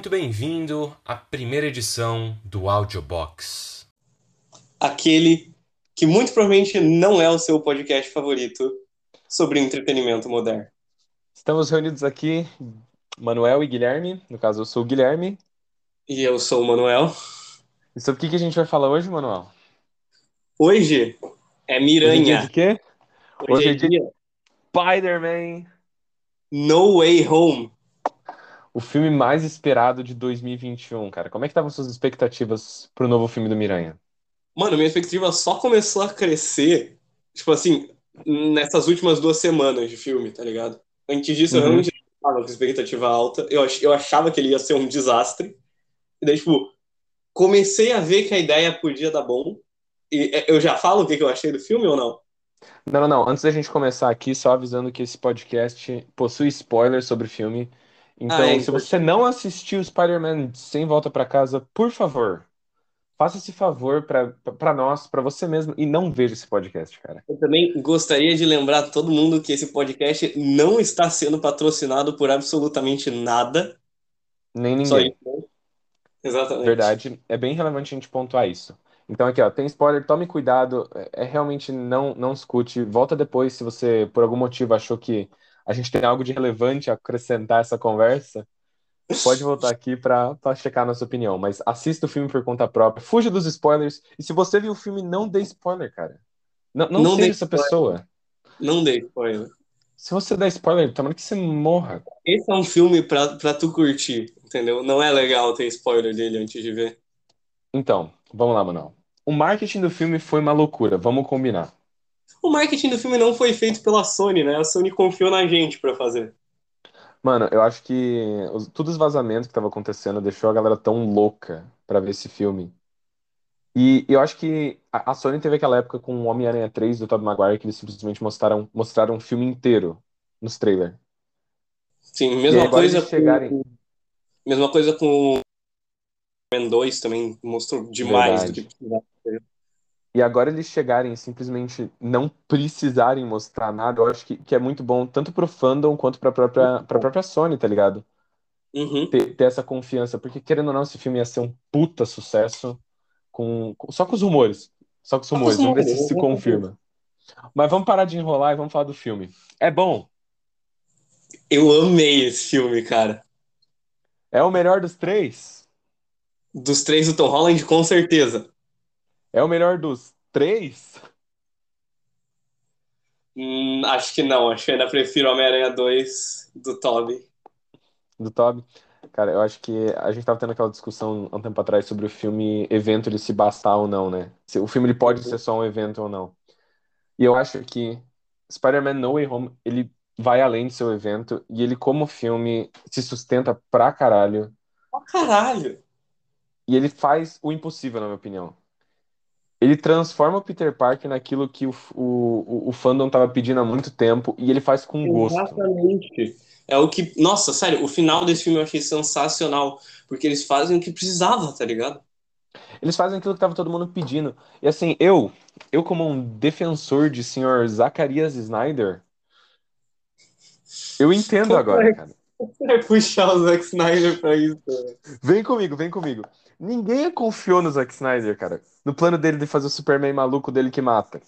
muito bem-vindo à primeira edição do Audiobox. Aquele que muito provavelmente não é o seu podcast favorito sobre entretenimento moderno. Estamos reunidos aqui, Manuel e Guilherme. No caso, eu sou o Guilherme. E eu sou o Manuel. E sobre o que que a gente vai falar hoje, Manuel? Hoje é Hoje é dia Miranha. de quê? Hoje Hoje é é dia dia Spider-Man, No Way Home. O filme mais esperado de 2021, cara. Como é que estavam suas expectativas pro novo filme do Miranha? Mano, minha expectativa só começou a crescer, tipo assim, nessas últimas duas semanas de filme, tá ligado? Antes disso, eu Uhum. realmente não tava com expectativa alta. Eu, eu achava que ele ia ser um desastre. E daí, tipo, comecei a ver que a ideia podia dar bom. E é, eu já falo o que que eu achei do filme ou não? Não, não, não. Antes da gente começar aqui, só avisando que esse podcast possui spoilers sobre o filme. Então, Ah, é se você não assistiu Spider-Man Sem Volta pra Casa, por favor, faça esse favor pra pra nós, pra você mesmo, e não veja esse podcast, cara. Eu também gostaria de lembrar a todo mundo que esse podcast não está sendo patrocinado por absolutamente nada. Nem Só ninguém. isso. né? Exatamente. Verdade, é bem relevante a gente pontuar isso. Então aqui, ó, tem spoiler, tome cuidado, é, é realmente não não escute, volta depois se você por algum motivo achou que a gente tem algo de relevante a acrescentar essa conversa, pode voltar aqui pra para checar a nossa opinião, mas assista o filme por conta própria, fuja dos spoilers, e se você viu o filme, não dê spoiler, cara. Não, não, Não seja dê essa spoiler. pessoa. Não dei spoiler. Se você der spoiler, tomara que você morra. Esse é um filme pra, pra tu curtir, entendeu? Não é legal ter spoiler dele antes de ver. Então, vamos lá, Manuel. O marketing do filme foi uma loucura, vamos combinar. O marketing do filme não foi feito pela Sony, né? A Sony confiou na gente pra fazer. Mano, eu acho que os, todos os vazamentos que estavam acontecendo deixou a galera tão louca pra ver esse filme. E eu acho que a, a Sony teve aquela época com o Homem-Aranha 3 do Tobey Maguire que eles simplesmente mostraram, mostraram um filme inteiro nos trailers. Sim, mesma coisa eles chegarem. com. Mesma coisa com o Man 2 também mostrou demais do que Verdade. precisava. E agora eles chegarem e simplesmente não precisarem mostrar nada, eu acho que, que é muito bom, tanto pro fandom quanto pra própria, pra própria Sony, tá ligado? Uhum. ter, ter essa confiança, porque querendo ou não, esse filme ia ser um puta sucesso com, com- só com os rumores. Só com os rumores, vamos ver se se confirma. Mas vamos parar de enrolar e vamos falar do filme. É bom, Eu amei esse filme, cara. é o melhor dos três, Dos três do Tom Holland, com certeza. É o melhor dos três. Hum, acho que não. Acho que ainda prefiro Homem-Aranha 2 do Tobey. do Toby. Cara, eu acho que a gente tava tendo aquela discussão há um tempo atrás sobre o filme evento ele se bastar ou não, né? Se o filme ele pode ser só um evento ou não. E eu acho que Spider-Man No Way Home, ele vai além de ser um evento e ele como filme se sustenta pra caralho Oh, caralho! e ele faz o impossível, na minha opinião. Ele transforma o Peter Parker naquilo que o, o, o, fandom tava pedindo há muito tempo e ele faz com gosto. Exatamente. É o que. Nossa, sério, o final desse filme eu achei sensacional. Porque eles fazem o que precisava, tá ligado? Eles fazem aquilo que tava todo mundo pedindo. E assim, eu, eu como um defensor de senhor Zacarias Snyder, eu entendo agora, é? cara. Puxar o Zack Snyder pra isso. né? Vem comigo, vem comigo. Ninguém confiou no Zack Snyder, cara. No plano dele de fazer o Superman maluco dele que mata.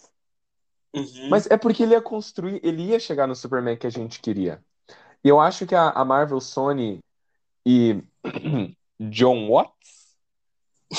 Uhum. Mas é porque ele ia construir, ele ia chegar no Superman que a gente queria. E eu acho que a, a Marvel, Sony e John Watts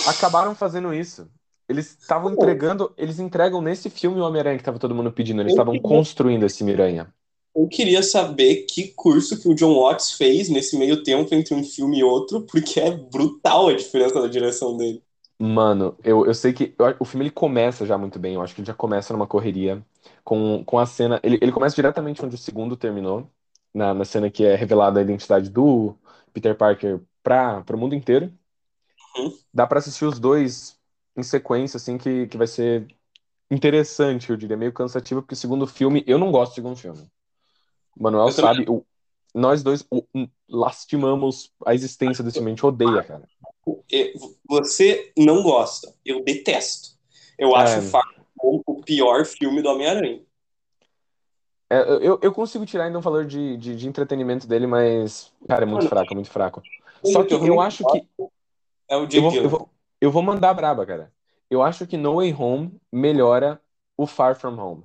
acabaram fazendo isso. Eles estavam entregando, eles entregam nesse filme o Homem-Aranha que tava todo mundo pedindo. Eles estavam queria- construindo esse Miranha. Eu queria saber que curso que o John Watts fez nesse meio tempo entre um filme e outro, porque é brutal a diferença da direção dele. Mano, eu, eu sei que eu- o filme ele começa já muito bem. Eu acho que ele já começa numa correria com, com a cena. Ele, ele começa diretamente onde o segundo terminou, na, na cena que é revelada a identidade do Peter Parker para o mundo inteiro. Uhum. Dá pra assistir os dois em sequência, assim, que, que vai ser interessante, eu diria, meio cansativo, porque o segundo filme, eu não gosto do segundo filme. O Manuel Eu também sabe, o- nós dois lastimamos a existência desse filme, a gente odeia, cara. E- Você não gosta, eu detesto. Eu acho É. o o pior filme do Homem-Aranha. É, eu, eu consigo tirar ainda um valor de, de, de entretenimento dele, mas, cara, é muito Mano, fraco, é muito fraco. Só que eu acho que. É o Eu vou, eu, vou, eu vou mandar braba, cara. Eu acho que No Way Home melhora o Far From Home.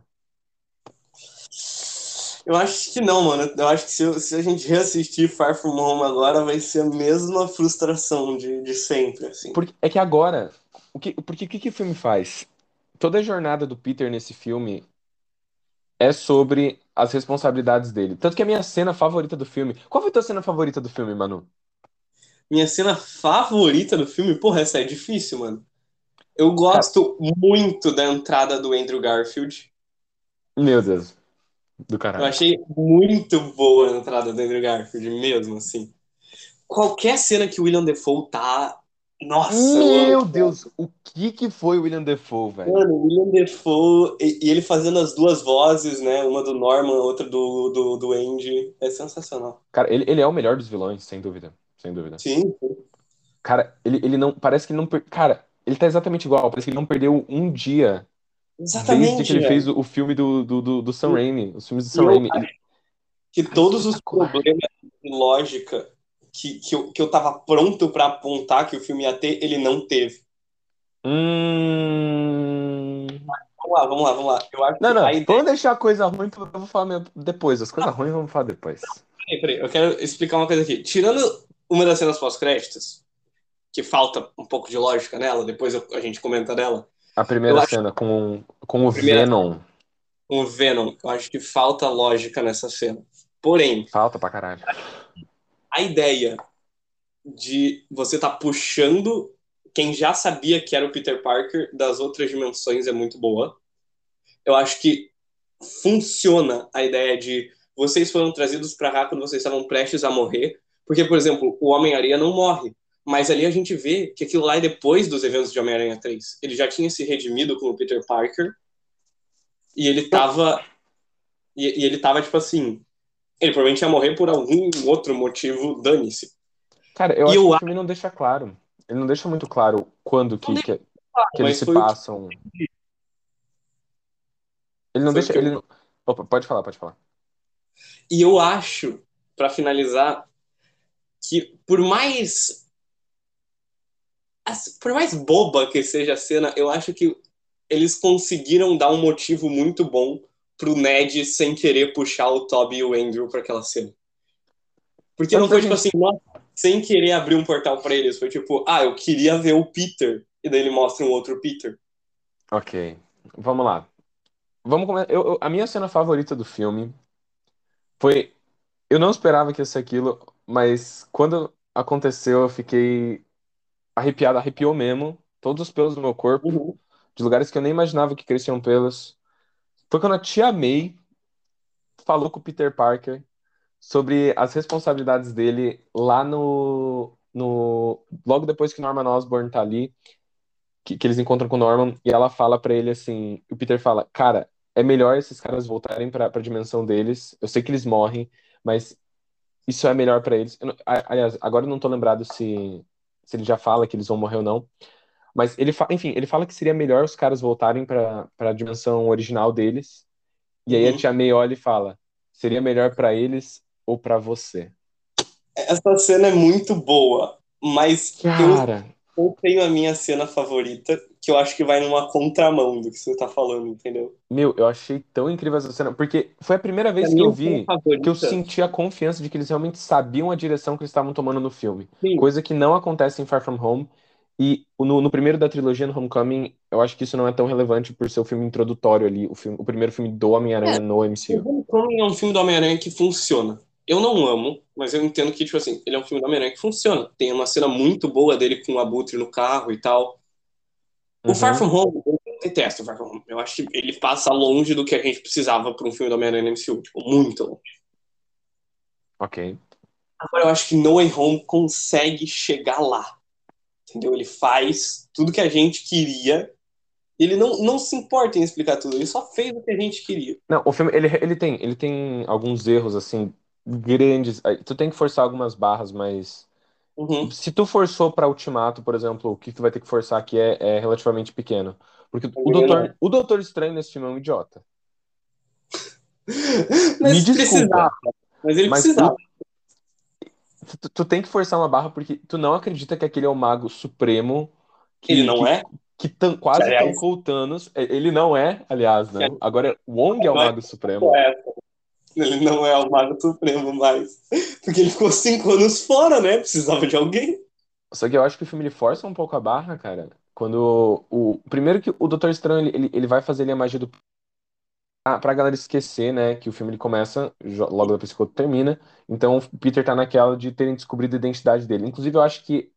Eu acho que não, mano. Eu acho que se, se a gente reassistir Far From Home agora, vai ser a mesma frustração de, de sempre, assim. Porque, é que agora. O que, porque o que, que o filme faz? Toda a jornada do Peter nesse filme é sobre as responsabilidades dele. Tanto que a minha cena favorita do filme. Qual foi a tua cena favorita do filme, Manu? Minha cena favorita do filme, porra, essa é difícil, mano. Eu gosto muito da entrada do Andrew Garfield. Meu Deus. Do Eu caralho. achei muito boa a entrada do Andrew Garfield, mesmo assim. Qualquer cena que o William Defoe tá. Nossa, eu Meu. Deus, o que que foi o William Defoe, velho? Mano, o William Defoe e, e ele fazendo as duas vozes, né? Uma do Norman, outra do, do, do Andy. É sensacional. Cara, ele, ele é o melhor dos vilões, sem dúvida. Sem dúvida. Sim, Cara, ele, ele não. Parece que ele não. per- Cara, ele tá exatamente igual. Parece que ele não perdeu um dia desde exatamente. que ele velho. fez o, filme do, do, do, do Sam Raimi. Os filmes do Sam eu Raimi. que todos os Espetacular. problemas de lógica que, que, eu, que eu tava pronto pra apontar que o filme ia ter, ele não teve. Hum... Vamos lá, vamos lá, vamos lá. Eu acho Não, que não. a ideia. Vamos deixar a coisa ruim, eu vou falar depois. As coisas ruins vamos falar depois. Peraí, peraí, eu quero explicar uma coisa aqui. Tirando uma das cenas pós-créditos, que falta um pouco de lógica nela, depois a gente comenta dela, A primeira acho- cena com, com o Primeira- Venom. com o Venom, eu acho que falta lógica nessa cena. Porém, Falta pra caralho. a ideia de você estar puxando quem já sabia que era o Peter Parker das outras dimensões é muito boa. Eu acho que funciona a ideia de vocês foram trazidos pra cá quando vocês estavam prestes a morrer, porque, por exemplo, o Homem-Aranha não morre, mas ali a gente vê que aquilo lá é depois dos eventos de Homem-Aranha 3. Ele já tinha se redimido com o Peter Parker e ele tava e, e ele tava tipo assim, ele provavelmente ia morrer por algum outro motivo, dane-se. Cara, eu E acho eu que o filme não deixa claro. Ele não deixa muito claro quando que, que, que eles se que- passam. Ele não Foi deixa. eu- Ele... Opa, pode falar, pode falar. E eu acho, pra finalizar, que por mais por mais boba que seja a cena, eu acho que eles conseguiram dar um motivo muito bom pro Ned sem querer puxar o Toby e o Andrew pra aquela cena. Porque não foi tipo assim, nossa, sem querer abrir um portal pra eles, foi tipo, ah, eu queria ver o Peter e daí ele mostra um outro Peter. Ok, vamos lá. Vamos começar. Eu, eu- a minha cena favorita do filme foi. Eu não esperava que ia ser aquilo, mas quando aconteceu, eu fiquei arrepiado, arrepiou mesmo. Todos os pelos do meu corpo, de lugares que eu nem imaginava que cresciam pelos. Foi quando a tia May falou com o Peter Parker sobre as responsabilidades dele lá no, no logo depois que Norman Osborn tá ali, que, que eles encontram com o Norman e ela fala pra ele assim, o Peter fala, cara, é melhor esses caras voltarem pra para dimensão deles. Eu sei que eles morrem, mas isso é melhor pra eles. Não- a- aliás, agora eu não tô lembrado se se ele já fala que eles vão morrer ou não. Mas ele, enfim, ele fala que seria melhor os caras voltarem pra para a dimensão original deles. E aí a Uhum. tia May olha e fala: seria melhor pra eles ou pra você? Essa cena é muito boa, mas eu Cara, eu tenho a minha cena favorita, que eu acho que vai numa contramão do que você tá falando, entendeu? meu, eu achei tão incrível essa cena, porque foi a primeira vez A que eu vi que eu senti a confiança de que eles realmente sabiam a direção que eles estavam tomando no filme. sim, Coisa que não acontece em Far From Home. E no, no primeiro da trilogia, no Homecoming, eu acho que isso não é tão relevante por ser o filme introdutório ali, o, filme, o primeiro filme do Homem-Aranha no o MCU. Homecoming é um filme do Homem-Aranha que funciona. Eu não amo, mas eu entendo que, tipo assim, ele é um filme do Homem-Aranha que funciona. Tem uma cena muito boa dele com o Abutre no carro e tal. O Uhum. Far From Home, eu detesto o Far From Home. Eu acho que ele passa longe do que a gente precisava para um filme do Homem-Aranha no MCU. Tipo, muito longe. Ok. Agora eu acho que No Way Home consegue chegar lá. Entendeu? Ele faz tudo que a gente queria. Ele não, não se importa em explicar tudo, ele só fez o que a gente queria. Não, o filme, ele, ele tem, ele tem alguns erros, assim, grandes. Tu tem que forçar algumas barras, mas Uhum. se tu forçou pra Ultimato, por exemplo, o que tu vai ter que forçar aqui é, é relativamente pequeno. Porque o Doutor, o Doutor Estranho nesse filme é um idiota. Mas Me desculpa. precisava. Mas ele Mas precisava. tu, tu tem que forçar uma barra porque tu não acredita que aquele é o mago supremo que, Ele não que, é? que tan- quase aliás- tancou o Thanos. É, Ele não é, aliás, né? Agora Wong é o é. mago supremo. É, ele não é o Mago Supremo mais. Porque ele ficou cinco anos fora, né? Precisava de alguém. Só que eu acho que o filme ele força um pouco a barra, cara. Quando o. Primeiro que o Doutor Estranho ele, ele, vai fazer ali a magia do. Ah, pra galera esquecer, né? Que o filme ele começa logo depois que o outro termina. Então o Peter tá naquela de terem descobrido a identidade dele. Inclusive, eu acho que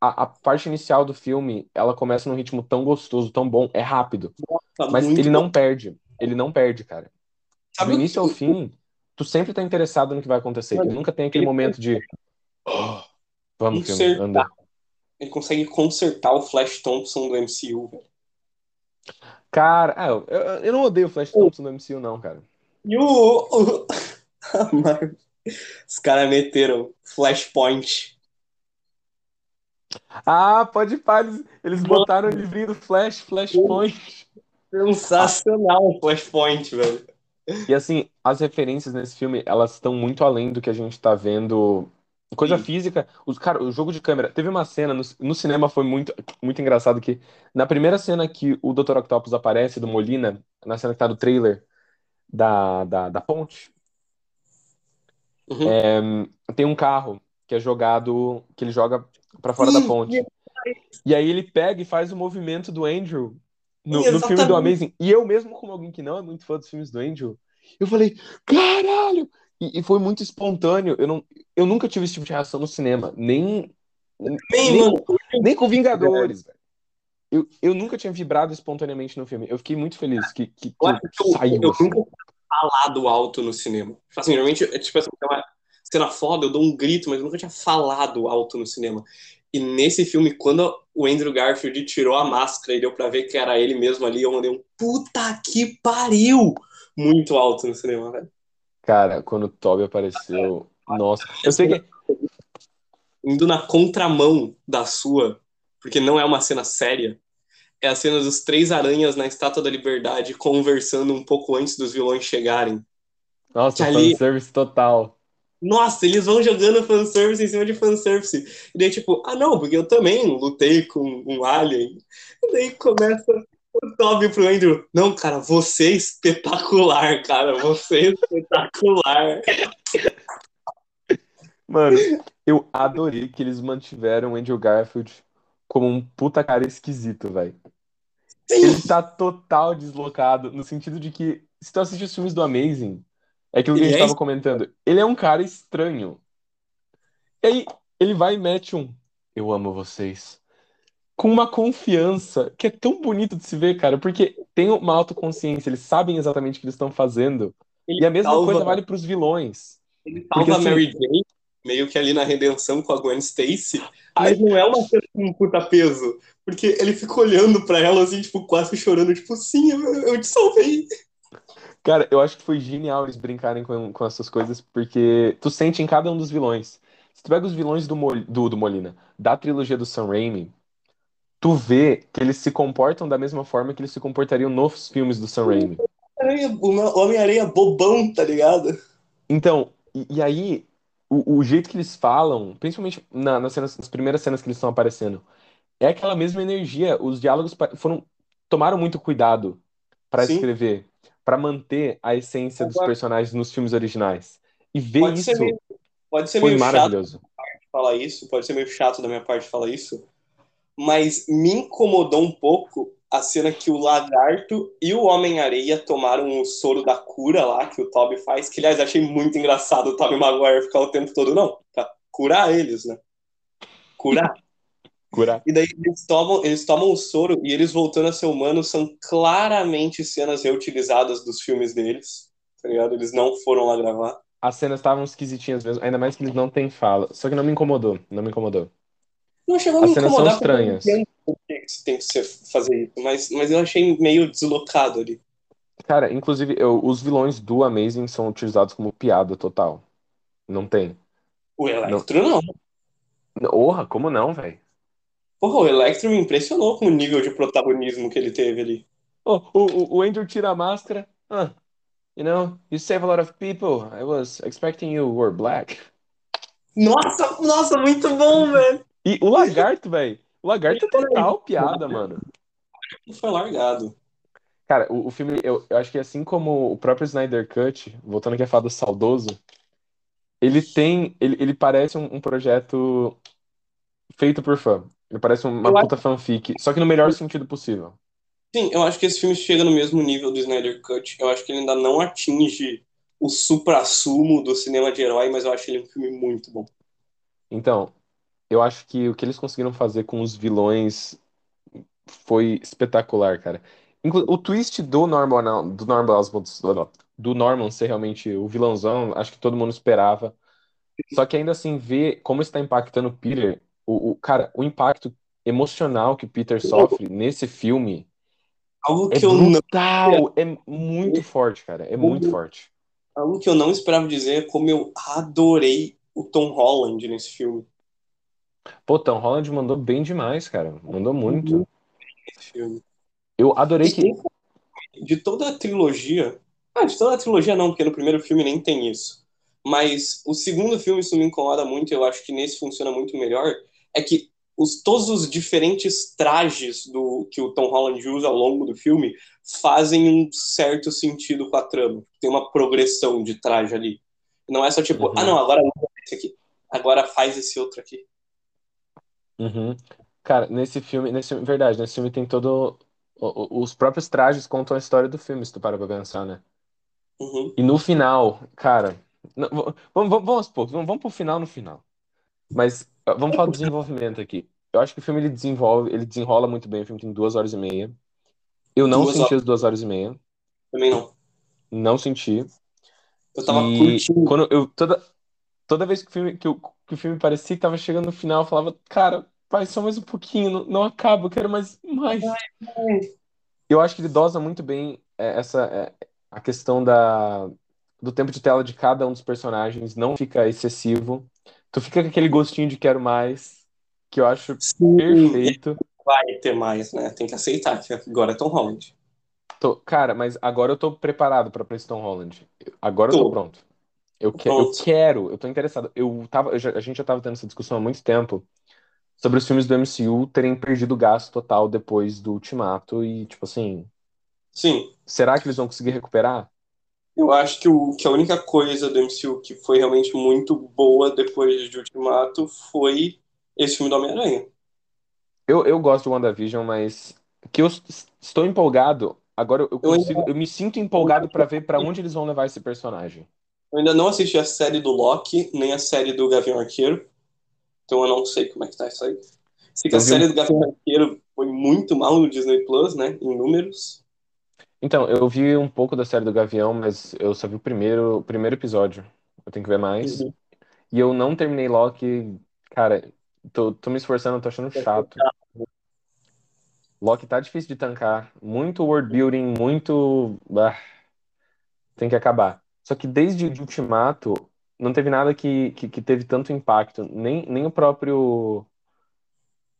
a, a parte inicial do filme ela começa num ritmo tão gostoso, tão bom, é rápido. Tá Mas ele bom. não perde. Ele não perde, cara. Sabe Do início ao fim, tu sempre tá interessado no que vai acontecer. Mano, Ele nunca tem aquele ele- momento de. "Oh, vamos, filme, Consertar. anda. Ele consegue consertar o Flash Thompson do MCU, velho. Cara, ah, eu, eu, eu não odeio o Flash Thompson do MCU, não, cara. E o. Os caras meteram Flashpoint. Ah, pode pá, eles, eles botaram o livrinho do Flash, Flashpoint. Sensacional o Flashpoint, velho. E assim, as referências nesse filme, elas estão muito além do que a gente tá vendo. Coisa Sim. física, os, cara, o jogo de câmera. Teve uma cena no, no cinema foi muito, muito engraçado que na primeira cena que o Dr. Octopus aparece do Molina, na cena que tá do trailer da, da, da ponte, Uhum. é, tem um carro que é jogado, que ele joga pra fora da Sim, ponte. E aí ele pega e faz o movimento do Andrew no, no filme do. Amazing. E eu mesmo, como alguém que não é muito fã dos filmes do Andrew, eu falei, caralho! E, e foi muito espontâneo. Eu, não, eu nunca tive esse tipo de reação no cinema. Nem, Bem, nem, mano, nem com Vingadores, velho. Eu, eu nunca tinha vibrado espontaneamente no filme. Eu fiquei muito feliz que, que, que eu, saiu. eu assim. nunca tinha falado alto no cinema. Tipo assim, normalmente, é tipo assim, é uma cena foda, eu dou um grito, mas eu nunca tinha falado alto no cinema. E nesse filme, quando o Andrew Garfield tirou a máscara e deu pra ver que era ele mesmo ali, eu mandei um puta que pariu! Muito alto no cinema, velho. Cara, quando o Toby apareceu, nossa. Eu sei que Indo na contramão da sua, porque não é uma cena séria, é a cena dos três aranhas na Estátua da Liberdade conversando um pouco antes dos vilões chegarem. Nossa, Que ali- fanservice total. Nossa, eles vão jogando fanservice em cima de fanservice. E daí, tipo, ah, não, porque eu também lutei com um alien. E daí começa o Toby pro Andrew. Não, cara, você é espetacular, cara. Você é espetacular. Mano, eu adorei que eles mantiveram o Andrew Garfield como um puta cara esquisito, velho. Ele tá total deslocado, no sentido de que, se tu assiste os filmes do Amazing, é aquilo que a Ele gente é tava comentando. Ele é um cara estranho. E aí, ele vai e mete um Eu amo vocês. Com uma confiança que é tão bonito de se ver, cara, porque tem uma autoconsciência, eles sabem exatamente o que eles estão fazendo. ele E a mesma salva, coisa vale pros vilões. ele porque, salva a assim- Mary Jane, meio que ali na redenção com a Gwen Stacy. Mas não é uma cena com um puta peso. Porque ele fica olhando pra ela, assim, tipo, quase chorando. Tipo, sim, eu, eu te salvei. Cara, eu acho que foi genial eles brincarem com, com essas coisas, porque tu sente em cada um dos vilões. Se tu pega os vilões do, Mol- do, do Molina, da trilogia do Sam Raimi, tu vê que eles se comportam da mesma forma que eles se comportariam nos filmes do Sam Raimi. O Homem-Aranha bobão, tá ligado? Então, e, e aí, o, o jeito que eles falam, principalmente na- nas, cenas- nas primeiras cenas que eles estão aparecendo, é aquela mesma energia. Os diálogos foram, tomaram muito cuidado pra Sim. escrever, pra manter a essência dos Agora- personagens nos filmes originais. E ver Pode isso ser meio, pode ser foi meio chato maravilhoso. falar isso, pode ser meio chato da minha parte falar isso, mas me incomodou um pouco a cena que o Lagarto e o Homem-Areia tomaram o soro da cura lá, que o Toby faz, que aliás achei muito engraçado o Toby Maguire ficar o tempo todo, não, pra curar eles, né? Curar. Curar. E daí eles tomam, eles tomam o soro e eles voltando a ser humanos são claramente cenas reutilizadas dos filmes deles, tá ligado? Eles não foram lá gravar. As cenas estavam esquisitinhas mesmo, ainda mais que eles não têm fala. Só que não me incomodou, não me incomodou. Não chegou a As me cenas são incomodar porque eu estranhas. entendo por que que você tem que ser, fazer isso, mas, mas eu achei meio deslocado ali. Cara, inclusive, eu- os vilões do Amazing são utilizados como piada total. Não tem. O Electro não. Porra, como não, velho? Porra, o Electro me impressionou com o nível de protagonismo que ele teve ali. Oh, o, o, o Andrew tira a máscara. Ah, you know, you save a lot of people. I was expecting you were black. Nossa, nossa, muito bom, velho. E o lagarto, velho. O lagarto é total piada, mano. Foi largado. Cara, o, o filme, eu, eu acho que assim como o próprio Snyder Cut, voltando aqui a falar do saudoso, ele tem. Ele, ele parece um, um projeto feito por fã. Ele parece uma Eu acho- puta fanfic, só que no melhor sentido possível. Sim, eu acho que esse filme chega no mesmo nível do Snyder Cut. Eu acho que ele ainda não atinge o supra-sumo do cinema de herói, mas eu acho ele um filme muito bom. Então, eu acho que o que eles conseguiram fazer com os vilões foi espetacular, cara. O twist do Norman, do Norman Osborn, do Norman ser realmente o vilãozão, acho que todo mundo esperava. Só que ainda assim, ver como está impactando o Peter, o, o- cara, o impacto emocional que o Peter sofre nesse filme Algo é que eu não, brutal, é muito forte, cara, é muito forte. algo que eu não esperava dizer é como eu adorei o Tom Holland nesse filme. Pô, Tom Holland mandou bem demais, cara, mandou muito. Eu adorei que de toda a trilogia. Ah, de toda a trilogia não, porque no primeiro filme nem tem isso. Mas o segundo filme, isso me incomoda muito, eu acho que nesse funciona muito melhor, é que os, todos os diferentes trajes do que o Tom Holland usa ao longo do filme fazem um certo sentido com a trama. Tem uma progressão de traje ali. Não é só tipo, Uhum. ah não, agora usa esse aqui. Agora faz esse outro aqui. Uhum. Cara, nesse filme, nesse filme- verdade, nesse filme tem todo. Os próprios trajes contam a história do filme, se tu para pra pensar, né? Uhum. E no final, cara. não, vamos, vamos, vamos, vamos, vamos pro final no final. Mas ah, vamos falar do desenvolvimento aqui. Eu acho que o filme ele desenvolve, ele desenrola muito bem. O filme tem duas horas e meia. Eu não Duas senti horas. as duas horas e meia. Também não. Não senti. Eu tava E curtindo. quando eu toda toda vez que o filme que, o que o filme parecia que tava chegando no final, eu falava, cara, vai só mais um pouquinho, não, não acaba, eu quero mais mais. Eu acho que ele dosa muito bem é, essa é, a questão da do tempo de tela de cada um dos personagens, não fica excessivo. Tu fica com aquele gostinho de quero mais, que eu acho Sim, perfeito. vai ter mais, né? Tem que aceitar que agora é Tom Holland. Tô- cara, mas agora eu tô preparado pra Preston Holland. Agora eu tô Tô. pronto. Eu, que, eu Pronto. quero, eu tô interessado. Eu tava, eu já- a gente já tava tendo essa discussão há muito tempo sobre os filmes do MCU terem perdido o gasto total depois do Ultimato e, tipo assim, Sim, será que eles vão conseguir recuperar? Eu acho que, o, que a única coisa do MCU que foi realmente muito boa depois de Ultimato foi esse filme do Homem-Aranha. Eu, eu gosto de WandaVision, mas que eu estou empolgado. Agora eu consigo, eu me sinto empolgado pra ver pra onde eles vão levar esse personagem. Eu ainda não assisti a série do Loki, nem a série do Gavião Arqueiro. Então eu não sei como é que tá isso aí. Sei que a série do Gavião Arqueiro foi muito mal no Disney Plus, né? Em números. Então, eu vi um pouco da série do Gavião, mas eu só vi o primeiro, o primeiro episódio. Eu tenho que ver mais. Uhum. E eu não terminei Loki. Cara, tô, tô me esforçando, tô achando chato. Loki tá difícil de tancar. Muito world building, muito. Ah, tem que acabar. Só que desde o Ultimato, não teve nada que, que, que teve tanto impacto. Nem, nem o próprio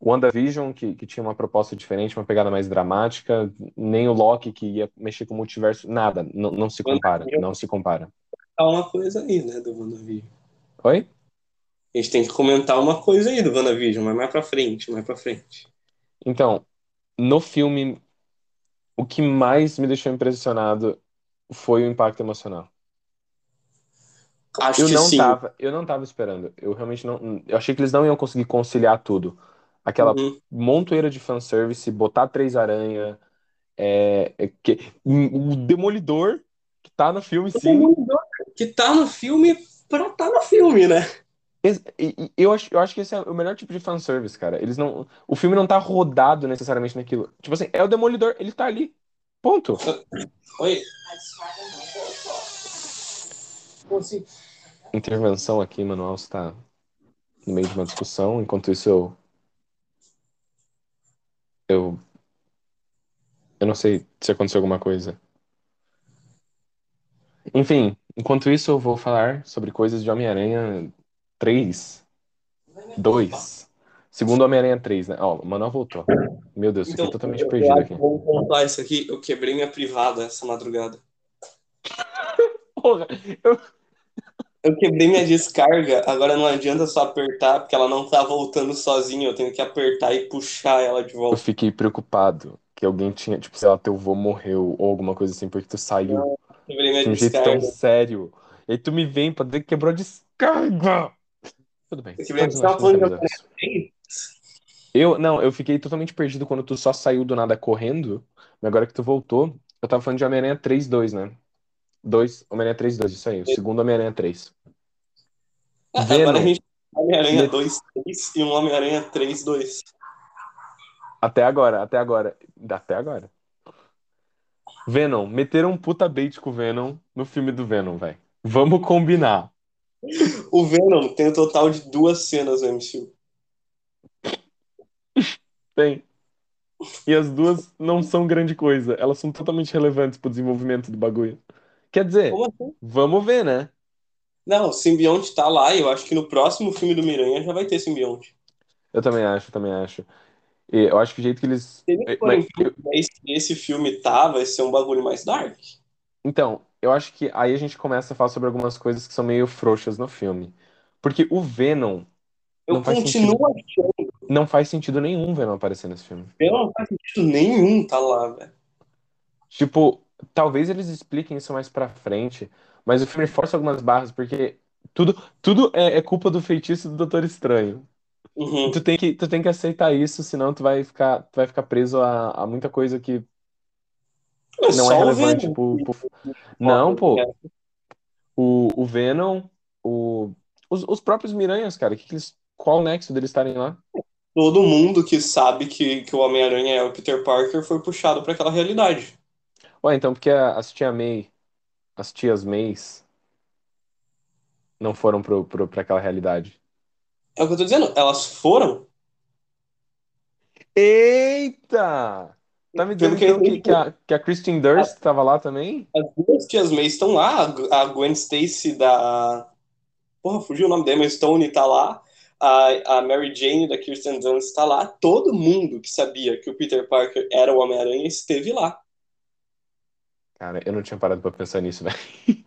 WandaVision, que, que tinha uma proposta diferente, uma pegada mais dramática, nem o Loki, que ia mexer com o multiverso. Nada. Não, não se compara. Não se compara. Tá uma coisa aí, né, do WandaVision. Oi? A gente tem que comentar uma coisa aí do WandaVision, mas mais pra frente, mais pra frente. Então, no filme, o que mais me deixou impressionado foi o impacto emocional. Acho Eu que não sim. tava, eu não tava esperando. Eu realmente não. Eu achei que eles não iam conseguir conciliar tudo. Aquela Uhum. montoeira de fanservice, botar três aranha, é, é que, o Demolidor, que tá no filme, sim. Que tá no filme pra tá no filme, né? Eu acho, eu acho que esse é o melhor tipo de fanservice, cara. Eles não. O filme não tá rodado necessariamente naquilo. Tipo assim, é o Demolidor, ele tá ali. Ponto. Oi. Intervenção aqui, Manuel está no meio de uma discussão. Enquanto isso, eu. Eu. Eu não sei se aconteceu alguma coisa. Enfim, enquanto isso, eu vou falar sobre coisas de Homem-Aranha 3. 2. Segundo Homem-Aranha 3, né? Ó, o Manuel voltou. Meu Deus, fiquei totalmente eu- perdido eu aqui. Vou contar isso aqui. Eu quebrei minha privada essa madrugada. Porra, eu... Eu quebrei minha descarga, agora não adianta só apertar, porque ela não tá voltando sozinha, eu tenho que apertar e puxar ela de Eu volta. fiquei preocupado que alguém tinha, tipo, sei lá, teu avô morreu ou alguma coisa assim, porque tu saiu Quebrei minha de um jeito tão sério. E aí tu me vem pra dizer que quebrou a descarga. Tudo bem. Eu quebrei Todos nós falando. Eu, não, eu fiquei totalmente perdido quando tu só saiu do nada correndo, mas agora que tu voltou, eu tava falando de Homem-Aranha 3-2, né? 2, Homem-Aranha 3-2, isso aí, o segundo Homem-Aranha 3. Ah, Agora a Venom. gente tem Homem-Aranha Let- 2, 3 e um Homem-Aranha 3, 2. Até agora, até agora. Até agora. Venom, meteram um puta bait com o Venom no filme do Venom, velho. Vamos combinar. O Venom tem um total de duas cenas no MCU. Tem. E as duas não são grande coisa. Elas são totalmente relevantes pro desenvolvimento do bagulho. Quer dizer, assim? vamos ver, né? Não, o simbionte tá lá e eu acho que no próximo filme do Miranha já vai ter simbionte. Eu também acho, eu também acho. E eu acho que o jeito que eles. Se eles Eh, mas ver esse, filme tá, vai ser um bagulho mais dark. Então, eu acho que aí a gente começa a falar sobre algumas coisas que são meio frouxas no filme. Porque o Venom Eu não faz sentido, continuo achando não faz sentido nenhum o Venom aparecer nesse filme. que não faz sentido nenhum tá lá, velho. Tipo, talvez eles expliquem isso mais pra frente, mas o filme força algumas barras, porque tudo, tudo é, é culpa do feitiço do Doutor Estranho. Uhum. tu tem que, tu tem que aceitar isso, senão tu vai ficar, tu vai ficar preso a, a muita coisa que É não é relevante pro, pro- Não, pô. O, o Venom, o, os, os próprios Miranhas, cara, que que eles, qual o nexo deles estarem lá? Todo mundo que sabe que, que o Homem-Aranha é o Peter Parker foi puxado pra aquela realidade. Ué, então porque a- as tia May, as tias Mays não foram pro, pro, pra aquela realidade? É o que eu tô dizendo, elas foram. Eita! Tá me dizendo Pelo então que- que, que, a, que a Kristen Durst tava lá também? As duas tias May estão lá, a Gwen Stacy da. Porra, fugiu o nome da Emma Stone tá lá, a, a Mary Jane da Kirsten Dunst tá lá. Todo mundo que sabia que o Peter Parker era o Homem-Aranha esteve lá. Cara, eu não tinha parado pra pensar nisso, velho.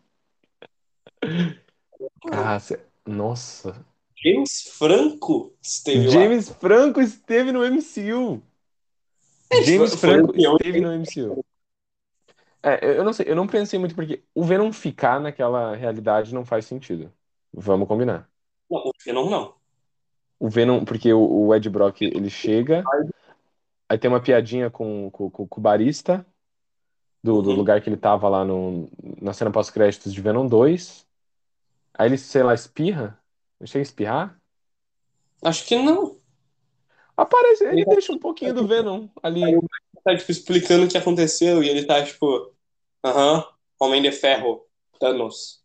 Ah, cê- nossa. James Franco esteve lá. James Franco esteve no MCU. James foi- foi Franco esteve no MCU. É, eu eu não sei, eu não pensei muito porque o Venom ficar naquela realidade não faz sentido. Vamos combinar. Não, o Venom não. O Venom, porque o, o Ed Brock, ele chega, aí tem uma piadinha com, com, com- com o barista do, do Uhum. lugar que ele tava lá no, na cena pós-créditos de Venom 2. Aí ele, sei lá, espirra. Ele chega a espirrar. Acho que não. Aparece, ele Ele- deixa um pouquinho do Venom ali. Aí Tá, tipo, explicando o que aconteceu e ele tá, tipo, aham, Homem de Ferro, Thanos.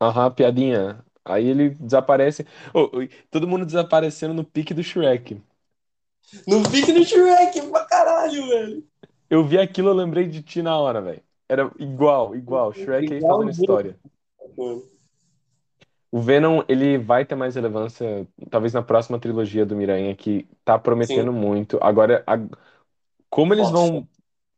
Aham, piadinha. Aí ele desaparece. Ô, todo mundo desaparecendo no pique do Shrek. No pique do Shrek, pra caralho, velho. Eu vi aquilo, eu lembrei de ti na hora, velho. Era igual, igual. Shrek aí fazendo história. O Venom, ele vai ter mais relevância, talvez na próxima trilogia do Miranha, que tá prometendo muito. Agora, a- como eles Nossa. vão,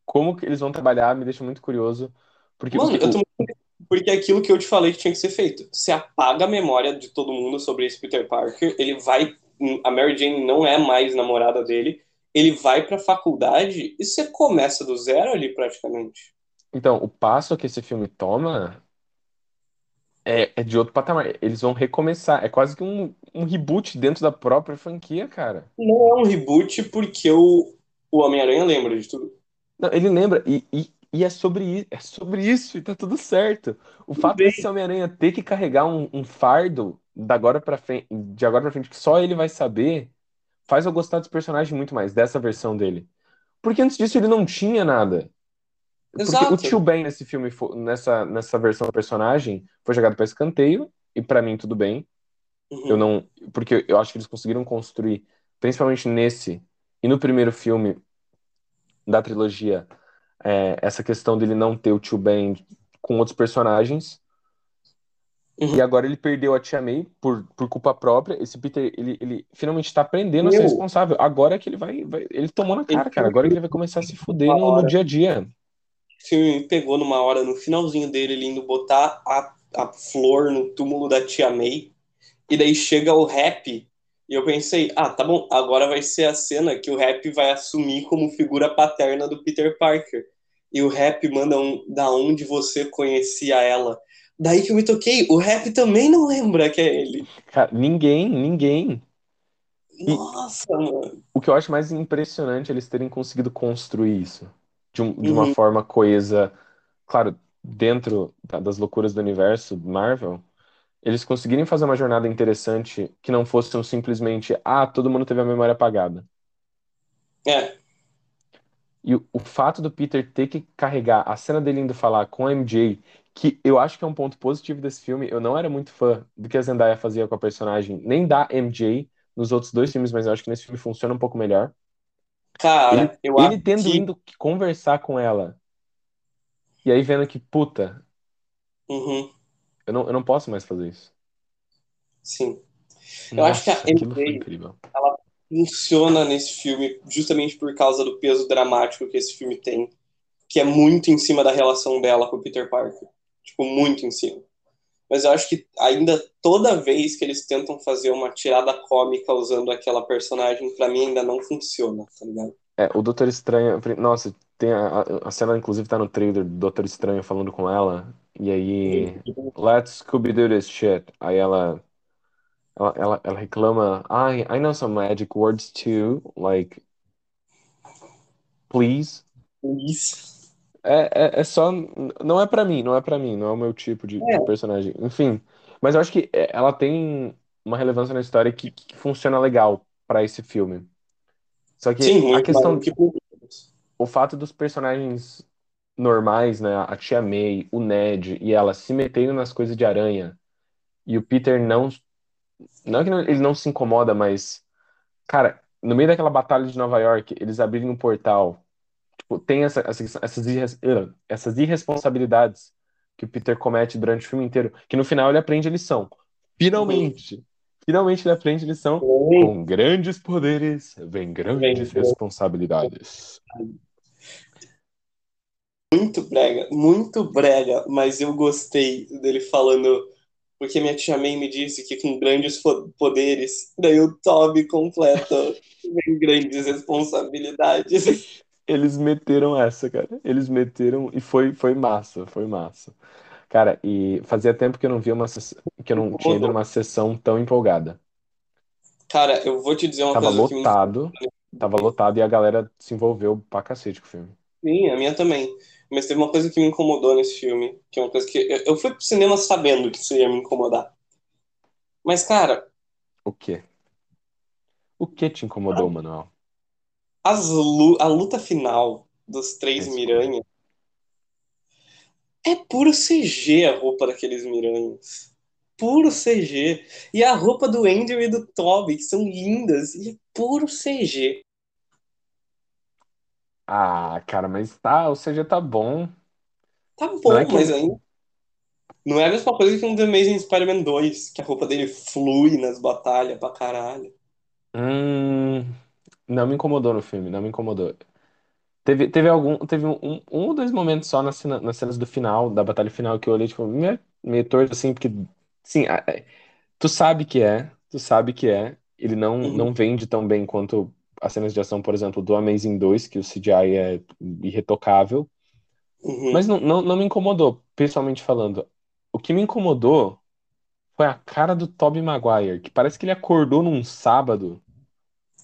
como que eles vão trabalhar, me deixa muito curioso, porque Mano, que- eu tô muito... Porque aquilo que eu te falei que tinha que ser feito. Você apaga a memória de todo mundo sobre esse Peter Parker, ele vai. A Mary Jane não é mais namorada dele, ele vai pra faculdade e você começa do zero ali praticamente. então, o passo que esse filme toma é, é de outro patamar. Eles vão recomeçar. É quase que um, um reboot dentro da própria franquia, cara. Não é um reboot porque o, o Homem-Aranha lembra de tudo. Não, ele lembra, e, e, e é sobre isso, é sobre isso, e tá tudo certo. O fato bem. desse Homem-Aranha ter que carregar um, um fardo da agora pra frente, de agora pra frente, que só ele vai saber, faz eu gostar dos personagens muito mais, dessa versão dele. Porque antes disso ele não tinha nada. Porque Exato. o Tio Ben nesse filme, nessa, nessa versão do personagem, foi jogado pra escanteio, e pra mim tudo bem. Uhum. Eu não. Porque eu acho que eles conseguiram construir, principalmente nesse e no primeiro filme da trilogia, é, essa questão dele não ter o tio Ben com outros personagens. Uhum. E agora ele perdeu a Tia May por, por culpa própria. Esse Peter, ele, ele finalmente tá aprendendo a ser Meu. responsável. Agora é que ele vai, vai- Ele tomou na cara, cara. Agora que ele vai começar a se fuder no, no dia a dia. O filme me pegou numa hora, no finalzinho dele, ele indo botar a a flor no túmulo da tia May. E daí chega o rap. E eu pensei, ah, tá bom, agora vai ser a cena que o rap vai assumir como figura paterna do Peter Parker. E o rap manda um da onde você conhecia ela. Daí que eu me toquei, o rap também não lembra que é ele. Cara, ninguém, ninguém. Nossa, mano. O que eu acho mais impressionante é eles terem conseguido construir isso de, um- de uma Uhum. forma coesa, claro, dentro da- das loucuras do universo Marvel, eles conseguirem fazer uma jornada interessante que não fosse um simplesmente, ah, todo mundo teve a memória apagada. É, E o, o fato do Peter ter que carregar a cena dele indo falar com a MJ, que eu acho que é um ponto positivo desse filme, eu não era muito fã do que a Zendaya fazia com a personagem, nem da MJ nos outros dois filmes, mas eu acho que nesse filme funciona um pouco melhor. cara, Ele, eu ele tendo que. ido conversar com ela, e aí vendo que, puta, Uhum, eu não, eu não posso mais fazer isso. sim. Eu acho que a MJ incrível. funciona nesse filme justamente por causa do peso dramático que esse filme tem, que é muito em cima da relação dela com o Peter Parker. Tipo, muito em cima. Mas eu acho que ainda toda vez que eles tentam fazer uma tirada cômica usando aquela personagem, pra mim ainda não funciona, tá ligado? É, o Doutor Estranho, nossa, tem a, a- cena inclusive tá no trailer do Doutor Estranho falando com ela, e aí, let's Scooby-Doo this shit. Aí ela, ela, ela, ela reclama, I, I know some magic words too, like, please. Isso. É, é, é só, não é pra mim, não é pra mim, não é o meu tipo de, de É. personagem. Enfim, mas eu acho que é, ela tem uma relevância na história que, que funciona legal pra esse filme. Só que Sim, a muito questão, que muitos. o fato dos personagens normais, né? A Tia May, o Ned e ela se metendo nas coisas de aranha e o Peter não. Não é que não- ele não se incomoda, mas. Cara, no meio daquela batalha de Nova York, eles abrirem um portal. Tipo, tem essa, essa- essas, irres- essas irresponsabilidades que o Peter comete durante o filme inteiro, que no final ele aprende a lição. Finalmente! Finalmente ele aprende a lição. Com grandes poderes vem grandes grandes responsabilidades. Muito brega, muito brega, mas eu gostei dele falando, porque minha tia May me disse que com grandes poderes, daí o Toby completa, vem grandes responsabilidades. Eles meteram essa, cara. Eles meteram e foi, foi massa, foi massa. Cara, e fazia tempo que eu não via uma sess- que eu não tinha ido numa sessão tão empolgada. Cara, eu vou te dizer uma Tava coisa que me lotado, tava lotado e a galera se envolveu pra cacete com o filme. Sim, a minha também. Mas teve uma coisa que me incomodou nesse filme, que é uma coisa que eu, eu fui pro cinema sabendo que isso ia me incomodar. Mas, cara, O quê? O que te incomodou, Manuel? As lu- a luta final dos três Esse Miranha é puro CG a roupa daqueles Miranhas. Puro CG. E a roupa do Andrew e do Toby, que são lindas, e é puro CG. Ah, cara, mas tá, o CG tá bom. Tá bom, Não é que- mas ainda. Não é a mesma coisa que um The Amazing Spider-Man 2, que a roupa dele flui nas batalhas pra caralho. Hum, não me incomodou no filme, não me incomodou. Teve, teve algum, teve um, um, ou dois momentos só na cena- nas cenas do final, da batalha final, que eu olhei, tipo, meio, meio torto, assim, porque, sim, a- a- tu sabe que é, tu sabe que é, ele não, Uhum. não vende tão bem quanto as cenas de ação, por exemplo, do Amazing 2, que o CGI é irretocável, Uhum. mas não, não, não me incomodou, pessoalmente falando. O que me incomodou foi a cara do Tobey Maguire, que parece que ele acordou num sábado,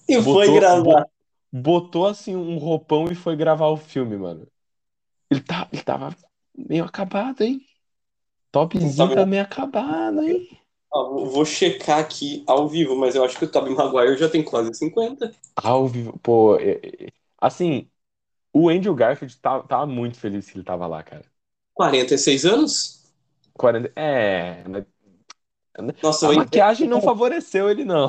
E foi botou, gravar. bo- botou assim um roupão e foi gravar o filme, mano. Ele, tá, ele tava meio acabado, hein? Topzinho tá meio acabado, hein? Vou- checar aqui ao vivo, mas eu acho que o Tobey Maguire já tem quase 50. Ao vivo, pô, é- é- assim, o Andrew Garfield tá, tava muito feliz que ele tava lá, cara. 46 anos? 40, é, mas Nossa, a maquiagem não favoreceu ele, não.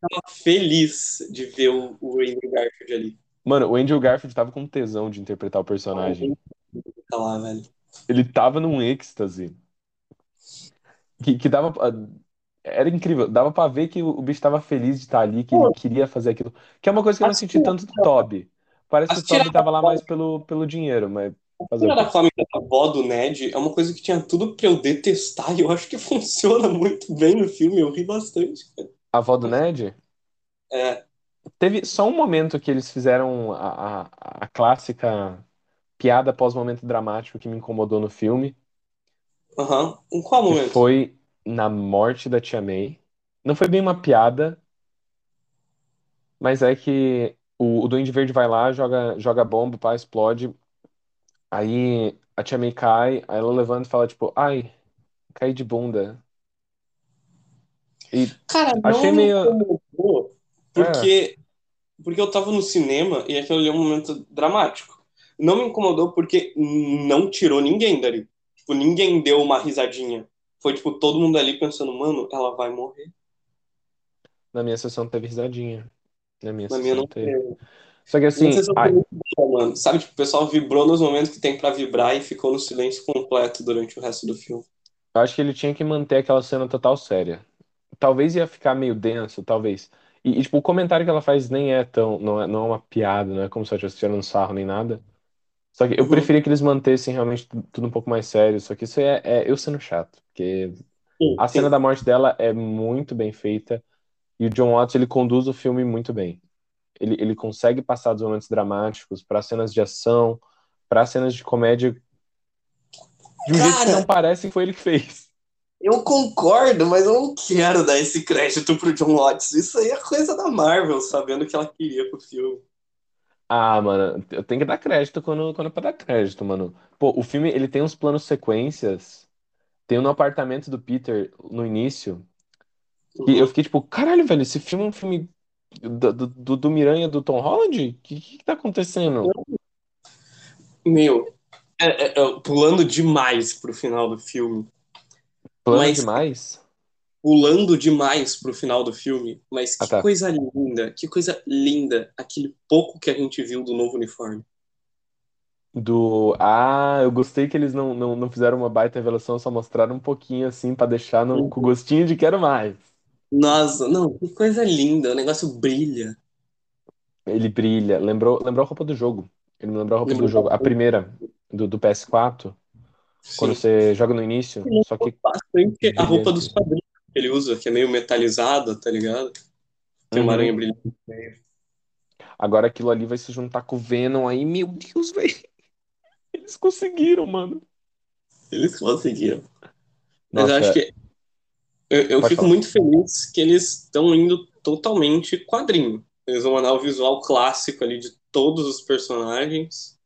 Tava feliz de ver o, o Andrew Garfield ali. Mano, o Andrew Garfield tava com tesão de interpretar o personagem. Tá lá, velho. Ele tava num êxtase. Que, que dava. Era incrível, dava pra ver que o, bicho tava feliz de estar ali, que ele queria fazer aquilo. Que é uma coisa que eu não senti tanto do Toby. Parece que o Toby tava lá mais pelo, pelo dinheiro, mas A quê? cômica da avó do Ned é uma coisa que tinha tudo pra eu detestar e eu acho que funciona muito bem no filme. Eu ri bastante. cara. A avó do Ned? É, Teve só um momento que eles fizeram a, a, a clássica piada pós-momento dramático que me incomodou no filme, aham. Em qual momento? foi na morte da Tia May. Não foi bem uma piada, mas é que o, o Duende Verde vai lá, joga, joga bomba, o pai explode. Aí a Tia May cai, aí ela levanta e fala, tipo, ai, caí de bunda. E Cara, não achei me meio. incomodou, É, porque, porque eu tava no cinema e ali é um momento dramático. Não me incomodou porque não tirou ninguém dali. Tipo, ninguém deu uma risadinha. Foi, tipo, todo mundo ali pensando, mano, ela vai morrer. na minha sessão teve risadinha. Na minha Na minha sessão não teve. teve. Só que Minha assim, sensação a- foi muito boa, mano. Sabe, tipo, o pessoal vibrou nos momentos que tem pra vibrar e ficou no silêncio completo durante o resto do filme. eu acho que ele tinha que manter aquela cena total séria. Talvez ia ficar meio denso, talvez. E, e, tipo, o comentário que ela faz nem é tão. Não é, não é uma piada, não é como se ela estivesse tirando um sarro nem nada. Só que eu Uhum. preferia que eles mantessem realmente tu- tudo um pouco mais sério. Só que isso é, é eu sendo chato. Porque Sim, a cena sim. da morte dela é muito bem feita. E o John Watts, ele conduz o filme muito bem. Ele, ele consegue passar dos momentos dramáticos para cenas de ação, para cenas de comédia, de um jeito que Cara, não parece que foi ele que fez. Eu concordo, mas eu não quero dar esse crédito pro John Watts. Isso aí é coisa da Marvel, sabendo o que ela queria com o filme. Ah, mano, eu tenho que dar crédito quando, quando é pra dar crédito, mano. Pô, o filme, ele tem uns planos sequências. Tem um no apartamento do Peter no início. E eu Uhum. fiquei tipo, caralho, velho, esse filme é um filme do, do, do, Miranha do Tom Holland? O que, que que tá acontecendo? Meu, é- é- é, pulando demais pro final do filme. Plano Mas demais? pulando demais pro final do filme. Mas Ah, que tá. coisa linda, que coisa linda aquele pouco que a gente viu do novo uniforme. Do. Ah, eu gostei que eles não, não, não fizeram uma baita revelação, só mostraram um pouquinho assim pra deixar no, com gostinho de quero mais. Nossa, não, que coisa linda, o negócio brilha. Ele brilha. Lembrou, lembrou a roupa do jogo. Ele me lembrou a roupa do Lembrou jogo. A primeira, do, do PS4, quando você joga no início, só que Bastante a roupa dos brilhante. quadrinhos que ele usa, que é meio metalizada, tá ligado? Tem uma Uhum. aranha brilhante no meio. Agora aquilo ali vai se juntar com o Venom aí, meu Deus, velho. Eles conseguiram, mano. Eles conseguiram. Mas eu acho que. Eu, eu pode fico falar. muito feliz que eles estão indo totalmente quadrinho. Eles vão mandar o visual clássico ali de todos os personagens.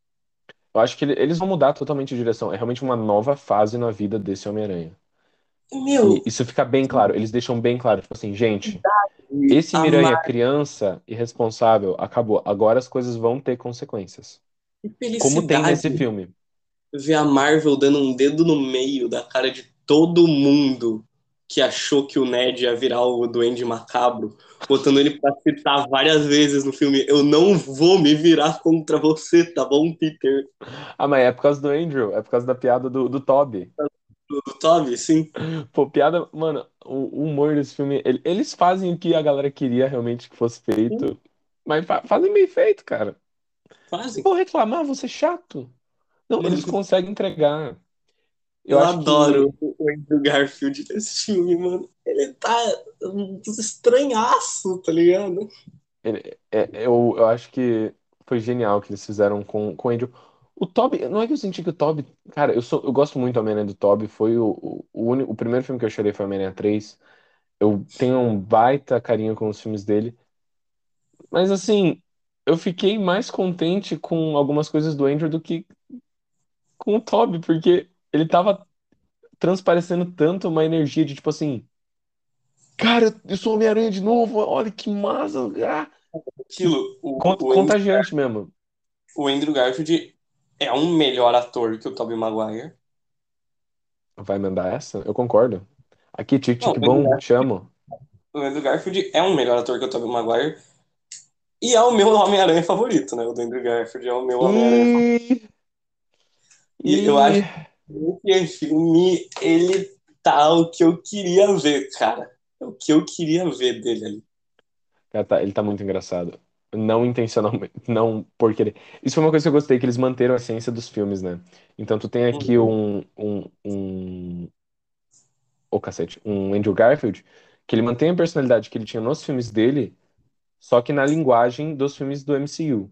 Eu acho que ele- eles vão mudar totalmente a direção. É realmente uma nova fase na vida desse Homem-Aranha. Meu, E isso fica bem claro. Eles deixam bem claro, tipo assim, gente, esse Miranha Mar- criança irresponsável acabou. Agora as coisas vão ter consequências. que Como tem nesse filme. ver a Marvel dando um dedo no meio da cara de todo mundo que achou que o Ned ia virar o Duende Macabro, botando ele pra citar várias vezes no filme. Eu não vou me virar contra você, tá bom, Peter? Ah, mas é por causa do Andrew, é por causa da piada do, do Toby. Do, do Toby, sim. Pô, piada, mano, o, o humor desse filme, ele- eles fazem o que a galera queria realmente que fosse feito, mas fa- fazem bem feito, cara. Fazem. Vou reclamar, vou ser chato. Não, eles conseguem entregar. Eu, Eu adoro que o Andrew Garfield nesse filme, mano. Ele tá um estranhaço, tá ligado? ele- é- eu, eu acho que foi genial o que eles fizeram com, com o Andrew. O Toby, não é que eu senti que o Toby. Cara, eu, sou, eu gosto muito do Homem-Aranha do Toby. Foi o, o, o, único, o primeiro filme que eu chorei foi Homem-Aranha 3. Eu tenho um baita carinho com os filmes dele. Mas assim, eu fiquei mais contente com algumas coisas do Andrew do que com o Toby, porque ele tava transparecendo tanto uma energia de tipo assim. Cara, eu sou Homem-Aranha de novo, olha que massa! Ah! Aquilo, o, Con- o, Andrew, Contagiante mesmo. o Andrew Garfield é um melhor ator que o Tobey Maguire. Vai mandar essa? Eu concordo. Aqui, tic tic Andrew, bom, Gar- te amo. o Andrew Garfield é um melhor ator que o Tobey Maguire. E é o meu Homem-Aranha favorito, né? O do Andrew Garfield é o meu Homem-Aranha favorito. E, E eu acho esse filme, ele tá o que eu queria ver, cara. É o que eu queria ver dele ali. Cara, tá- ele tá muito engraçado. não intencionalmente, não por querer. Isso foi uma coisa que eu gostei, que eles manteram a essência dos filmes, né? Então tu tem aqui um, um, um, ô cacete, um Andrew Garfield, que ele mantém a personalidade que ele tinha nos filmes dele, só que na linguagem dos filmes do MCU.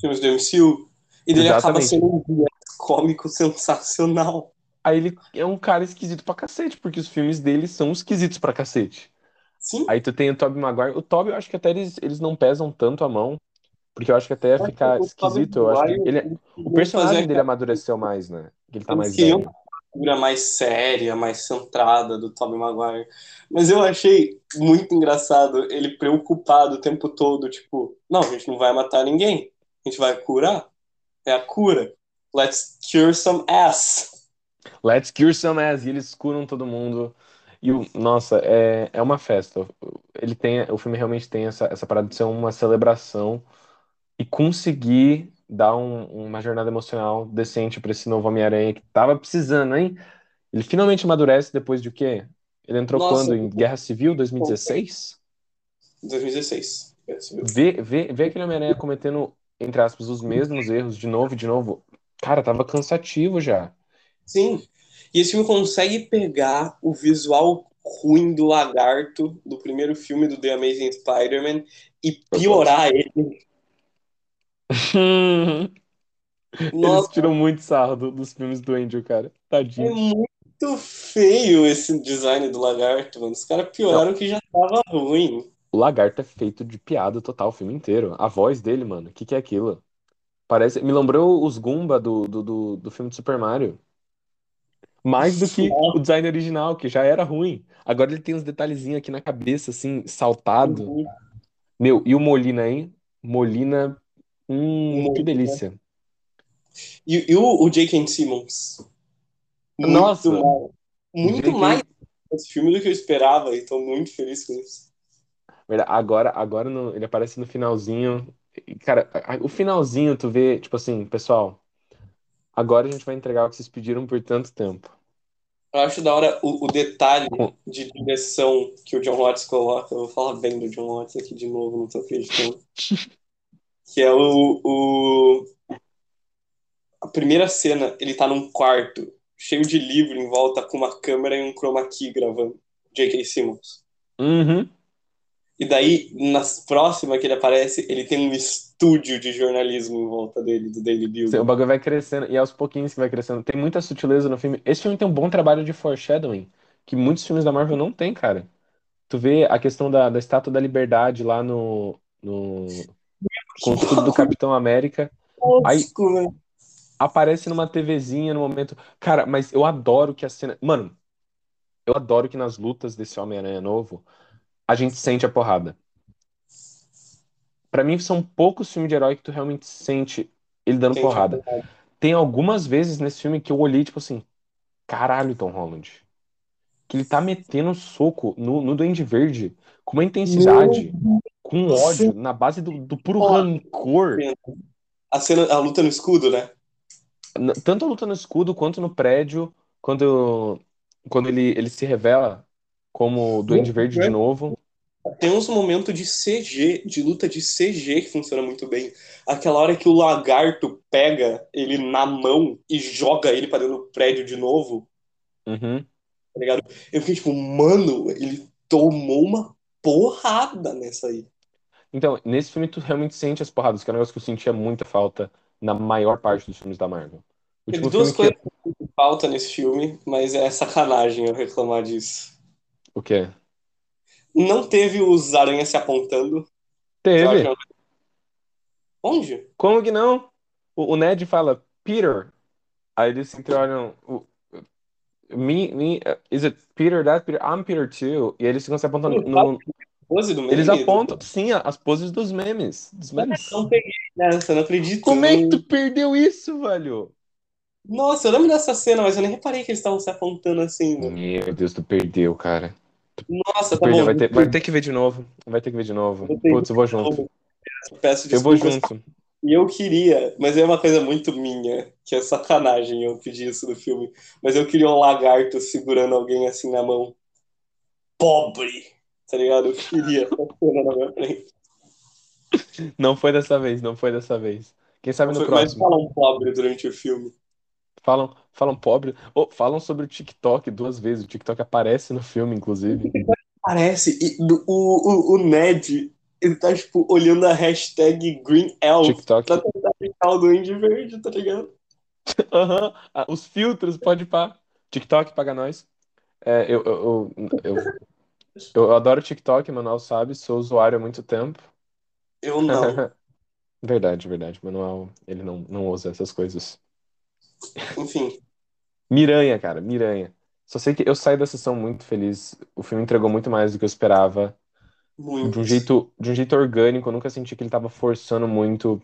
Filmes do MCU. E dele acaba sendo um viés cômico sensacional. Aí ele é um cara esquisito pra cacete, porque os filmes dele são esquisitos pra cacete. Sim. Aí tu tem o Tobey Maguire. O Tobey, eu acho que até eles, eles não pesam tanto a mão, porque eu acho que até ia ficar O Tobey esquisito. Eu acho que ele, eles o personagem dele amadureceu mais, né? Ele tá mais velho. uma figura mais séria, mais centrada do Tobey Maguire. Mas eu achei muito engraçado ele preocupado o tempo todo, tipo, não, a gente não vai matar ninguém. A gente vai curar. É a cura. Let's cure some ass. Let's cure some ass. E eles curam todo mundo. E, o- nossa, é, é uma festa. Ele tem, o filme realmente tem essa, essa parada de ser uma celebração e conseguir dar um- uma jornada emocional decente pra esse novo Homem-Aranha que tava precisando, hein? Ele finalmente amadurece depois de o quê? Ele entrou Nossa, quando? Em Guerra Civil, 2016? 2016. Ver, ver, ver aquele Homem-Aranha cometendo, entre aspas, os mesmos erros de novo e de novo. Cara, tava cansativo já. Sim. E esse filme consegue pegar o visual ruim do lagarto do primeiro filme do The Amazing Spider-Man e piorar ele. Eles Nossa, tiram muito sarro do- dos filmes do Andrew, cara. é Tadinho. muito feio esse design do lagarto, mano. Os caras pioraram o que já tava ruim. O lagarto é feito de piada total o filme inteiro. A voz dele, mano, o que que é aquilo? Parece, me lembrou os Goomba do, do, do, do filme de Super Mario. Mais do que o design original, que já era ruim. Agora ele tem uns detalhezinhos aqui na cabeça, assim, saltado. Meu, e o Molina, hein? Molina, hum, Molina. que delícia. E, e o, o J.K. Simmons? Muito Nossa. mais, muito J.K. mais esse filme do que eu esperava, e tô muito feliz com isso. Agora, agora no- ele aparece no finalzinho. Cara, o finalzinho, tu vê, tipo assim, pessoal, agora a gente vai entregar o que vocês pediram por tanto tempo. Eu acho da hora o, o detalhe Com- de direção que o John Watts coloca. Eu vou falar bem do John Watts aqui de novo, não tô acreditando. Que é o, o. A primeira cena, ele tá num quarto, cheio de livro em volta, com uma câmera e um chroma key gravando. J.K. Simmons. Uhum. E daí, nas próximas que ele aparece, ele tem um estúdio de jornalismo em volta dele, do Daily Bugle. O bagulho vai crescendo, e aos pouquinhos que vai crescendo. Tem muita sutileza no filme. Esse filme tem um bom trabalho de foreshadowing, que muitos filmes da Marvel não tem, cara. Tu vê a questão da, da Estátua da Liberdade lá no, no com o escudo do Capitão América. Aí- aparece numa TVzinha no momento. Cara, mas eu adoro que a cena. Mano, eu adoro que nas lutas desse Homem-Aranha novo, a gente sente a porrada. Pra mim, são poucos filmes de herói que tu realmente sente ele dando Sente porrada. Tem algumas vezes nesse filme que eu olhei, tipo assim, caralho, Tom Holland. Que ele tá metendo soco no, no Duende Verde com uma intensidade, com ódio, na base do, do puro Ó. rancor. A cena, a luta no escudo, né? Tanto a luta no escudo quanto no prédio, quando, quando ele, ele se revela como Duende Verde de novo. Tem uns momentos de CG, de luta de CG que funciona muito bem. Aquela hora que o lagarto pega ele na mão e joga ele pra dentro do prédio de novo, Uhum. tá ligado? Eu fiquei tipo, mano, ele tomou uma porrada nessa aí. Então, nesse filme tu realmente sente as porradas, que é um negócio que eu sentia muita falta na maior parte dos filmes da Marvel. Último duas filme que... coisas que falta nesse filme, mas é sacanagem eu reclamar disso. O quê? Não teve os aranhas se apontando. Teve. Sabe? Onde? Como que não? O, o Ned fala, Peter. Aí eles se olham. o- Me, me, uh, is it Peter that Peter? I'm Peter too. E eles ficam se apontando no. Pose do meme? Eles apontam, sim, as poses dos memes. Dos memes. Não peguei nessa, não acredito. Como é que tu perdeu isso, velho? Nossa, eu lembro dessa cena, mas eu nem reparei que eles estavam se apontando assim, mano. Meu Deus, tu perdeu, cara. Nossa, tá bom. vai ter, vai ter que ver de novo. Vai ter que ver de novo. Putz, eu vou junto. Peço Eu vou desculpas. junto. E eu queria, mas é uma coisa muito minha, que é sacanagem eu pedir isso do filme. Mas eu queria um lagarto segurando alguém assim na mão. Pobre! Tá ligado? Eu queria essa cena na minha frente. Não foi dessa vez, não foi dessa vez. Quem sabe Não no foi- Mas próximo. falam pobre durante o filme. Falam, falam pobre. Oh, falam sobre o TikTok duas vezes. O TikTok aparece no filme, inclusive. Parece. E do- o, o, o Ned, ele tá, tipo, olhando a hashtag Green Elf TikTok. pra tentar ficar o Duende Verde, tá ligado? Aham. Ah, os filtros, pode pá. TikTok paga nós. É, eu, eu, eu, eu, eu adoro TikTok, Manuel sabe, sou usuário há muito tempo. Eu não. Verdade, verdade. Manuel, ele não, não usa essas coisas. Enfim. Miranha, cara, Miranha. Só sei que eu saí da sessão muito feliz. O filme entregou muito mais do que eu esperava. Muito. De um jeito, de um jeito orgânico, eu nunca senti que ele tava forçando muito,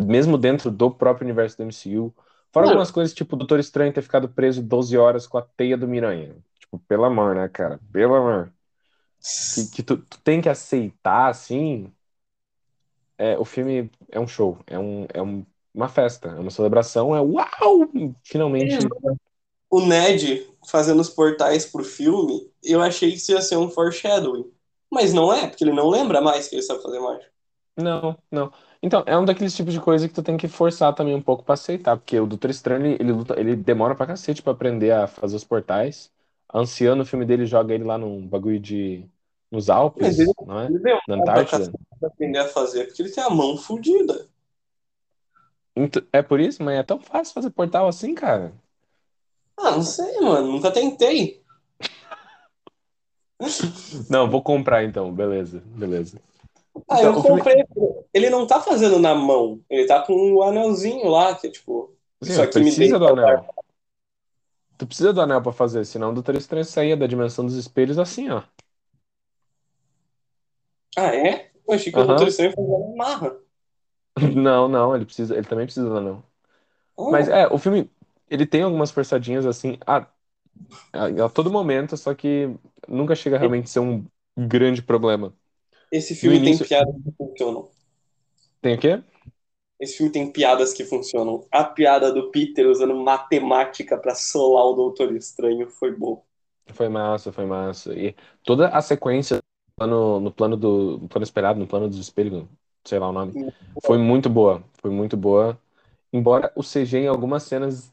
mesmo dentro do próprio universo do MCU. Fora Mano. algumas coisas, tipo o Doutor Estranho ter ficado preso 12 horas com a teia do Miranha. Tipo, pelo amor, né, cara? Pelo amor. Que, que tu, tu tem que aceitar, assim. É, o filme é um show, é, um, é um- uma festa, é uma celebração, é uau! Finalmente. O Ned fazendo os portais pro filme, eu achei que isso ia ser um foreshadowing. Mas não é, porque ele não lembra mais que ele sabe fazer mágica. Não, não. Então, é um daqueles tipos de coisa que tu tem que forçar também um pouco pra aceitar, porque o Doutor Estranho, ele, ele luta, ele demora pra cacete pra aprender a fazer os portais. A Anciã, no filme dele, joga ele lá num bagulho de... nos Alpes, ele- não é? Ele Na Antártida. pra aprender a fazer, porque ele tem a mão fodida. Ent- É por isso, mas é tão fácil fazer portal assim, cara. Ah, não sei, mano. Nunca tentei. Não, vou comprar então, beleza, beleza. Ah, Então, eu o comprei. Ele não tá fazendo na mão. Ele tá com o anelzinho lá, que é tipo. Sim, Isso aqui me precisa deixa do anel. Tu precisa do anel pra fazer, senão o Doutor Estranho saía da dimensão dos espelhos assim, ó. Ah, é? Eu achei que o Aham. Doutor Estranho fazia na marra. Não, não, ele precisa, ele também precisa anel. Ah, Mas é, o filme, ele tem algumas forçadinhas assim a, a, a todo momento, só que nunca chega a realmente a ser um grande problema. Esse filme no início- tem piadas que funcionam. Tem o quê? Esse filme tem piadas que funcionam. A piada do Peter usando matemática pra solar o Doutor Estranho foi boa. Foi massa, foi massa. E toda a sequência no, no plano do no plano esperado, no plano dos espelhos, sei lá o nome, foi muito boa. Foi muito boa. Embora o CG em algumas cenas,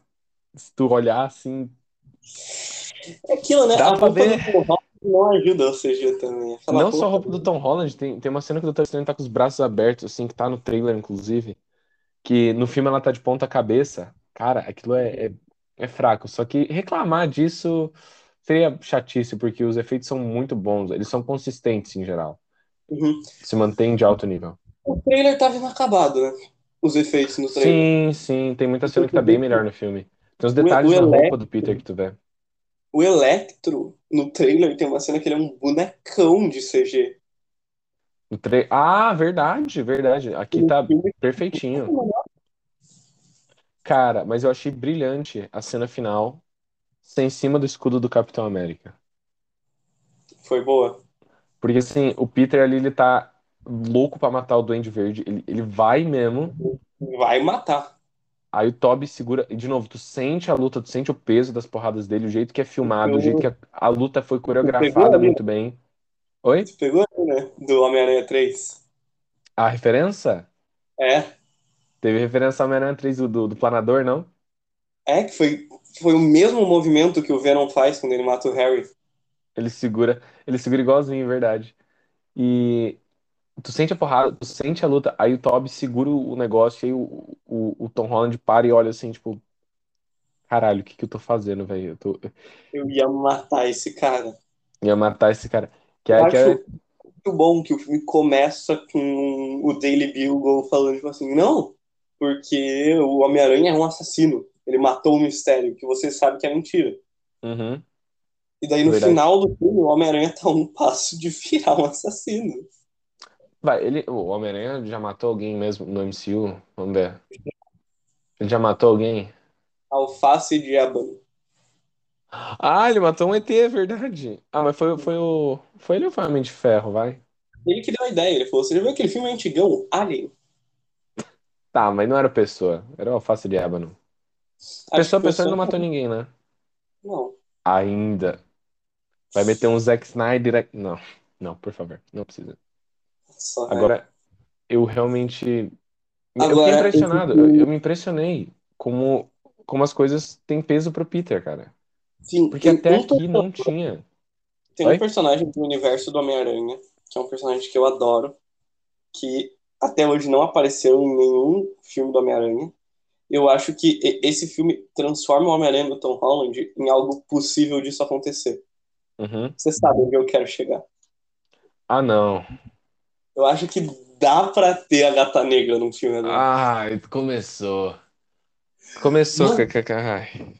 se tu olhar assim, É aquilo, né? Dá a pra roupa ver. do Tom Holland não ajuda o CG também. Aquela não só a roupa do Tom Holland, tem, tem uma cena que o Dr. Estranho tá com os braços abertos, assim, que tá no trailer, inclusive, que no filme ela tá de ponta cabeça. Cara, aquilo é, é, é fraco. Só que reclamar disso seria chatice, porque os efeitos são muito bons, eles são consistentes em geral. Uhum. Se mantém de alto nível. O trailer tava inacabado, né? Os efeitos no trailer. Sim, sim, tem muita cena que tá bem melhor no filme. Tem os detalhes o na roupa Electro- do Peter que tu vê. O Electro, no trailer, tem uma cena que ele é um bonecão de CG. Tra... Ah, verdade, verdade. Aqui tá filme, perfeitinho. Cara, mas eu achei brilhante a cena final ser em cima do escudo do Capitão América. Foi boa. Porque assim, o Peter ali, ele tá louco pra matar o Duende Verde. Ele, ele vai mesmo. Vai matar. Aí o Toby segura. E de novo, tu sente a luta, tu sente o peso das porradas dele, o jeito que é filmado, o jeito que a, a luta foi coreografada ali? muito bem. Oi? Você pegou, né? Do Homem-Aranha 3. A referência? É. Teve referência ao Homem-Aranha 3 do, do, do Planador, não? É, que foi, foi o mesmo movimento que o Venom faz quando ele mata o Harry. Ele segura, ele segura igualzinho, verdade. E tu sente a porrada, tu sente a luta, aí o Toby segura o negócio, aí o, o, o Tom Holland para e olha assim, tipo, caralho, o que que eu tô fazendo, velho? Eu tô... Eu ia matar esse cara. Ia matar esse cara. Que Eu é, que acho é... muito bom que o filme começa com o Daily Bugle falando tipo assim, não, porque o Homem-Aranha é um assassino. Ele matou o mistério, que você sabe que é mentira. Uhum. E daí no Verdade. final do filme, o Homem-Aranha tá a um passo de virar um assassino. Vai, ele, o Homem-Aranha já matou alguém mesmo no MCU? Vamos ver. Ele já matou alguém? Alface de ébano. Ah, ele matou um ET, é verdade. Ah, mas foi, foi o. Foi ele ou foi o Homem de Ferro, vai? Ele que deu a ideia, ele falou, você já viu aquele filme antigão, Alien? Tá, mas não era pessoa, era o Alface de Ébano. Pessoa, pessoa eu não matou ninguém, né? Não. Ainda. Vai meter um Zack Snyder. aqui- Não, não, por favor, não precisa. Só, Agora, eu realmente. eu fiquei Agora, impressionado. Eu, eu me impressionei como, como as coisas têm peso pro Peter, cara. Sim, Porque até um aqui não tinha. Tem Oi? um personagem do universo do Homem-Aranha, que é um personagem que eu adoro, que até hoje não apareceu em nenhum filme do Homem-Aranha. Eu acho que esse filme transforma o Homem-Aranha do Tom Holland em algo possível disso acontecer. Uhum. Você sabe onde eu quero chegar. Ah, não. Eu acho que dá pra ter a Gata Negra num filme. Ai, começou. Começou, Mano. Ai.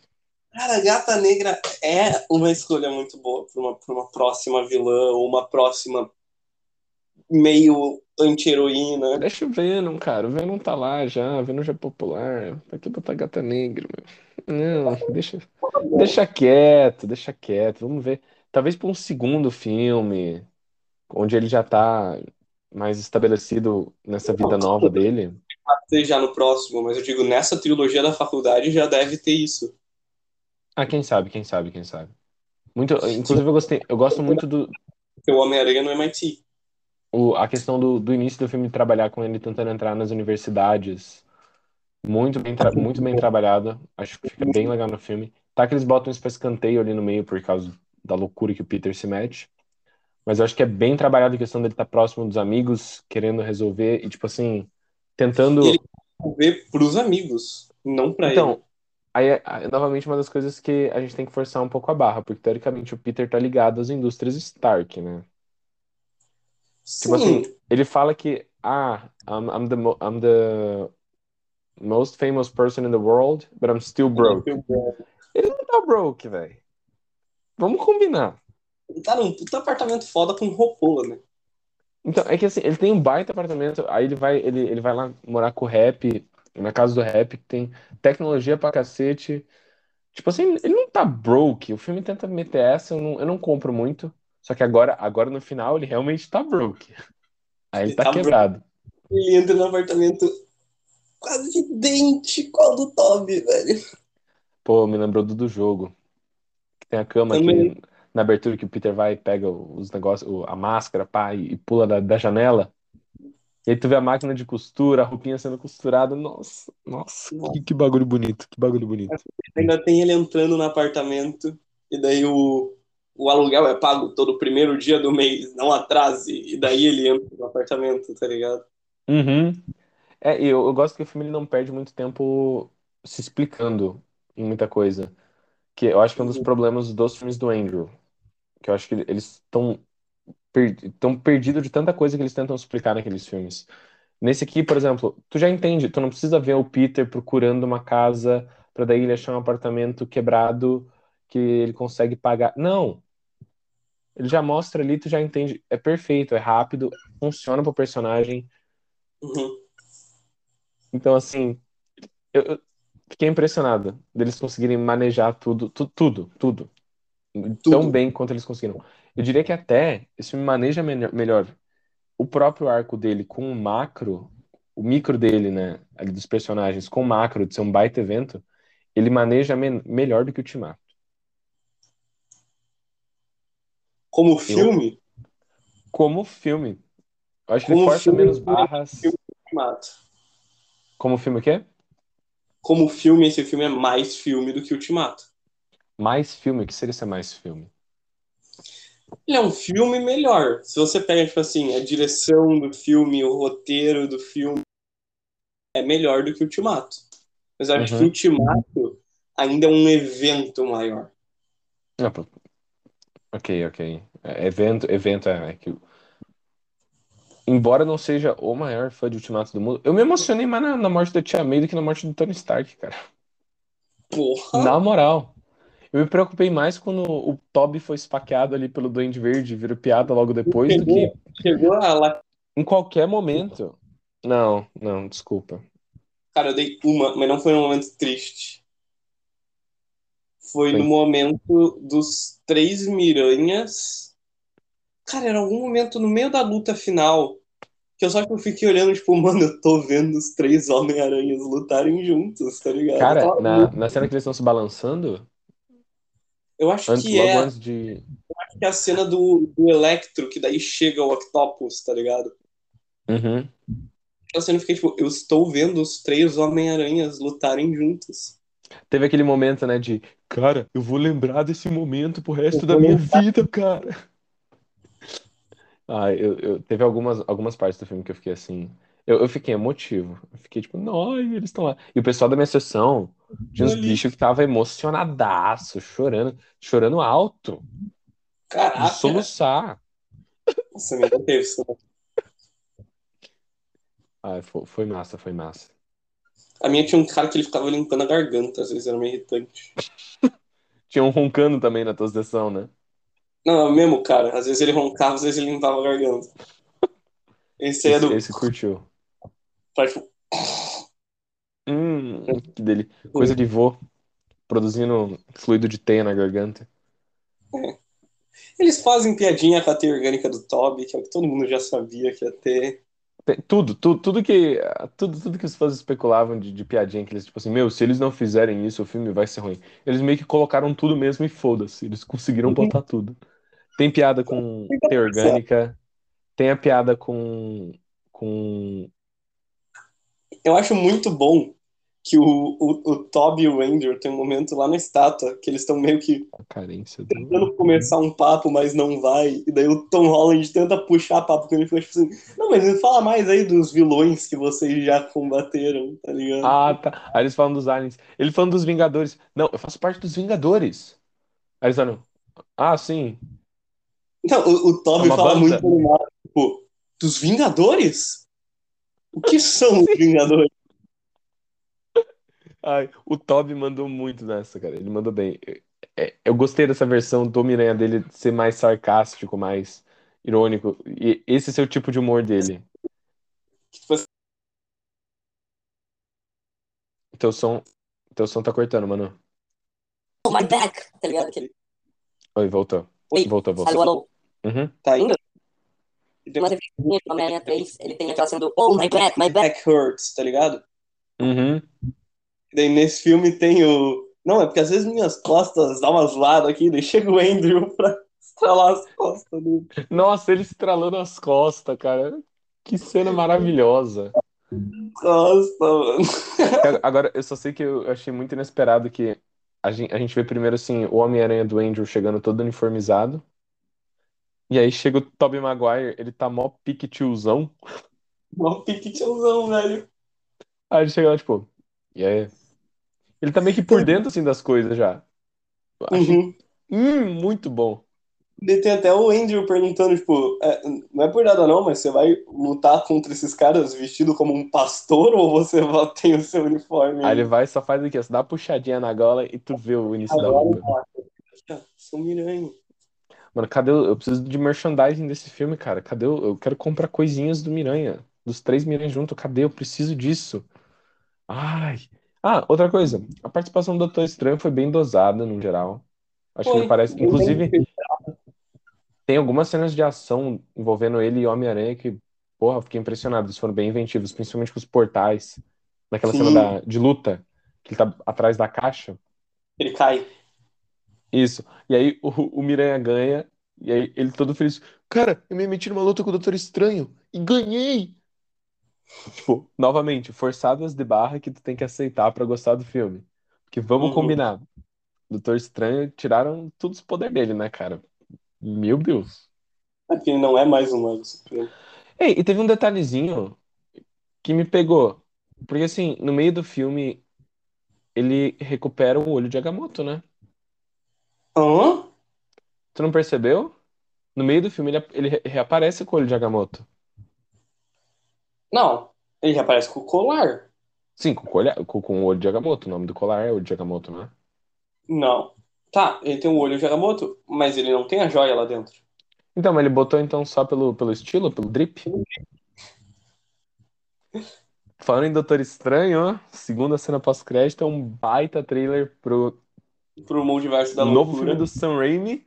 Cara, a Gata Negra é uma escolha muito boa pra uma, pra uma próxima vilã ou uma próxima meio anti-heroína. Deixa o Venom, cara. O Venom tá lá já. O Venom já é popular. Pra que botar gata negra, meu? Não, deixa, deixa quieto, deixa quieto. Vamos ver. Talvez pra um segundo filme, onde ele já tá mais estabelecido nessa vida nova dele. Já no próximo, mas eu digo, nessa trilogia da faculdade já deve ter isso. Ah, quem sabe, quem sabe, quem sabe. Muito, inclusive eu gostei, eu gosto muito do o Homem-Aranha no MIT. o, a questão do, do início do filme trabalhar com ele tentando entrar nas universidades. Muito bem, muito bem trabalhado. Acho que fica bem legal no filme. Tá que eles botam isso pra escanteio ali no meio por causa da loucura que o Peter se mete. Mas eu acho que é bem trabalhado a questão dele estar próximo dos amigos, querendo resolver e, tipo assim, tentando. Ele- Ver pros amigos, não pra ele. Então, aí é aí, novamente uma das coisas que a gente tem que forçar um pouco a barra, porque teoricamente o Peter tá ligado às indústrias Stark, né? Tipo Sim, assim, ele fala que, ah, I'm, I'm the, I'm the most famous person in the world, but I'm still broke. Ele não tá broke, velho. Vamos combinar. Ele tá num puta apartamento foda com roupô, né? Então, é que assim, ele tem um baita apartamento, aí ele vai, ele, ele vai lá morar com o rap, na casa do rap, que tem tecnologia pra cacete. Tipo assim, ele não tá broke. O filme tenta meter essa, eu não, eu não compro muito. Só que agora, agora no final ele realmente tá broke. Aí ele Ele tá tá quebrado. Ele entra no apartamento quase idêntico ao do Toby, velho. Pô, me lembrou do, do jogo. Que tem a cama Também. aqui na abertura que o Peter vai e pega os negócios, a máscara, pá, e, pula da, da janela. E aí tu vê a máquina de costura, a roupinha sendo costurada. Nossa, nossa, que, que bagulho bonito, que bagulho bonito. Ainda tem ele entrando no apartamento, e daí o, o aluguel é pago todo primeiro dia do mês, não atrase, e daí ele entra no apartamento, tá ligado? Uhum. É, e eu, eu gosto que o filme ele não perde muito tempo se explicando em muita coisa. Que eu acho que é um dos Uhum. problemas dos filmes do Andrew. Que eu acho que eles estão estão perdidos de tanta coisa que eles tentam explicar naqueles filmes. Nesse aqui, por exemplo, tu já entende, tu não precisa ver o Peter procurando uma casa pra daí ele achar um apartamento quebrado que ele consegue pagar. Não. Ele já mostra ali, tu já entende. É perfeito, é rápido, funciona pro personagem. Uhum. Então, assim, eu, eu fiquei impressionado deles conseguirem manejar tudo, tu- tudo, tudo, tão Tudo. bem quanto eles conseguiram. Eu diria que até esse filme maneja melhor, o próprio arco dele com o macro, o micro dele, né, ali dos personagens, com o macro de ser um baita evento, ele maneja men- melhor do que o Ultimato. Como filme, Como filme. Eu acho que ele força menos barras. Como filme o quê? Como filme, esse filme é mais filme do que Ultimato. Mais filme. O que seria ser mais filme? Ele é um filme melhor. Se você pega, tipo assim, a direção do filme, o roteiro do filme, é melhor do que Ultimato. Mas eu acho Uhum. que Ultimato ainda é um evento maior. Ah. Ok, ok. É, evento, evento é, é que. Embora não seja o maior fã de Ultimato do mundo, eu me emocionei mais na, na morte da Tia May do que na morte do Tony Stark, cara. Porra! Na moral. Eu me preocupei mais quando o Toby foi esfaqueado ali pelo Duende Verde e virou piada logo depois do que Chegou a lá. em qualquer momento. Não, não, desculpa. Cara, eu dei uma, mas não foi num momento triste. Foi Foi. no momento dos três miranhas. Cara, era algum momento no meio da luta final que eu só que eu fiquei olhando, tipo, mano, eu tô vendo os três Homem-Aranhas lutarem juntos, tá ligado? Cara, na, na cena que eles estão se balançando, Eu acho antes, que é, antes de. que é a cena do, do Electro, que daí chega o Octopus, tá ligado? Uhum. aquela cena eu fiquei tipo, eu estou vendo os três Homem-Aranhas lutarem juntos. Teve aquele momento, né, de, cara, eu vou lembrar desse momento pro resto da minha vida, cara. Ah, eu, eu- teve algumas, algumas partes do filme que eu fiquei assim. Eu, eu fiquei emotivo. Eu fiquei tipo, não, eles estão lá. E o pessoal da minha sessão tinha uns bichos que tava emocionadaço, chorando, chorando alto, de Caraca! soluçar. Nossa, não teve. Ah, foi, foi massa, foi massa. A minha tinha um cara que ele ficava limpando a garganta, às vezes era meio irritante. Tinha um roncando também na tua sessão, né? Não, é o mesmo cara. Às vezes ele roncava, às vezes ele limpava a garganta. Esse aí é Esse, do. esse curtiu. faz, tipo, Hum, que dele. Coisa de vô, produzindo fluido de teia na garganta. Eles fazem piadinha com a teia orgânica do Toby, que é o que todo mundo já sabia que ia ter. Tudo, tudo, tudo que, tudo, tudo que os fãs especulavam de, de piadinha, que eles, tipo assim, meu, se eles não fizerem isso, o filme vai ser ruim. Eles meio que colocaram tudo mesmo e foda-se, eles conseguiram botar tudo. Tem piada com teia orgânica, tem a piada com, com... Eu acho muito bom que o, o, o Toby e o Andrew tem um momento lá na estátua que eles estão meio que carência do... tentando começar um papo, mas não vai. E daí o Tom Holland tenta puxar papo com ele e fica tipo assim: Não, mas me fala mais aí dos vilões que vocês já combateram, tá ligado? Ah, tá. Aí eles falam dos aliens. Ele falando dos Vingadores. Não, eu faço parte dos Vingadores. Aí eles falam, ah, sim. Não, o, o Toby É fala banda? muito animado, tipo, dos Vingadores? O que são os Vingadores? Ai, o Toby mandou muito nessa, cara. Ele mandou bem. É, Eu gostei dessa versão do Homem-Aranha dele ser mais sarcástico, mais irônico. E esse é o tipo de humor dele. Tipo assim, Teu som, teu som tá cortando, mano. Oh, my back, tá ligado? Aquele, Oi, voltou. Oi, Voltou, alô, voltou. alô. Uhum. tá indo? Tem uma referência no Homem-Aranha 3, ele tem aquela cena do Oh, my back, my back. Back Hurts, tá ligado? Uhum. Daí nesse filme tem o. Não, é porque às vezes minhas costas dão umas ladas aqui, daí chega o Andrew pra estralar as costas dele. Nossa, ele estralando as costas, cara. Que cena maravilhosa. Costa, mano. Agora, eu só sei que eu achei muito inesperado que a gente, a gente vê primeiro assim o Homem-Aranha do Andrew chegando todo uniformizado. E aí chega o Tobey Maguire, ele tá mó pique tiozão. Mó pique tiozão, velho. Aí ele chega lá, tipo, e aí? Ele tá meio que por dentro assim das coisas já. Eu Uhum. hum, muito bom. E tem até o Andrew perguntando, tipo, é, não é por nada não, mas você vai lutar contra esses caras vestido como um pastor ou você tem o seu uniforme? Aí ele vai e só faz o quê? Você dá uma puxadinha na gola e tu vê o início da Agora, luta. Ah, São Miranha. Mano, cadê. Eu preciso de merchandising desse filme, cara. Cadê o... Eu quero comprar coisinhas do Miranha. Dos três Miranha junto. Cadê? Eu preciso disso. Ai. Ah, outra coisa. A participação do Doutor Estranho foi bem dosada, no geral. Acho que ele Foi. parece... Inclusive, tem algumas cenas de ação envolvendo ele e Homem-Aranha que, porra, eu fiquei impressionado. Eles foram bem inventivos, principalmente com os portais. Naquela Sim. cena da... de luta, que ele tá atrás da caixa. Ele cai. Isso. E aí o, o Miranha ganha, e aí ele todo feliz. Cara, eu me meti numa luta com o Doutor Estranho e ganhei! Tipo, novamente, forçadas de barra que tu tem que aceitar pra gostar do filme. Porque vamos Uhum. combinar. Doutor Estranho tiraram todos os poderes dele, né, cara? Meu Deus. É porque ele não é mais um supremo. Ei, e teve um detalhezinho que me pegou. Porque assim, no meio do filme, ele recupera o olho de Agamotto, né? Hã? Tu não percebeu? No meio do filme, ele, ele re- reaparece com o olho de Agamotto. Não. Ele já aparece com o colar. Sim, com, colha- com, com o olho de Agamotto. O nome do colar é olho de Agamotto, né? Não. Tá, ele tem o olho de Agamotto, mas ele não tem a joia lá dentro. Então, mas ele botou então só pelo, pelo estilo, pelo drip? Falando em Doutor Estranho, segunda cena pós-crédito é um baita trailer pro Pro multiverso da novo loucura. filme do Sam Raimi,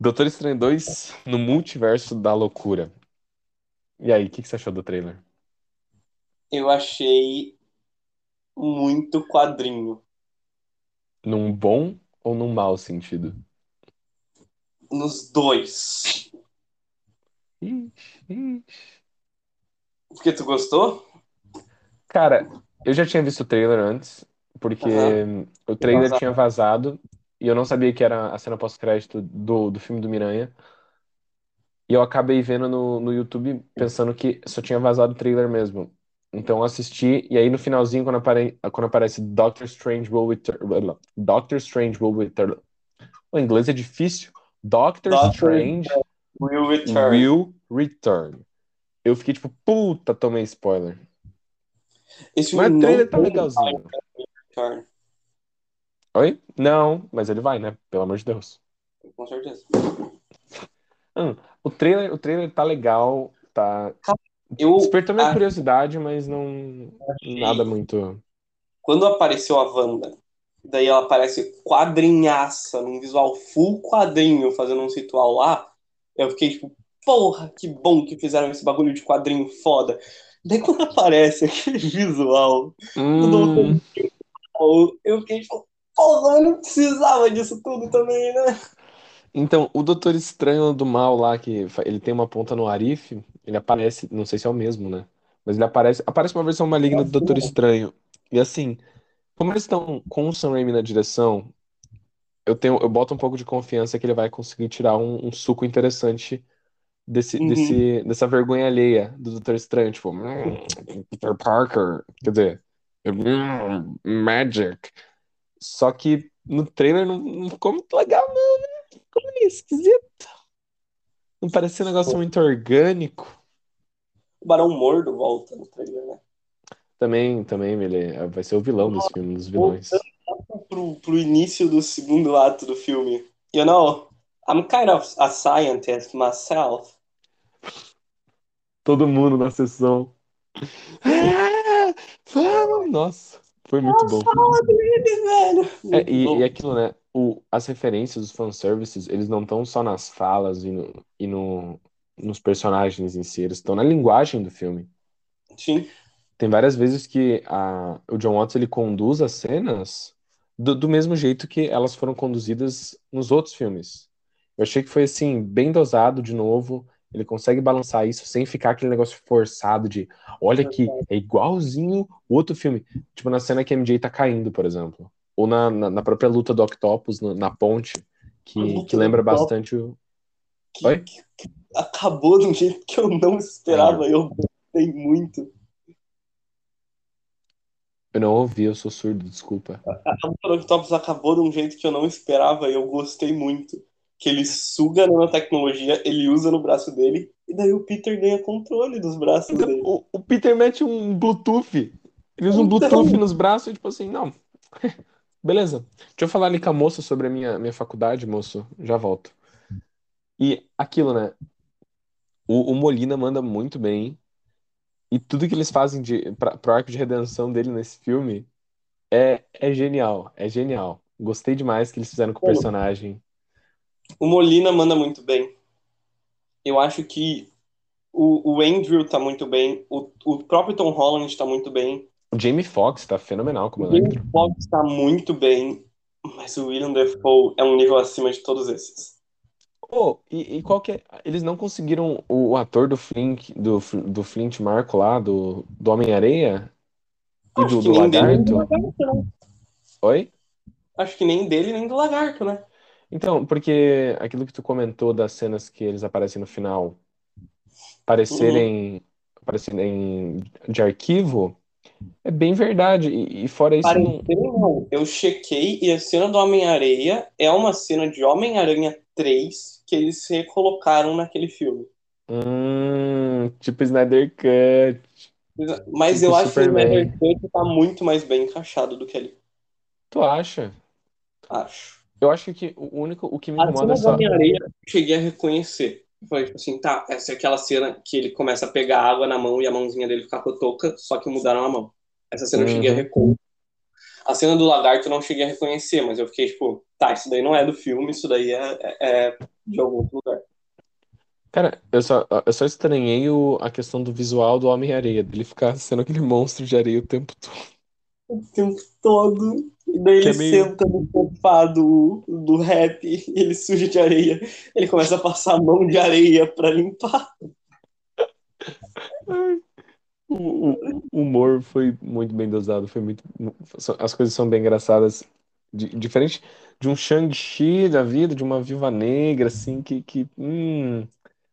Doutor Estranho 2 no Multiverso da Loucura. E aí, o que, que você achou do trailer? Eu achei muito quadrinho. Num bom ou num mau sentido? Nos dois. Ixi, ixi. Porque tu gostou? Cara, eu já tinha visto o trailer antes, porque Aham. o trailer Vazado. tinha vazado e eu não sabia que era a cena pós-crédito do, do filme do Miranha. E eu acabei vendo no, no YouTube pensando que só tinha vazado o trailer mesmo. Então eu assisti, e aí no finalzinho, quando, apare... quando aparece Doctor Strange will return. Doctor Strange will return. O inglês é difícil. Doctor Doctor Strange Will Return. will return. Eu fiquei tipo, puta, tomei spoiler. Esse Mas o trailer tá legalzinho. Oi? Não, mas ele vai, né? Pelo amor de Deus. com certeza. Hum, o trailer, o trailer tá legal, tá. Eu, Despertou minha ah, curiosidade, mas não. Nada muito. quando apareceu a Wanda, daí ela aparece quadrinhaça, num visual full quadrinho, fazendo um ritual lá, eu fiquei tipo, porra, que bom que fizeram esse bagulho de quadrinho foda. Daí quando aparece aquele visual, Hum, eu fiquei tipo, porra, eu não precisava disso tudo também, né? Então, o Doutor Estranho do Mal lá, que fa- ele tem uma ponta no Arif, ele aparece, não sei se é o mesmo, né? Mas ele aparece, aparece uma versão maligna do Doutor Estranho. E assim, como eles estão com o Sam Raimi na direção, eu tenho, eu boto um pouco de confiança que ele vai conseguir tirar um, um suco interessante desse, Uhum. desse, dessa vergonha alheia do Doutor Estranho, tipo, "Hum, Peter Parker, quer dizer, "Hum, Magic. Só que no trailer não, não ficou muito legal, não, né? Ficou meio esquisito. Não parecia um negócio muito orgânico. O Barão Mordo volta no trailer, né? Também, também, ele vai ser o vilão desse filme, dos vilões. Pro, pro início do segundo ato do filme. You know, I'm kind of a scientist myself. Todo mundo na sessão. Ah, vamos! Nossa, foi muito bom. Fala dele, velho. É, e, e aquilo, né? O, as referências, os fanservices, eles não estão só nas falas e, no, e no, nos personagens em si, eles estão na linguagem do filme. Sim. Tem várias vezes que a, o John Watts ele conduz as cenas do, do mesmo jeito que elas foram conduzidas nos outros filmes. Eu achei que foi assim, bem dosado de novo. Ele consegue balançar isso sem ficar aquele negócio forçado de olha aqui, é igualzinho o outro filme. Tipo na cena que a MJ tá caindo, por exemplo. Ou na, na, na própria luta do Octopus no- na ponte, que, que lembra bastante o. Que, Oi? que- que acabou de um jeito que eu não esperava. Eu gostei muito. Eu não ouvi, eu sou surdo, desculpa. A luta do Octopus acabou de um jeito que eu não esperava e eu gostei muito. Que ele suga a nanotecnologia, ele usa no braço dele, e daí o Peter ganha controle dos braços dele. O, o Peter mete um Bluetooth. Ele usa um Então. Bluetooth nos braços e, tipo assim, não. Beleza. Deixa eu falar ali com a moça sobre a minha, minha faculdade, moço. Já volto. E aquilo, né? O, o Molina manda muito bem. E tudo que eles fazem de, pra, pro arco de redenção dele nesse filme é, é genial. É genial. Gostei demais que eles fizeram com o personagem. O Molina manda muito bem. Eu acho que o, o Andrew tá muito bem, o, o próprio Tom Holland tá muito bem, O Jamie Foxx tá fenomenal como o Jamie Electro. Foxx tá muito bem, mas o William Dafoe é um nível acima de todos esses. Oh, e, e qual que é? Eles não conseguiram o, o ator do Flint, do, do Flint Marco lá, do, do Homem-Areia e Acho do, que do nem dele nem do Lagarto? Lagarto, né? Oi? Acho que nem dele nem do Lagarto, né? Então, porque aquilo que tu comentou das cenas que eles aparecem no final parecerem, parecerem de arquivo, é bem verdade. E, e fora isso, não. Eu chequei e a cena do Homem-Areia é uma cena de Homem-Aranha 3 que eles recolocaram naquele filme. Hum, tipo Snyder Cut. Mas Tipo eu acho que o. Snyder Cut tá muito mais bem encaixado do que ele. Tu acha? Acho. Eu acho que o único, o que me A incomoda é do só. Homem-Areia eu cheguei a reconhecer. Falei, tipo assim, tá, essa é aquela cena que ele começa a pegar água na mão e a mãozinha dele fica cotoca, só que mudaram a mão. Essa cena eu cheguei a Uhum. reconhecer. A cena do lagarto eu não cheguei a reconhecer, mas eu fiquei tipo, tá, isso daí não é do filme, isso daí é, é- é de algum outro lugar. Cara, eu só, eu só estranhei o, a questão do visual do Homem-Areia, dele ficar sendo aquele monstro de areia o tempo todo. O tempo todo. E daí Que ele é meio- senta no sofá do, do rap, ele suja de areia. Ele começa a passar a mão de areia pra limpar. O, o- humor foi muito bem dosado, foi muito. As coisas são bem engraçadas. Di- diferente de um Shang-Chi da vida, de uma Viúva Negra, assim, que, que hum,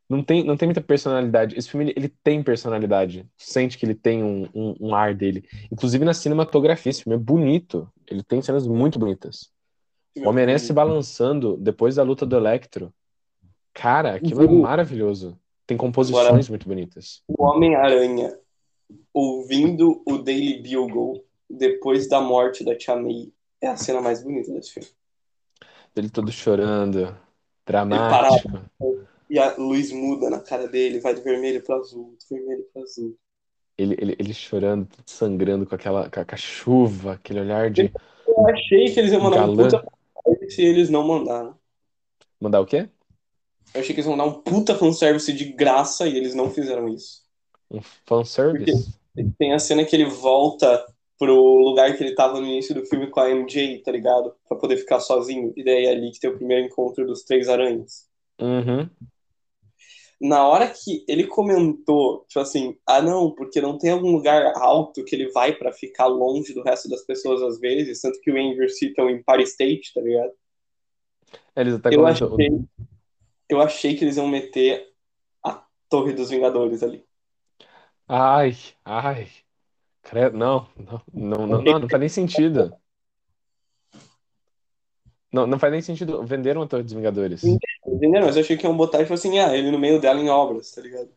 não tem, não tem muita personalidade. Esse filme, ele, ele tem personalidade. Sente que ele tem um, um, um ar dele. Inclusive na cinematografia, esse filme é bonito. Ele tem cenas muito bonitas. O Homem-Aranha se balançando depois da luta do Electro. Cara, aquilo é Uhum. maravilhoso. Tem composições muito bonitas. O Homem-Aranha ouvindo o Daily Bugle depois da morte da Tia May é a cena mais bonita desse filme. Ele todo chorando, dramático. E a luz muda na cara dele, vai do vermelho pro azul, do vermelho pro azul. Ele, ele, ele chorando, sangrando com aquela com a, chuva, aquele olhar de Eu achei que eles iam mandar um Galã. puta fanservice e eles não mandaram. mandar o quê? Eu achei que eles iam mandar um puta fanservice de graça e eles não fizeram isso. Um fanservice? Tem a cena que ele volta pro lugar que ele tava no início do filme com a MJ, tá ligado? Pra poder ficar sozinho. E daí é ali que tem o primeiro encontro dos três aranhas. Uhum. Na hora que ele comentou, tipo assim, ah não, porque não tem algum lugar alto que ele vai pra ficar longe do resto das pessoas às vezes, tanto que o Andrew cita o Empire State, tá ligado? Eles até Eu achei, eu achei que eles iam meter a Torre dos Vingadores ali. Ai, ai. Credo, não, não, não, não, não, não faz nem sentido. Não, não faz nem sentido. Venderam a Torre dos Vingadores. Entenderam? Mas eu achei que iam botar, tipo assim, ah, ele no meio dela em obras, tá ligado?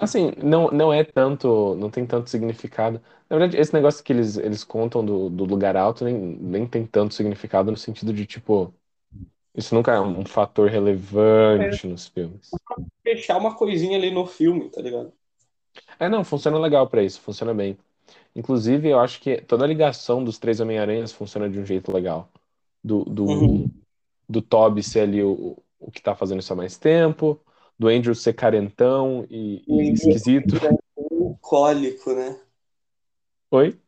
Assim, não, não é tanto, não tem tanto significado. Na verdade, esse negócio que eles, eles contam do, do lugar alto nem, nem tem tanto significado no sentido de, tipo, isso nunca é um fator relevante nos filmes. Fechar uma coisinha ali no filme, tá ligado? É, não, funciona legal pra isso, funciona bem. Inclusive, eu acho que toda a ligação dos três Homem-Aranhas funciona de um jeito legal. Do, do, Uhum. do Tobey ser ali o, o que tá fazendo isso há mais tempo, do Andrew ser carentão e, e Andrew- esquisito. Melancólico, né? Oi?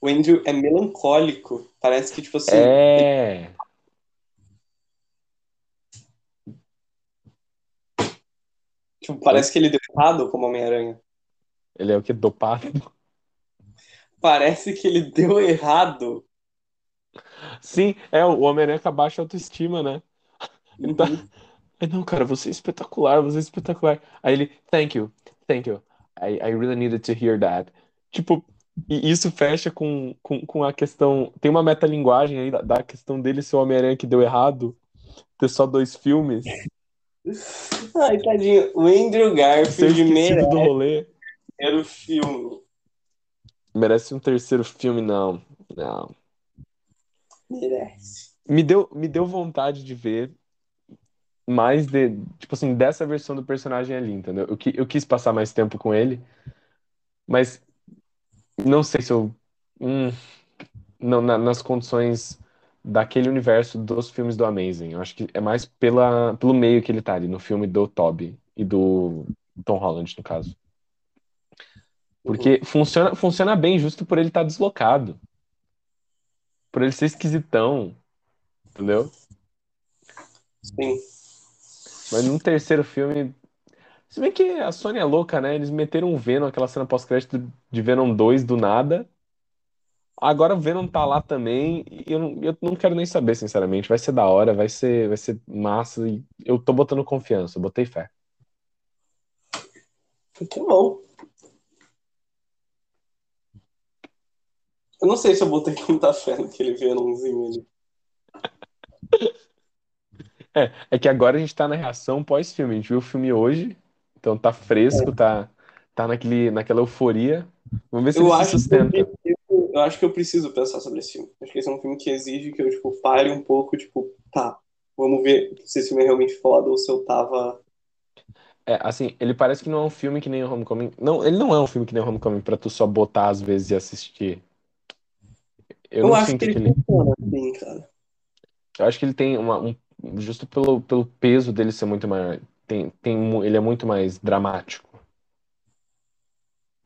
O Andrew é melancólico. Parece que, tipo assim, É. tipo, parece que ele deu errado como Homem-Aranha. Ele é o que? Dopado? Parece que ele deu errado. Sim, é o Homem-Aranha com a baixa autoestima, né? Uhum. Tá. Ai, não, cara, você é espetacular, você é espetacular. Aí ele, thank you, thank you. I, I really needed to hear that. Tipo, e isso fecha com, com, com a questão. Tem uma metalinguagem aí da, da questão dele ser o Homem-Aranha que deu errado, ter só dois filmes, Ai, tadinho. O Andrew Garfield merece do rolê. o filme. Merece um terceiro filme, não. Não. Merece. Me deu, me deu vontade de ver mais de, tipo assim, dessa versão do personagem ali, entendeu? Eu, eu quis passar mais tempo com ele, mas não sei se eu. hum, não, na- nas condições daquele universo dos filmes do Amazing. Eu acho que é mais pela, pelo meio que ele tá ali, no filme do Tobey e do Tom Holland, no caso. Porque funciona, funciona bem justo por ele estar deslocado. Por ele ser esquisitão, entendeu? Sim. Mas num terceiro filme. Se bem que a Sony é louca, né? Eles meteram o Venom, aquela cena pós-crédito de Venom 2 do nada. Agora o Venom tá lá também. E eu não, eu não quero nem saber, sinceramente. Vai ser da hora, vai ser, vai ser massa. Eu tô botando confiança, eu botei fé. Muito bom. Eu não sei se eu botei muita fé naquele Venomzinho ali. É, é que agora a gente tá na reação pós-filme. A gente viu o filme hoje, então tá fresco, tá, tá naquele, naquela euforia. Vamos ver se Eu ele se acho, que eu, sustenta. preciso, eu acho que eu preciso pensar sobre esse filme. Acho que esse é um filme que exige que eu, tipo, pare um pouco, tipo, tá, vamos ver se esse filme é realmente foda ou se eu tava. É, assim, ele parece que não é um filme que nem o Homecoming. Não, ele não é um filme que nem o Homecoming pra tu só botar às vezes e assistir. Eu Eu, não acho que ele que ele. funciona assim, cara. Eu acho que ele tem uma. Um, justo pelo, pelo peso dele ser muito maior. Tem, tem, ele é muito mais dramático.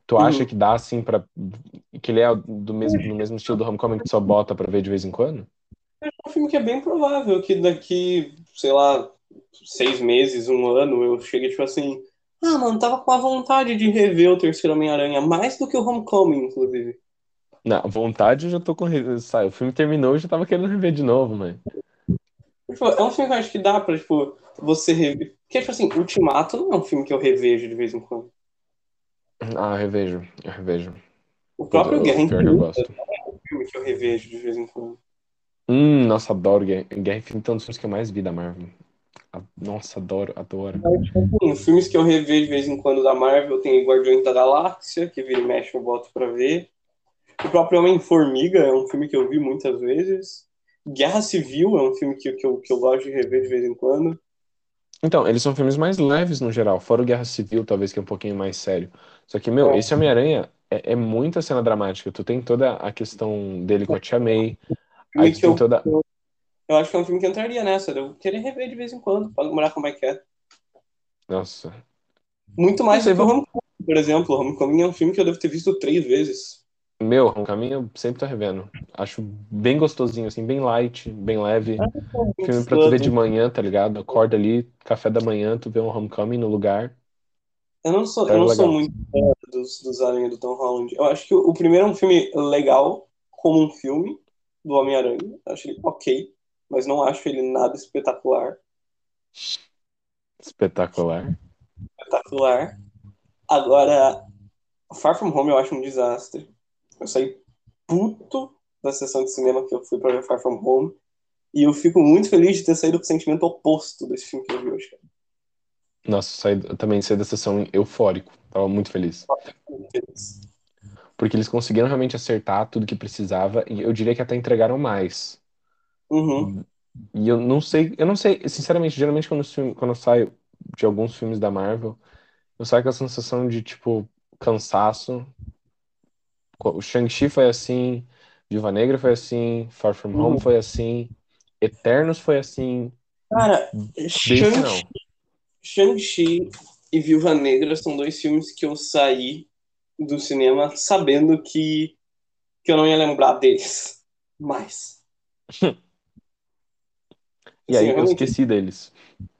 Tu acha Uhum. que dá assim pra. Que ele é do mesmo, no mesmo estilo do Homecoming que só bota pra ver de vez em quando? É um filme que é bem provável que daqui, sei lá, seis meses, um ano, eu chegue, tipo assim, Ah, mano, tava com a vontade de rever o terceiro Homem-Aranha, mais do que o Homecoming, inclusive. Na vontade eu já tô com. Sai, o filme terminou, eu já tava querendo rever de novo, mano. Tipo, é um filme que eu acho que dá pra, tipo, você rever. Porque, tipo assim, Ultimato não é um filme que eu revejo de vez em quando. Ah, eu revejo, eu revejo. O próprio Guerra que eu Infinita gosto. é um filme que eu revejo de vez em quando. Hum, nossa, adoro Guerra, Guerra Infinita, é um dos filmes que eu mais vi da Marvel. Nossa, adoro, adoro. Sim, filmes que eu revejo de vez em quando da Marvel tem Guardiões da Galáxia, que vira e mexe eu boto pra ver. O próprio Homem-Formiga é um filme que eu vi muitas vezes. Guerra Civil é um filme que, que, eu, que eu gosto de rever de vez em quando. Então, eles são filmes mais leves no geral, fora o Guerra Civil, talvez, que é um pouquinho mais sério. Só que, meu, É. esse Homem-Aranha é, é muita cena dramática. Tu tem toda a questão dele com a Tia May, aí tu tem eu, toda. eu, eu acho que é um filme que entraria nessa. Eu querer rever de vez em quando, pra lembrar como é que é. Nossa. Muito mais do que o Homecoming, por exemplo. O Homecoming é um filme que eu devo ter visto três vezes. Meu, Homecoming eu sempre tô revendo. Acho bem gostosinho, assim, bem light, bem leve. Filme pra tu ver de manhã, tá ligado? Acorda ali, café da manhã, tu vê um Homecoming no lugar. Eu não sou, É eu não sou muito fã dos, dos Aranha do Tom Holland. Eu acho que o, primeiro é um filme legal, como um filme do Homem-Aranha. Acho ele ok, mas não acho ele nada espetacular. Espetacular. Espetacular. Agora, Far From Home eu acho um desastre. Eu saí puto da sessão de cinema que eu fui pra ver Far From Home. E eu fico muito feliz de ter saído com o sentimento oposto desse filme que eu vi hoje. cara. Nossa, saí, eu também saí da sessão eufórico. Tava muito feliz. Muito feliz. Porque eles conseguiram realmente acertar tudo que precisava e eu diria que até entregaram mais. Uhum. E eu não sei, eu não sei, sinceramente, geralmente quando, filme- quando eu saio de alguns filmes da Marvel, eu saio com a sensação de, tipo, cansaço. O Shang-Chi foi assim, Viúva Negra foi assim, Far From Home Uhum. foi assim, Eternos foi assim, Cara, Shang-Chi. Shang-Chi e Viúva Negra são dois filmes que eu saí do cinema sabendo que, que eu não ia lembrar deles mais. E aí Assim, eu realmente- esqueci deles.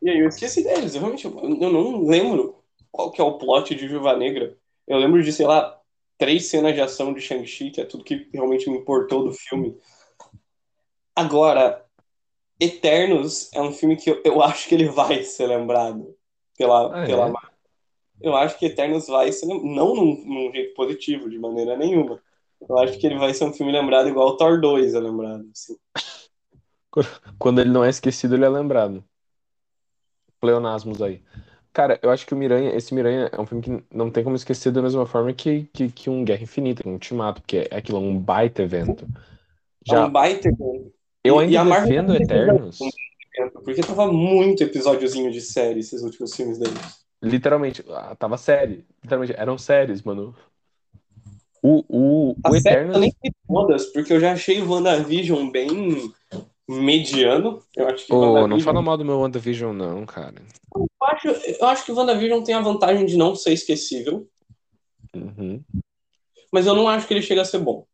E aí eu esqueci deles. Eu realmente eu não lembro qual que é o plot de Viúva Negra. Eu lembro de, sei lá, três cenas de ação de Shang-Chi, que é tudo que realmente me importou do filme. Agora, Eternos é um filme que eu, eu acho que ele vai ser lembrado pela, Ah, pela é? Eu acho que Eternos vai ser não num, num jeito positivo, de maneira nenhuma. Eu acho que ele vai ser um filme lembrado igual o Thor 2 é lembrado. assim. Quando ele não é esquecido, ele é lembrado. Pleonasmos aí. Cara, eu acho que o Miranha, esse Miranha é um filme que não tem como esquecer da mesma forma que, que, que um Guerra Infinita, um Ultimato, porque é aquilo, é um baita evento. É Já, um baita eu e- ainda e a Marvel defendo Eternos, evento, porque tava muito episódiozinho de série esses últimos filmes deles. literalmente, ah, tava série, literalmente, eram séries, mano. O, o, A o série eu Eternos, nem vi todas, porque eu já achei WandaVision bem mediano. Eu acho que Ô, não fala mal do meu WandaVision, não, cara. Eu, acho, eu acho que WandaVision tem a vantagem de não ser esquecível, Uhum. mas eu não acho que ele chega a ser bom.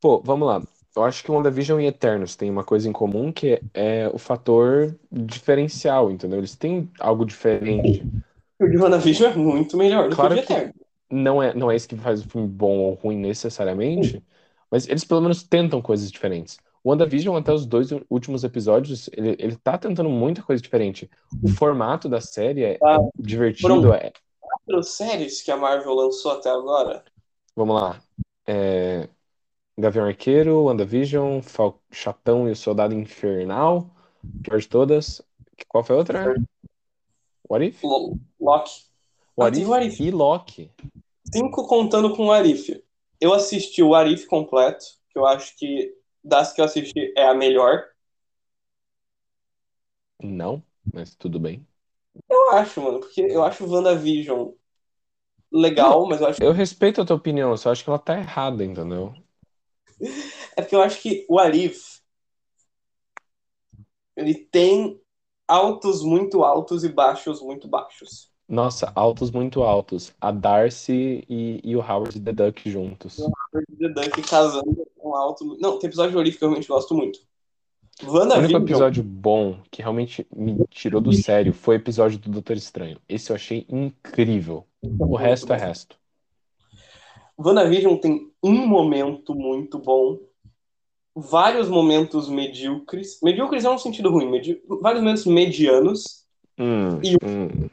Pô, vamos lá. Eu acho que WandaVision e Eternos têm uma coisa em comum que é o fator diferencial, entendeu? Eles têm algo diferente. O de WandaVision é muito melhor do Claro que o de que- Eterno. Não é, não é isso que faz o filme bom ou ruim necessariamente, mas eles pelo menos tentam coisas diferentes. O WandaVision, até os dois últimos episódios, ele, ele tá tentando muita coisa diferente. O formato da série é, Ah, divertido, foram- é, Quatro séries que a Marvel lançou até agora. Vamos lá. É... Gavião Arqueiro, WandaVision, Fal... Chatão e o Soldado Infernal. Pior de todas. Qual foi a outra? What If? Lo- Loki. What If What If. e Loki. Cinco contando com o Arif. Eu assisti o Arif completo, que eu acho que das que eu assisti é a melhor. Não, mas tudo bem. Eu acho, mano, porque eu acho o WandaVision legal, mas eu acho Eu respeito a tua opinião, eu só acho que ela tá errada, entendeu? é porque eu acho que o Arif ele tem altos muito altos e baixos muito baixos. Nossa, altos muito altos. A Darcy e, e o Howard the Duck juntos. The Duck casando com alto. Não, tem episódio Arif que eu realmente gosto muito. O único episódio bom que realmente me tirou do sério foi o episódio do Doutor Estranho. Esse eu achei incrível. O resto é resto. WandaVision tem um momento muito bom, vários momentos medíocres. Medíocres é um sentido ruim, medi- vários momentos medianos. Hum, E- hum.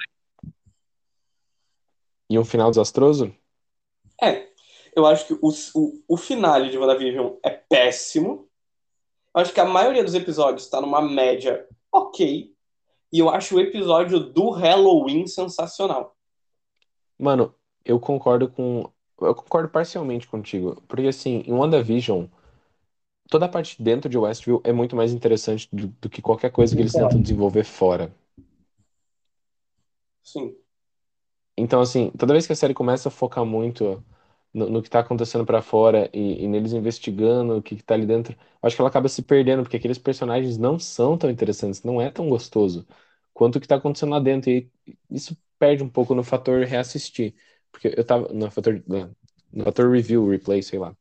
E um final desastroso? É, eu acho que o, o, o finale de WandaVision é péssimo. Eu acho que a maioria dos episódios está numa média ok. E eu acho o episódio do Halloween sensacional. Mano, eu concordo com. Eu concordo parcialmente contigo. Porque, assim, em WandaVision, toda a parte dentro de Westview é muito mais interessante do, do que qualquer coisa que eles tentam desenvolver fora. Sim. Então, assim, toda vez que a série começa a focar muito no, no que tá acontecendo pra fora e, e neles investigando o que, que tá ali dentro, acho que ela acaba se perdendo, porque aqueles personagens não são tão interessantes, não é tão gostoso quanto o que tá acontecendo lá dentro. E isso perde um pouco no fator reassistir. Porque eu tava. No fator, no fator review, replay, sei lá.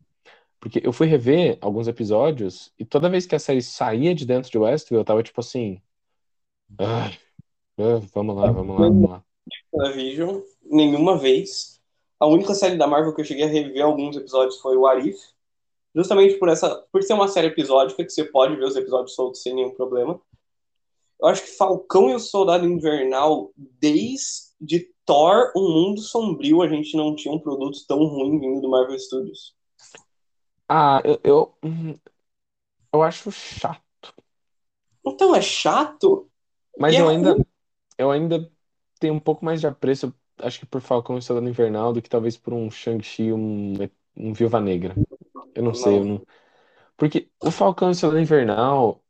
Porque eu fui rever alguns episódios e toda vez que a série saía de dentro de Westview, eu tava tipo assim. "Ah, vamos lá, vamos lá, vamos lá. Nenhuma vez. A única série da Marvel que eu cheguei a rever alguns episódios foi o Arif. Justamente por essa, por ser uma série episódica que você pode ver os episódios soltos sem nenhum problema. Eu acho que Falcão e o Soldado Invernal, desde Thor, Um Mundo Sombrio, a gente não tinha um produto tão ruim vindo do Marvel Studios. Ah, eu, eu, hum, eu acho chato. Então é chato. Mas E é eu ainda, eu ainda tenho um pouco mais de apreço, acho que por Falcão e Soldado Invernal, do que talvez por um Shang-Chi, um, um Viúva Negra. Eu não sei, eu não. Porque o Falcão e Soldado Invernal,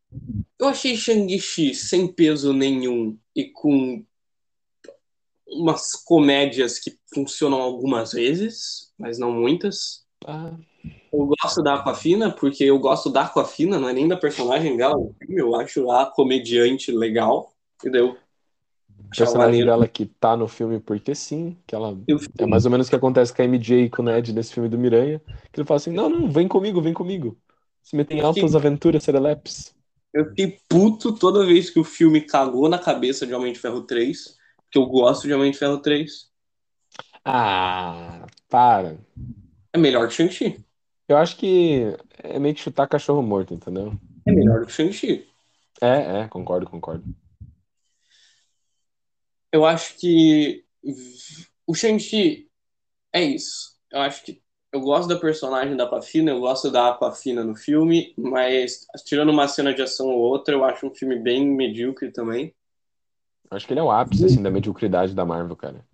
Eu achei Shang-Chi sem peso nenhum e com umas comédias que funcionam algumas vezes, mas não muitas. ah, Eu gosto da Aquafina, porque eu gosto da Aquafina, não é nem da personagem dela eu acho a comediante legal, entendeu? Personagem dela que tá no filme porque sim, que ela é mais ou menos o que acontece com a MJ e com o Ned nesse filme do Miranha, que ele fala assim, não, não, vem comigo, vem comigo. Se meter em altas aventuras, serelepes. Eu fiquei puto toda vez que o filme cagou na cabeça de Homem de Ferro 3, porque eu gosto de Homem de Ferro 3. Ah, para. É melhor que Shang-Chi. Eu acho que é meio que chutar cachorro morto, entendeu? É melhor que Shang-Chi. É, é, concordo, concordo. Eu acho que o Shang-Chi é isso. Eu acho que eu gosto da personagem da Aquafina, eu gosto da Aquafina no filme, mas tirando uma cena de ação ou outra, eu acho um filme bem medíocre também. Acho que ele é o ápice, assim, da mediocridade da Marvel, cara.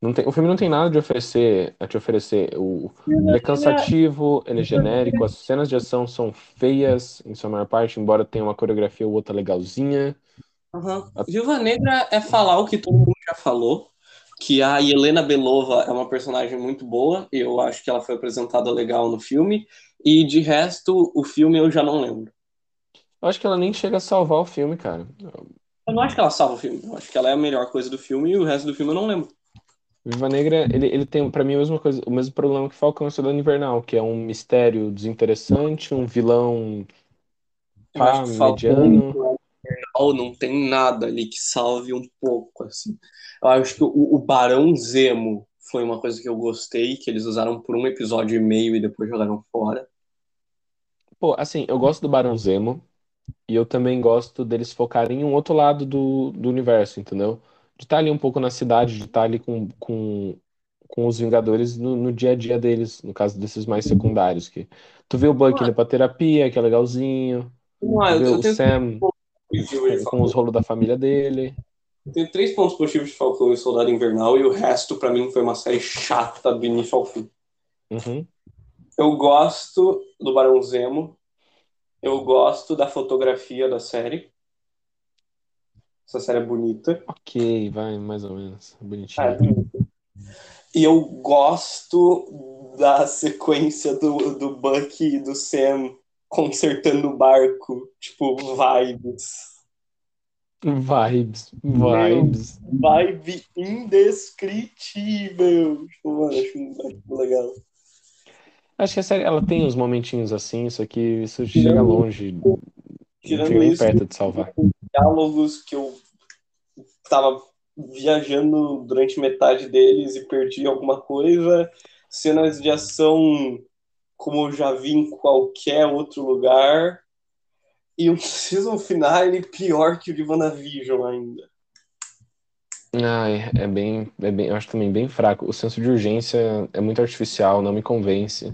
Não tem, o filme não tem nada de oferecer, a te oferecer. O, ele é cansativo, ele é genérico, as cenas de ação são feias, em sua maior parte, embora tenha uma coreografia ou outra legalzinha. Uhum. Viúva Negra é falar o que todo mundo já falou, que a Helena Belova é uma personagem muito boa, eu acho que ela foi apresentada legal no filme, e de resto, o filme eu já não lembro. Eu acho que ela nem chega a salvar o filme, cara. Eu não acho que ela salva o filme, eu acho que ela é a melhor coisa do filme, e o resto do filme eu não lembro. Viva Negra, ele, ele tem, pra mim, a mesma coisa, o mesmo problema que Falcão e Soldado Invernal, que é um mistério desinteressante, um vilão pá, mediano. Não tem nada ali que salve um pouco, assim. Eu acho que o, o Barão Zemo foi uma coisa que eu gostei, que eles usaram por um episódio e meio e depois jogaram fora. Pô, assim, eu gosto do Barão Zemo e eu também gosto deles focarem em um outro lado do, do universo, entendeu? De estar ali um pouco na cidade, de estar ali com, com, com os Vingadores no, no dia a dia deles, no caso desses mais secundários. Que tu vê o Buck indo pra terapia, que é legalzinho. Ah, Tu eu, vê eu o tenho, Sam com os rolos da família dele. tenho três pontos positivos de Falcão e Soldado Invernal, e o resto, pra mim, foi uma série chata do início ao fim. Uhum. Eu gosto do Barão Zemo, eu gosto da fotografia da série. Essa série é bonita. Ok, vai, mais ou menos. Ah, é Bonitinho. bonita. E eu gosto da sequência do, do Buck e do Sam consertando o barco. Tipo, vibes. Vibes, vibes. Vibe indescritível. Tipo, mano, acho, acho legal. Acho que a série ela tem uns momentinhos assim, só que isso chega longe Não chega isso, perto de salvar. diálogos que eu tava viajando durante metade deles e perdi alguma coisa, cenas de ação como eu já vi em qualquer outro lugar, e um season finale pior que o de WandaVision ainda. Ai, é bem, é bem, eu acho também bem fraco. O senso de urgência é muito artificial, não me convence.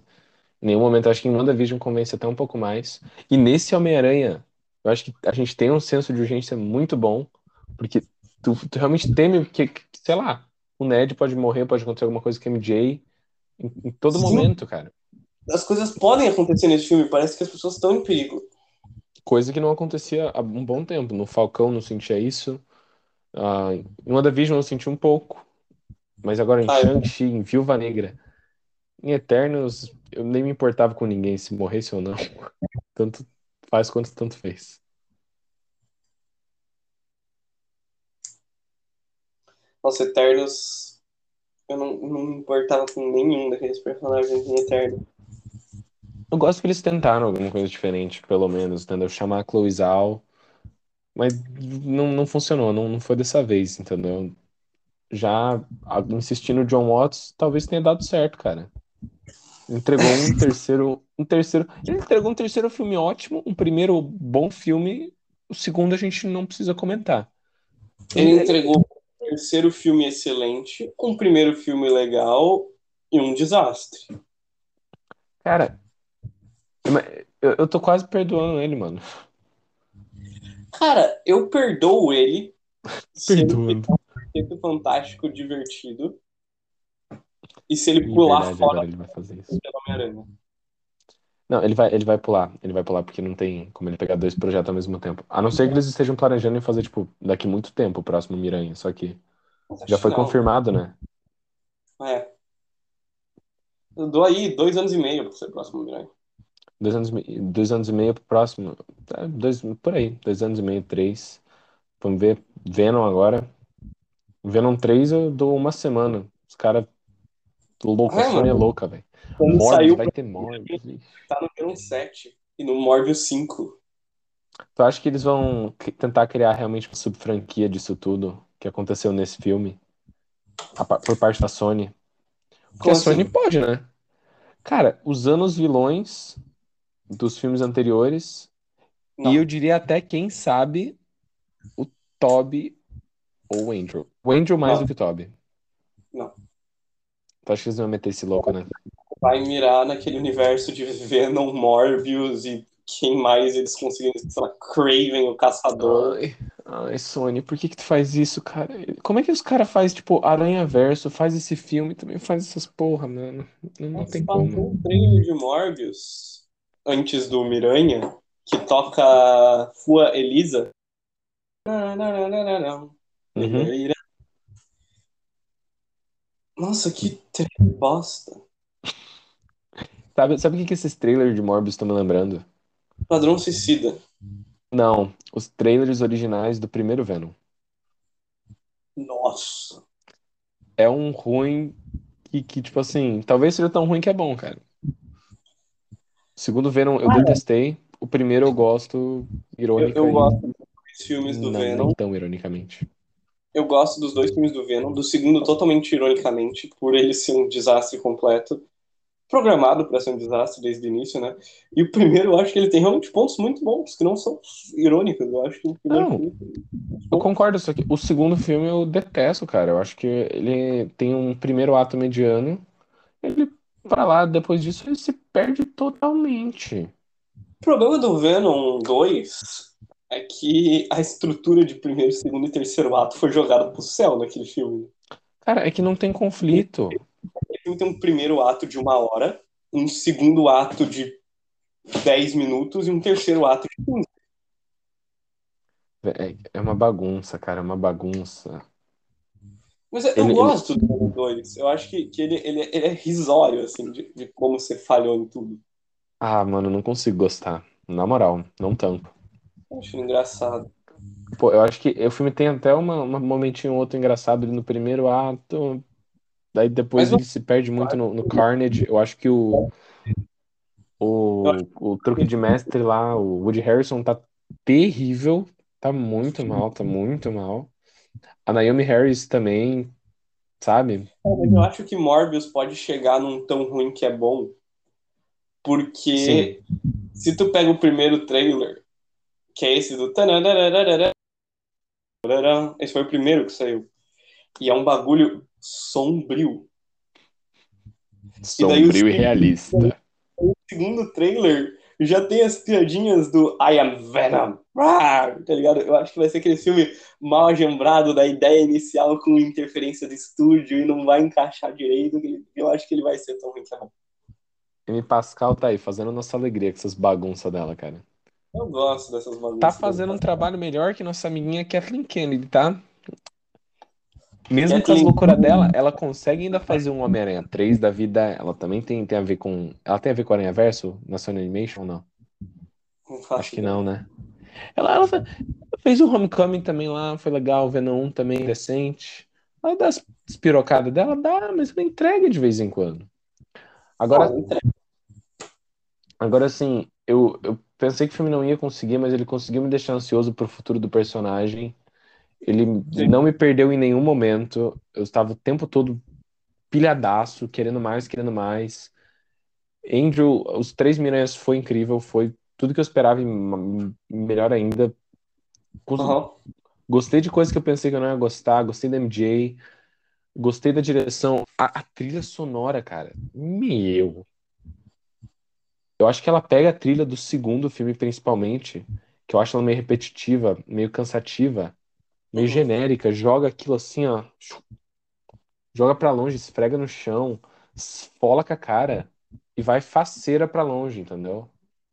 Em nenhum momento, eu acho que em WandaVision convence até um pouco mais. E nesse Homem-Aranha, eu acho que a gente tem um senso de urgência muito bom, porque tu, tu realmente teme que, que, sei lá, o Ned pode morrer, pode acontecer alguma coisa com a MJ em, em todo Sim. momento, cara. As coisas podem acontecer nesse filme, parece que as pessoas estão em perigo. Coisa que não acontecia há um bom tempo. No Falcão não sentia isso. Ah, em WandaVision eu senti um pouco. Mas agora em Ah, eu- Shang-Chi, em Viúva Negra, em Eternos, eu nem me importava com ninguém se morresse ou não. Tanto faz quanto tanto fez. Nossa, Eternos. Eu não, não me importava com nenhum daqueles personagens em Eterno. Eu gosto que eles tentaram alguma coisa diferente, pelo menos, entendeu? Chamar a Chloe Zhao, mas não, não funcionou, não, não foi dessa vez, entendeu? Já insistir no John Watts, talvez tenha dado certo, cara. Entregou um terceiro, um terceiro, ele entregou um terceiro filme ótimo, um primeiro bom filme, o segundo a gente não precisa comentar. Ele entregou um terceiro filme excelente, um primeiro filme legal e um desastre. Cara, eu, eu tô quase perdoando ele, mano. Cara, eu perdoo ele. se ele Perdoando. um quarteto fantástico divertido. E se ele pular verdade, fora ele vai fazer isso. Não, ele vai, ele vai pular. Ele vai pular porque não tem como ele pegar dois projetos ao mesmo tempo. A não ser que eles estejam planejando em fazer, tipo, daqui muito tempo o próximo Miranha. Só que já foi Não, confirmado, né? É. Eu dou aí dois anos e meio pra ser o próximo Homem-Aranha. Dois anos, e dois anos e meio pro próximo. É, dois, por aí. Dois anos e meio, três. Vamos ver. Venom agora. Venom 3 eu dou uma semana. Os caras. Louco, É, a Sony é mano. louca, velho. Quando Morbius, saiu, vai ter Morbius. ixi. tá no Venom 7 e no Morbius 5. Tu acha que eles vão c- tentar criar realmente uma sub-franquia disso tudo que aconteceu nesse filme? A pa- por parte da Sony? Porque Como a Sony assim? pode, né? Cara, usando os vilões dos filmes anteriores, Não. e eu diria até, quem sabe, o Toby ou o Andrew. O Andrew mais Não. do que o Toby. Não. Tu acha que eles vão meter esse louco, né? Vai mirar naquele universo de Venom, Morbius e quem mais eles conseguirem, sei lá, Craven, o Caçador. Ai, ai, Sony, por que que tu faz isso, cara? Como é que os caras fazem, tipo, Aranha Verso, faz esse filme e também faz essas porra, mano? Não, não tem como. um trailer de Morbius antes do Miranha que toca Rua Elisa. Uhum. Nossa, que trailer bosta. Sabe, sabe o que que esses trailers de Morbius estão me lembrando? Padrão Suicida. Não, os trailers originais do primeiro Venom. Nossa. É um ruim que, que, tipo assim, talvez seja tão ruim que é bom, cara. O segundo Venom eu detestei, o primeiro eu gosto, Eu, irônica eu e gosto dos dois filmes do não, Venom. nem tão ironicamente. Eu gosto dos dois filmes do Venom. Do segundo, totalmente ironicamente, por ele ser um desastre completo. Programado para ser um desastre desde o início, né? E o primeiro, eu acho que ele tem realmente pontos muito bons, que não são irônicos. Eu acho que o primeiro Não. filme. Eu concordo, só que o segundo filme eu detesto, cara. Eu acho que ele tem um primeiro ato mediano, ele, pra lá, depois disso, ele se perde totalmente. O problema do Venom 2 é que a estrutura de primeiro, segundo e terceiro ato foi jogada pro céu naquele filme. Cara, é que não tem conflito. Tem um primeiro ato de uma hora, um segundo ato de 10 minutos e um terceiro ato de 15. É, é uma bagunça, cara, é uma bagunça. Mas eu Ele- ele- gosto do Venom 2. Eu acho que, que ele, ele, ele é risório, assim, de, de como você falhou em tudo. Ah, mano, eu não consigo gostar. Na moral, não tanto. Eu acho engraçado. Pô, eu acho que o filme tem até uma, uma momentinho ou outro engraçado ali no primeiro ato. Daí depois Mas ele se perde muito no, no Carnage. Eu acho que o, o, o truque de mestre lá, o Woody Harrison, tá terrível. Tá muito mal, tá muito mal. A Naomi Harris também, sabe? Eu acho que Morbius pode chegar num tão ruim que é bom. Porque se tu pega o primeiro trailer, que é esse do. Esse foi o primeiro que saiu. E é um bagulho sombrio. Sombrio e realista. O segundo trailer já tem as piadinhas do I am Venom. Ah, tá ligado? Eu acho que vai ser aquele filme mal ajambrado da ideia inicial com interferência de estúdio e não vai encaixar direito. Eu acho que ele vai ser tão ruim que é bom. M. Pascal tá aí, fazendo nossa alegria com essas bagunças dela, cara. Eu gosto dessas bagunças. Tá fazendo um trabalho melhor que nossa amiguinha Kathleen Kennedy, tá? Mesmo com as loucuras dela, ela consegue ainda fazer um Homem-Aranha 3 da vida. Ela também tem, tem a ver com. Ela tem a ver com o Aranha Verso na Sony Animation ou não? Não faço Acho que não, né? Ela, ela fe- fez o Homecoming também lá, foi legal. O Venom 1 também decente. Ela dá as espirocadas dela, dá, mas ela entrega de vez em quando. Agora. Agora, assim, eu, eu pensei que o filme não ia conseguir, mas ele conseguiu me deixar ansioso pro futuro do personagem. Ele Sim. não me perdeu em nenhum momento. Eu estava o tempo todo pilhadaço, querendo mais, querendo mais. Andrew, os três Miranhas foi incrível, foi tudo que eu esperava e melhor ainda. Aham. Gostei de coisas que eu pensei que eu não ia gostar, gostei da MJ, gostei da direção. A, a trilha sonora, cara, meu. Eu acho que ela pega a trilha do segundo filme, principalmente, que eu acho ela meio repetitiva, meio cansativa, meio Uhum. genérica, joga aquilo assim, ó. Joga pra longe, esfrega no chão, esfola com a cara e vai faceira pra longe, entendeu?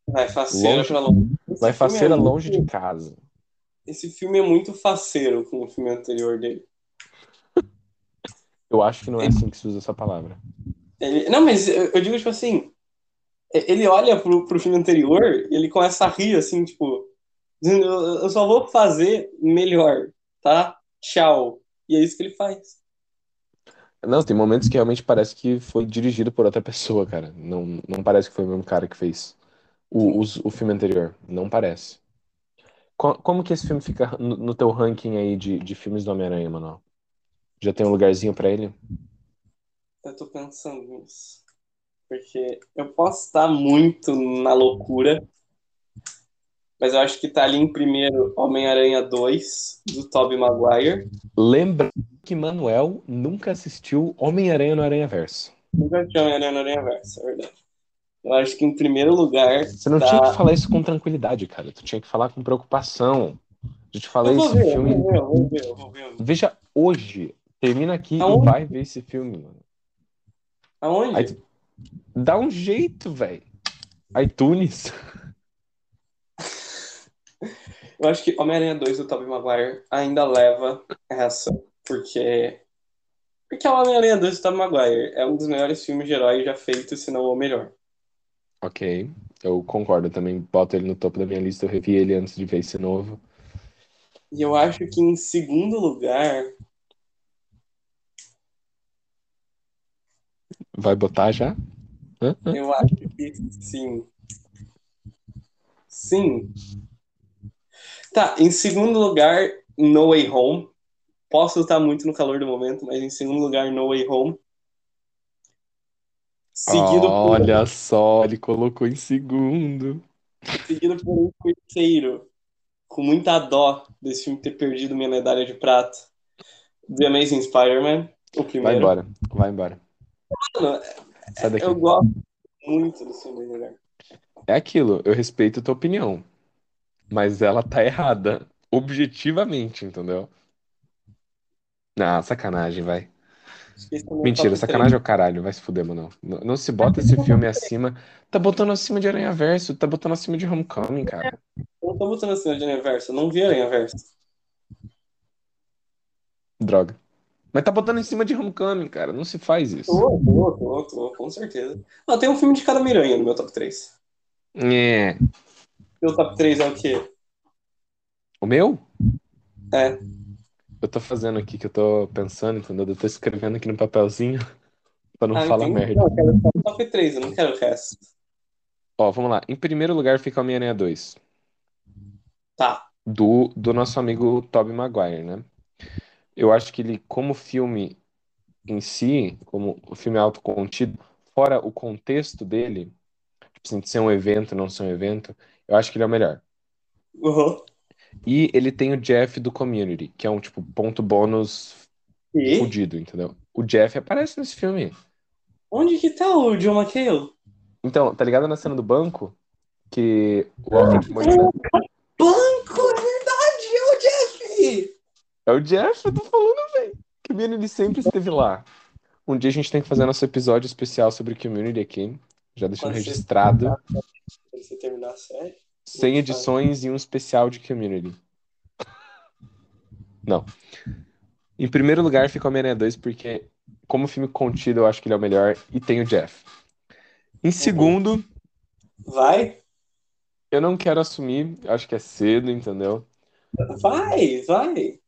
Vai faceira Longe- pra longe. Esse Vai é faceira muito- longe de casa. Esse filme é muito faceiro com o filme anterior dele. Eu acho que não é assim que se usa essa palavra. Ele- Não, mas eu digo, tipo assim, ele olha pro, pro filme anterior e ele começa a rir, assim, tipo, eu eu só vou fazer melhor, tá? Tchau. E é isso que ele faz. Não, tem momentos que realmente parece que foi dirigido por outra pessoa, cara. Não, não parece que foi o mesmo cara que fez o, os- o filme anterior. Não parece. Co- Como que esse filme fica no, no teu ranking aí de, de filmes do Homem-Aranha, Manuel? Já tem um lugarzinho pra ele? Eu tô pensando nisso. Porque eu posso estar muito na loucura, mas eu acho que tá ali em primeiro Homem-Aranha 2, do Tobey Maguire. Lembra que Manuel nunca assistiu Homem-Aranha no Aranha-Verso. Nunca tinha Homem-Aranha no Aranha Verso, é verdade. Eu acho que em primeiro lugar. Você não tá... tinha que falar isso com tranquilidade, cara. Tu tinha que falar com preocupação. Eu te falei Eu esse ver, eu filme. vou ver, eu vou ver, eu vou ver. Veja hoje. Termina aqui Aonde? e vai ver esse filme, mano. Aonde? Aí Dá um jeito, velho. iTunes. Eu acho que Homem-Aranha 2 do Tobey Maguire ainda leva essa, porque. Porque é o Homem-Aranha 2 do Tobey Maguire. É um dos melhores filmes de herói já feitos, se não o melhor. Ok, eu concordo também. Boto ele no topo da minha lista. Eu revi ele antes de ver esse novo. E eu acho que em segundo lugar. Vai botar já? Eu acho que sim. Sim. Tá, em segundo lugar, No Way Home. Posso estar muito no calor do momento, mas em segundo lugar, No Way Home. Seguido por, Olha só, ele colocou em segundo. seguido por um terceiro, com muita dó desse filme ter perdido minha medalha de prata. The Amazing Spider-Man, o Vai primeiro. embora, vai embora. Mano, Sai daqui. eu gosto muito do filme lugar. É aquilo, eu respeito a tua opinião. Mas ela tá errada. Objetivamente, entendeu? Ah, sacanagem, vai. Mentira, sacanagem é o caralho, vai se fuder, mano. Não, não se bota esse filme acima. Tá botando acima de Aranha Verso, tá botando acima de Homecoming, cara. Eu não tô botando assim de Aranha Verso, eu não vi Aranha Verso. Droga. Mas tá botando em cima de Homecoming, cara. Não se faz isso. Tô, tô, tô, tô, com certeza. Ah, tem um filme de cada miranha no meu top 3. É. Meu top 3 é o quê? O meu? É. Eu tô fazendo aqui que eu tô pensando, entendeu? Eu tô escrevendo aqui no papelzinho pra não ah, falar entendi. merda. Não, eu quero só o top 3, eu não quero o resto. Ó, vamos lá. Em primeiro lugar fica Homem-Aranha 2. Tá. do, do nosso amigo Tobey Maguire, né? Eu acho que ele, como filme em si, como o filme autocontido, fora o contexto dele, tipo assim, de ser um evento, não ser um evento, eu acho que ele é o melhor. Uhum. E ele tem o Jeff do Community, que é um, tipo, ponto bônus E fudido, entendeu? O Jeff aparece nesse filme. onde que tá o John McHale? Então, tá ligado na cena do banco? Que o Alfred Molina... Banco, é verdade, é o Jeff! É o Jeff, eu tô falando, velho. Community sempre esteve lá. Um dia a gente tem que fazer nosso episódio especial sobre Community aqui. Já deixando registrado. Quando você terminar a série. 100 edições e um especial de Community. Não. Em primeiro lugar fica o Homem-Aranha 2, porque, como filme contido, eu acho que ele é o melhor. E tem o Jeff. Em segundo, Vai, eu não quero assumir, acho que é cedo, entendeu? vai, vai.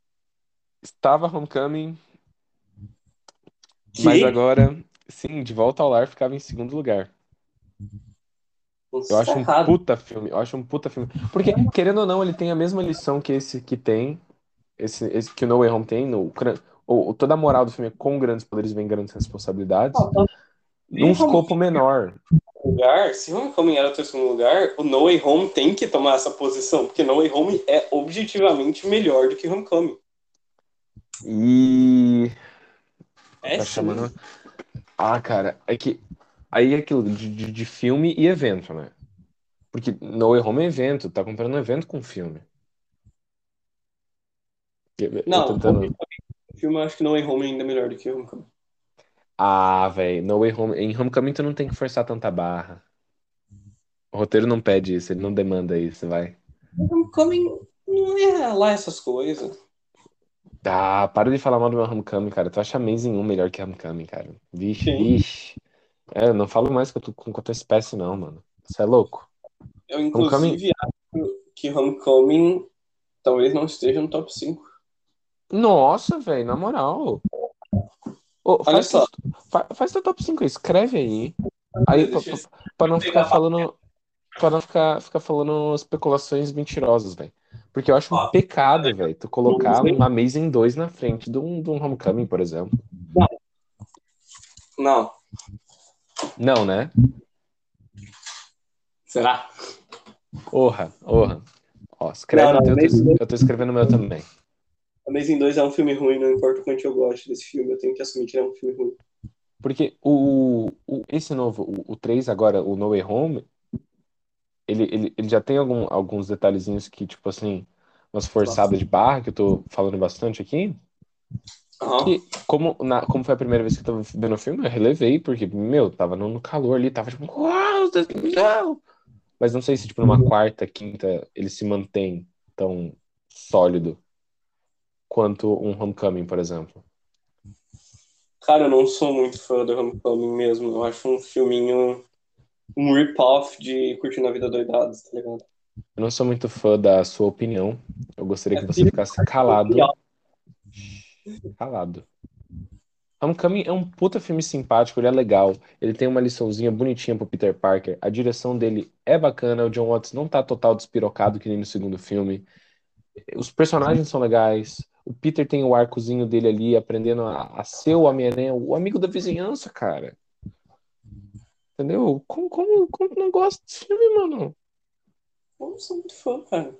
Estava Homecoming, Que? mas agora, sim, De Volta ao Lar ficava em segundo lugar. Eu acho tá um errado. puta filme. Eu acho um puta filme. Porque, querendo ou não, ele tem a mesma lição que esse que tem. Esse, esse que o No Way Home tem. No, o, o- toda a moral do filme é com grandes poderes vem grandes responsabilidades. Num Nem escopo menor. lugar, se Homecoming era o segundo lugar, o No Way Home tem que tomar essa posição, porque No Way Home é objetivamente melhor do que Homecoming. E. É Tá sim. chamando. Ah, cara, é que. Aí é aquilo de, de, de filme e evento, né? Porque No Way Home é evento, tá comparando evento com filme. Eu- eu Não, tentando- o filme eu acho que No Way Home é ainda melhor do que Homecoming. Ah, velho, No Way Home. Em Homecoming tu não tem que forçar tanta barra. O roteiro não pede isso, ele não demanda isso, vai. Homecoming não é lá essas coisas. Ah, para de falar mal do meu Homecoming, cara. Tu acha Amazing 1 melhor que Homecoming, cara. Vixe, Sim. vixe. É, eu não falo mais com tu- com a tua espécie, não, mano. Você é louco? Eu, inclusive, acho que Homecoming talvez não esteja no top 5. Nossa, velho, na moral. Olha faz, só. teu- fa- faz teu top 5 aí, escreve aí. Aí, pra, pra- pra não ficar falando. Pra não ficar, ficar falando especulações mentirosas, velho. Porque eu acho um pecado, velho, tu colocar Não um Amazing 2 na frente de um, de um Homecoming, por exemplo. Não. Não, né? Será? Orra, orra. Ó, escreve Não, não, teu, Amazing eu tô escrevendo o meu também. Amazing 2 é um filme ruim, não importa o quanto eu gosto desse filme, eu tenho que assumir que ele é um filme ruim. Porque o, o, esse novo, o, o 3 agora, o No Way Home, ele, ele, ele já tem algum, alguns detalhezinhos que, tipo assim, umas forçadas de barra, que eu tô falando bastante aqui. Que, como, na, como foi a primeira vez que eu tava vendo o filme, eu relevei, porque, meu, tava no, no calor ali, tava tipo, uau, não! Mas não sei se, tipo, numa quarta, quinta, ele se mantém tão sólido quanto um Homecoming, por exemplo. Cara, eu não sou muito fã do Homecoming mesmo. Eu acho um filminho. Um rip-off de Curtindo a Vida Doidados, tá ligado? Eu não sou muito fã da sua opinião. Eu gostaria que você ficasse calado. Calado. Homecoming é um puta filme simpático, ele é legal. Ele tem uma liçãozinha bonitinha pro Peter Parker. A direção dele é bacana. O John Watts não tá total despirocado que nem no segundo filme. Os personagens são legais. O Peter tem o arcozinho dele ali, aprendendo a, a ser o Homem-Aranha, o amigo da vizinhança, cara. Entendeu? Como, como, como não gosta desse filme, mano? Eu sou muito fã, cara.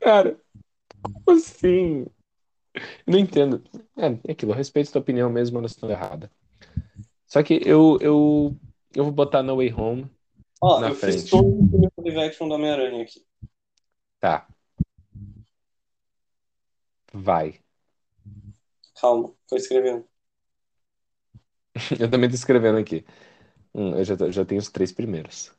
Cara, como assim? Não entendo. É, é aquilo, eu respeito a tua opinião mesmo, mas estou errada. Só que eu, eu, eu vou botar No Way Home. Ó, Na eu frente. fiz todo o filme live action do Homem-Aranha aqui. Tá. Vai. Calma, tô escrevendo. Eu também tô escrevendo aqui. Hum, eu já, já tenho os três primeiros.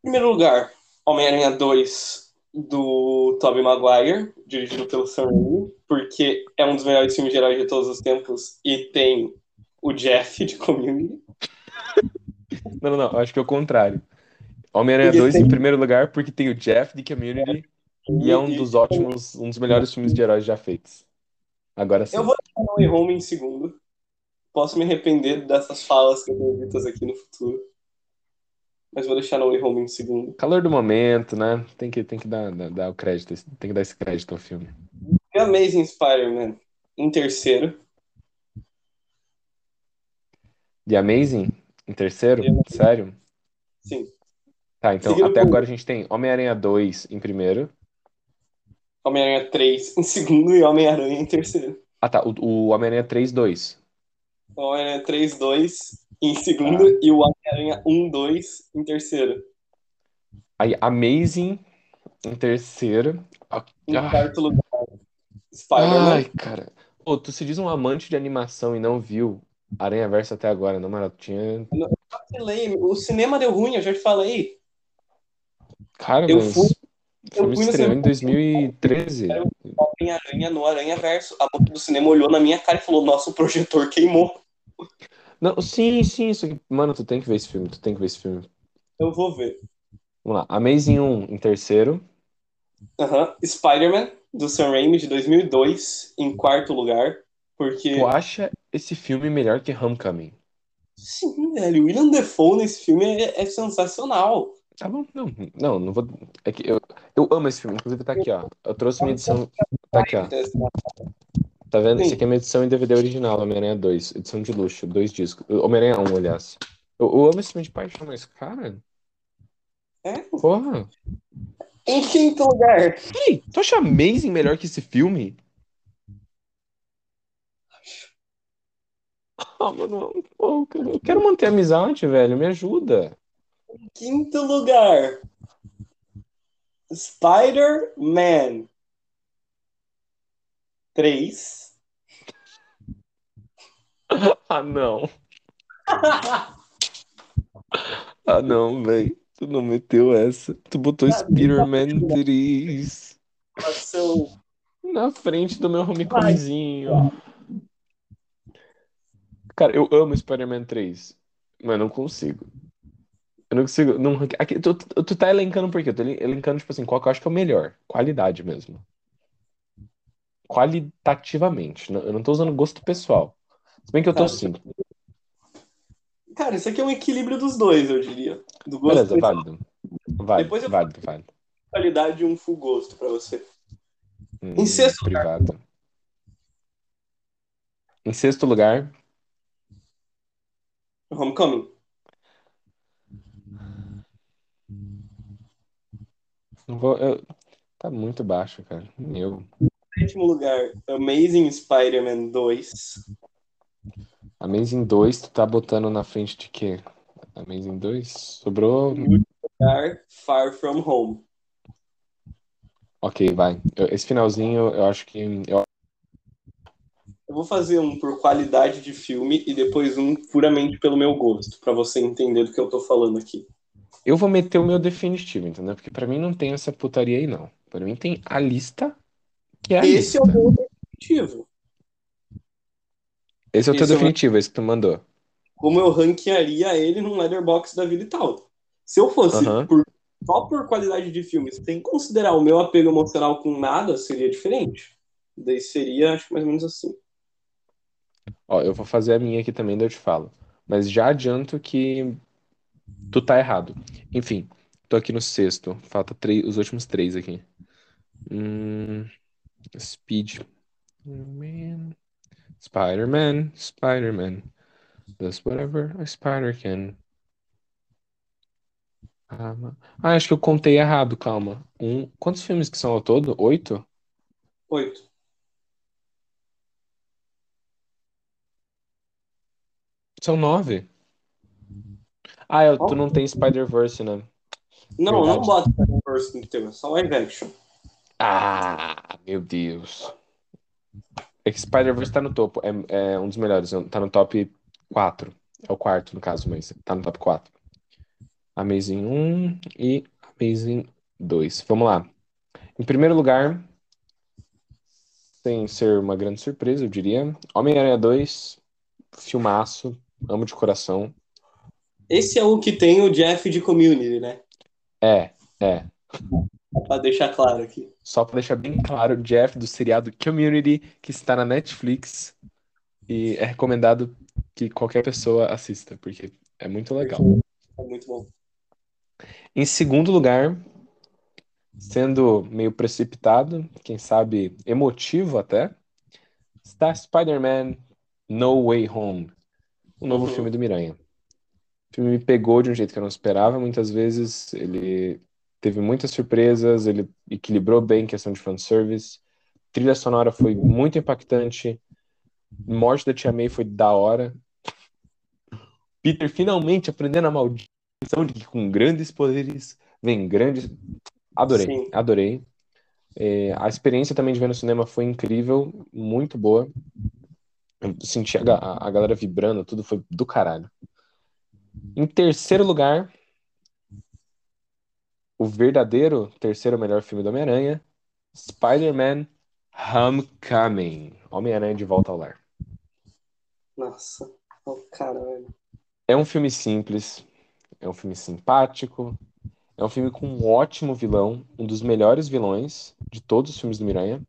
Primeiro lugar, Homem-Aranha 2 do Tobey Maguire, dirigido pelo Sam Raimi, porque é um dos melhores filmes de heróis de todos os tempos e tem o Jeff de Community. Não, não, não. Acho que é o contrário. Homem-Aranha Porque 2 tem- em primeiro lugar, porque tem o Jeff de Community e é um dos ótimos, um dos melhores filmes de heróis já feitos. Agora sim. Eu vou deixar No Way Home em segundo. Posso me arrepender dessas falas que eu tenho ditas aqui no futuro. Mas vou deixar No Way Home em segundo. Calor do momento, né? Tem que, tem que dar, dar, dar o crédito, tem que dar esse crédito ao filme. The Amazing Spider-Man em terceiro. The Amazing, em terceiro? Amazing. Sério? Sim. Tá, então Seguido até por- agora a gente tem Homem-Aranha 2 em primeiro. Homem-Aranha 3 em segundo e Homem-Aranha em terceiro. Ah, tá, o, o Homem-Aranha 3, 2. Homem-Aranha 3, 2 em segundo e o Homem-Aranha 1, 2 em terceiro. Aí Amazing em terceiro. Ah, Em ah, quarto lugar, Spider-Man. Ai, cara. Pô, tu se diz um amante de animação e não viu Aranha Verso até agora, não, mano? Tinha. Vacilei. O cinema deu ruim, eu já te falei. Cara, Eu fui- filme fui no estreou em cinema. 2013. Homem-Aranha no Aranha Verso. A moça do cinema olhou na minha cara e falou: Nossa, o projetor queimou. Não, sim, sim, isso aqui. Mano, tu tem que ver esse filme, tu tem que ver esse filme. Eu vou ver. Vamos lá. Amazing 1 em terceiro. Aham. Spider-Man, do Sam Raimi, de 2002, em quarto lugar. Porque. Tu acha esse filme melhor que Homecoming? Sim, velho. William Defoe nesse filme é, é sensacional. Tá bom, não, não, não vou. É que eu, eu amo esse filme, inclusive tá aqui, ó. Eu trouxe minha edição. Tá aqui, ó. Tá vendo? Esse aqui é minha edição em DVD original, Homem-Aranha 2, edição de luxo, dois discos. Homem-Aranha 1, aliás. Eu, eu amo esse filme de paixão, mas, cara, É? porra. Em quinto lugar. Peraí, tu acha Amazing melhor que esse filme? Ah, mano, eu quero- manter a amizade, velho, me ajuda. Quinto lugar. Spider-Man 3. Ah, não. Ah, não, velho. Tu não meteu essa. Tu botou Spider-Man 3 Ação. na frente do meu homecomezinho. Cara, eu amo Spider-Man 3, mas não consigo. Eu não consigo. Não, aqui, tu, tu, tu tá elencando por quê? Eu tô elencando, tipo assim, qual que eu acho que é o melhor. Qualidade mesmo. Qualitativamente. Eu não tô usando gosto pessoal. Se bem que eu tô Cara, sim. Cara, isso aqui é um equilíbrio dos dois, eu diria. Do gosto Beleza, pessoal, válido. Válido, Depois eu- válido, válido. qualidade e um full gosto pra você. Hum, Em sexto privado. Em sexto lugar, Homecoming. não vou, eu- tá muito baixo, cara. Meu. Sétimo lugar, Amazing Spider-Man 2. Amazing 2, tu tá botando na frente de quê? Amazing 2? Sobrou. Lugar, Far From Home. Ok, vai. Esse finalzinho, eu acho que. Eu... Eu vou fazer um por qualidade de filme e depois um puramente pelo meu gosto, pra você entender do que eu tô falando aqui. eu vou meter o meu definitivo, entendeu? Porque pra mim não tem essa putaria aí, não. Pra mim tem a lista, é Esse é o meu definitivo. Esse é o teu esse é definitivo, esse que tu mandou. Como eu ranquearia ele num letterbox da vida e tal. Se eu fosse por- só por qualidade de filme, sem considerar o meu apego emocional com nada, seria diferente. Daí seria, acho que mais ou menos assim. Ó, eu vou fazer a minha aqui também, daí eu te falo. Mas já adianto que tu tá errado. Enfim, tô aqui no sexto. Falta três, os últimos três aqui. Hum, Speed. Man. Spider-Man, Spider-Man. Does whatever a spider can. Ah, ah, acho que eu contei errado, calma. Um, quantos filmes que são ao todo? Oito? Oito. São nove. Ah, eu- tu não tem Spider-Verse, né? Não, não Verdade. bota Spider-Verse no teu, é só live action. Ah, meu Deus. É que Spider-Verse tá no topo. É, é um dos melhores. Tá no top 4. É o quarto, no caso, mas tá no top 4. Amazing 1 e Amazing 2. Vamos lá. Em primeiro lugar, sem ser uma grande surpresa, eu diria, Homem-Aranha 2, filmaço, amo de coração. Esse é o que tem o Jeff de Community, né? É, é. Pra deixar claro aqui. Só pra deixar bem claro, Jeff do seriado Community, que está na Netflix e é recomendado que qualquer pessoa assista, porque é muito legal. É muito bom. Em segundo lugar, sendo meio precipitado, quem sabe emotivo até, está Spider-Man No Way Home, o novo Uhum. filme do Miranha. O filme me pegou de um jeito que eu não esperava, muitas vezes ele teve muitas surpresas, ele equilibrou bem questão de fanservice, trilha sonora foi muito impactante, morte da Tia May foi da hora. Peter finalmente aprendendo a maldição de que com grandes poderes vem grandes. Adorei, Sim. adorei. É, a experiência também de ver no cinema foi incrível, muito boa. Eu senti a, a galera vibrando, tudo foi do caralho. Em terceiro lugar, o verdadeiro terceiro melhor filme do Homem-Aranha, Spider-Man Homecoming. Homem-Aranha de volta ao lar. Nossa. Oh, caralho. É um filme simples, é um filme simpático, é um filme com um ótimo vilão, um dos melhores vilões de todos os filmes do Miranha.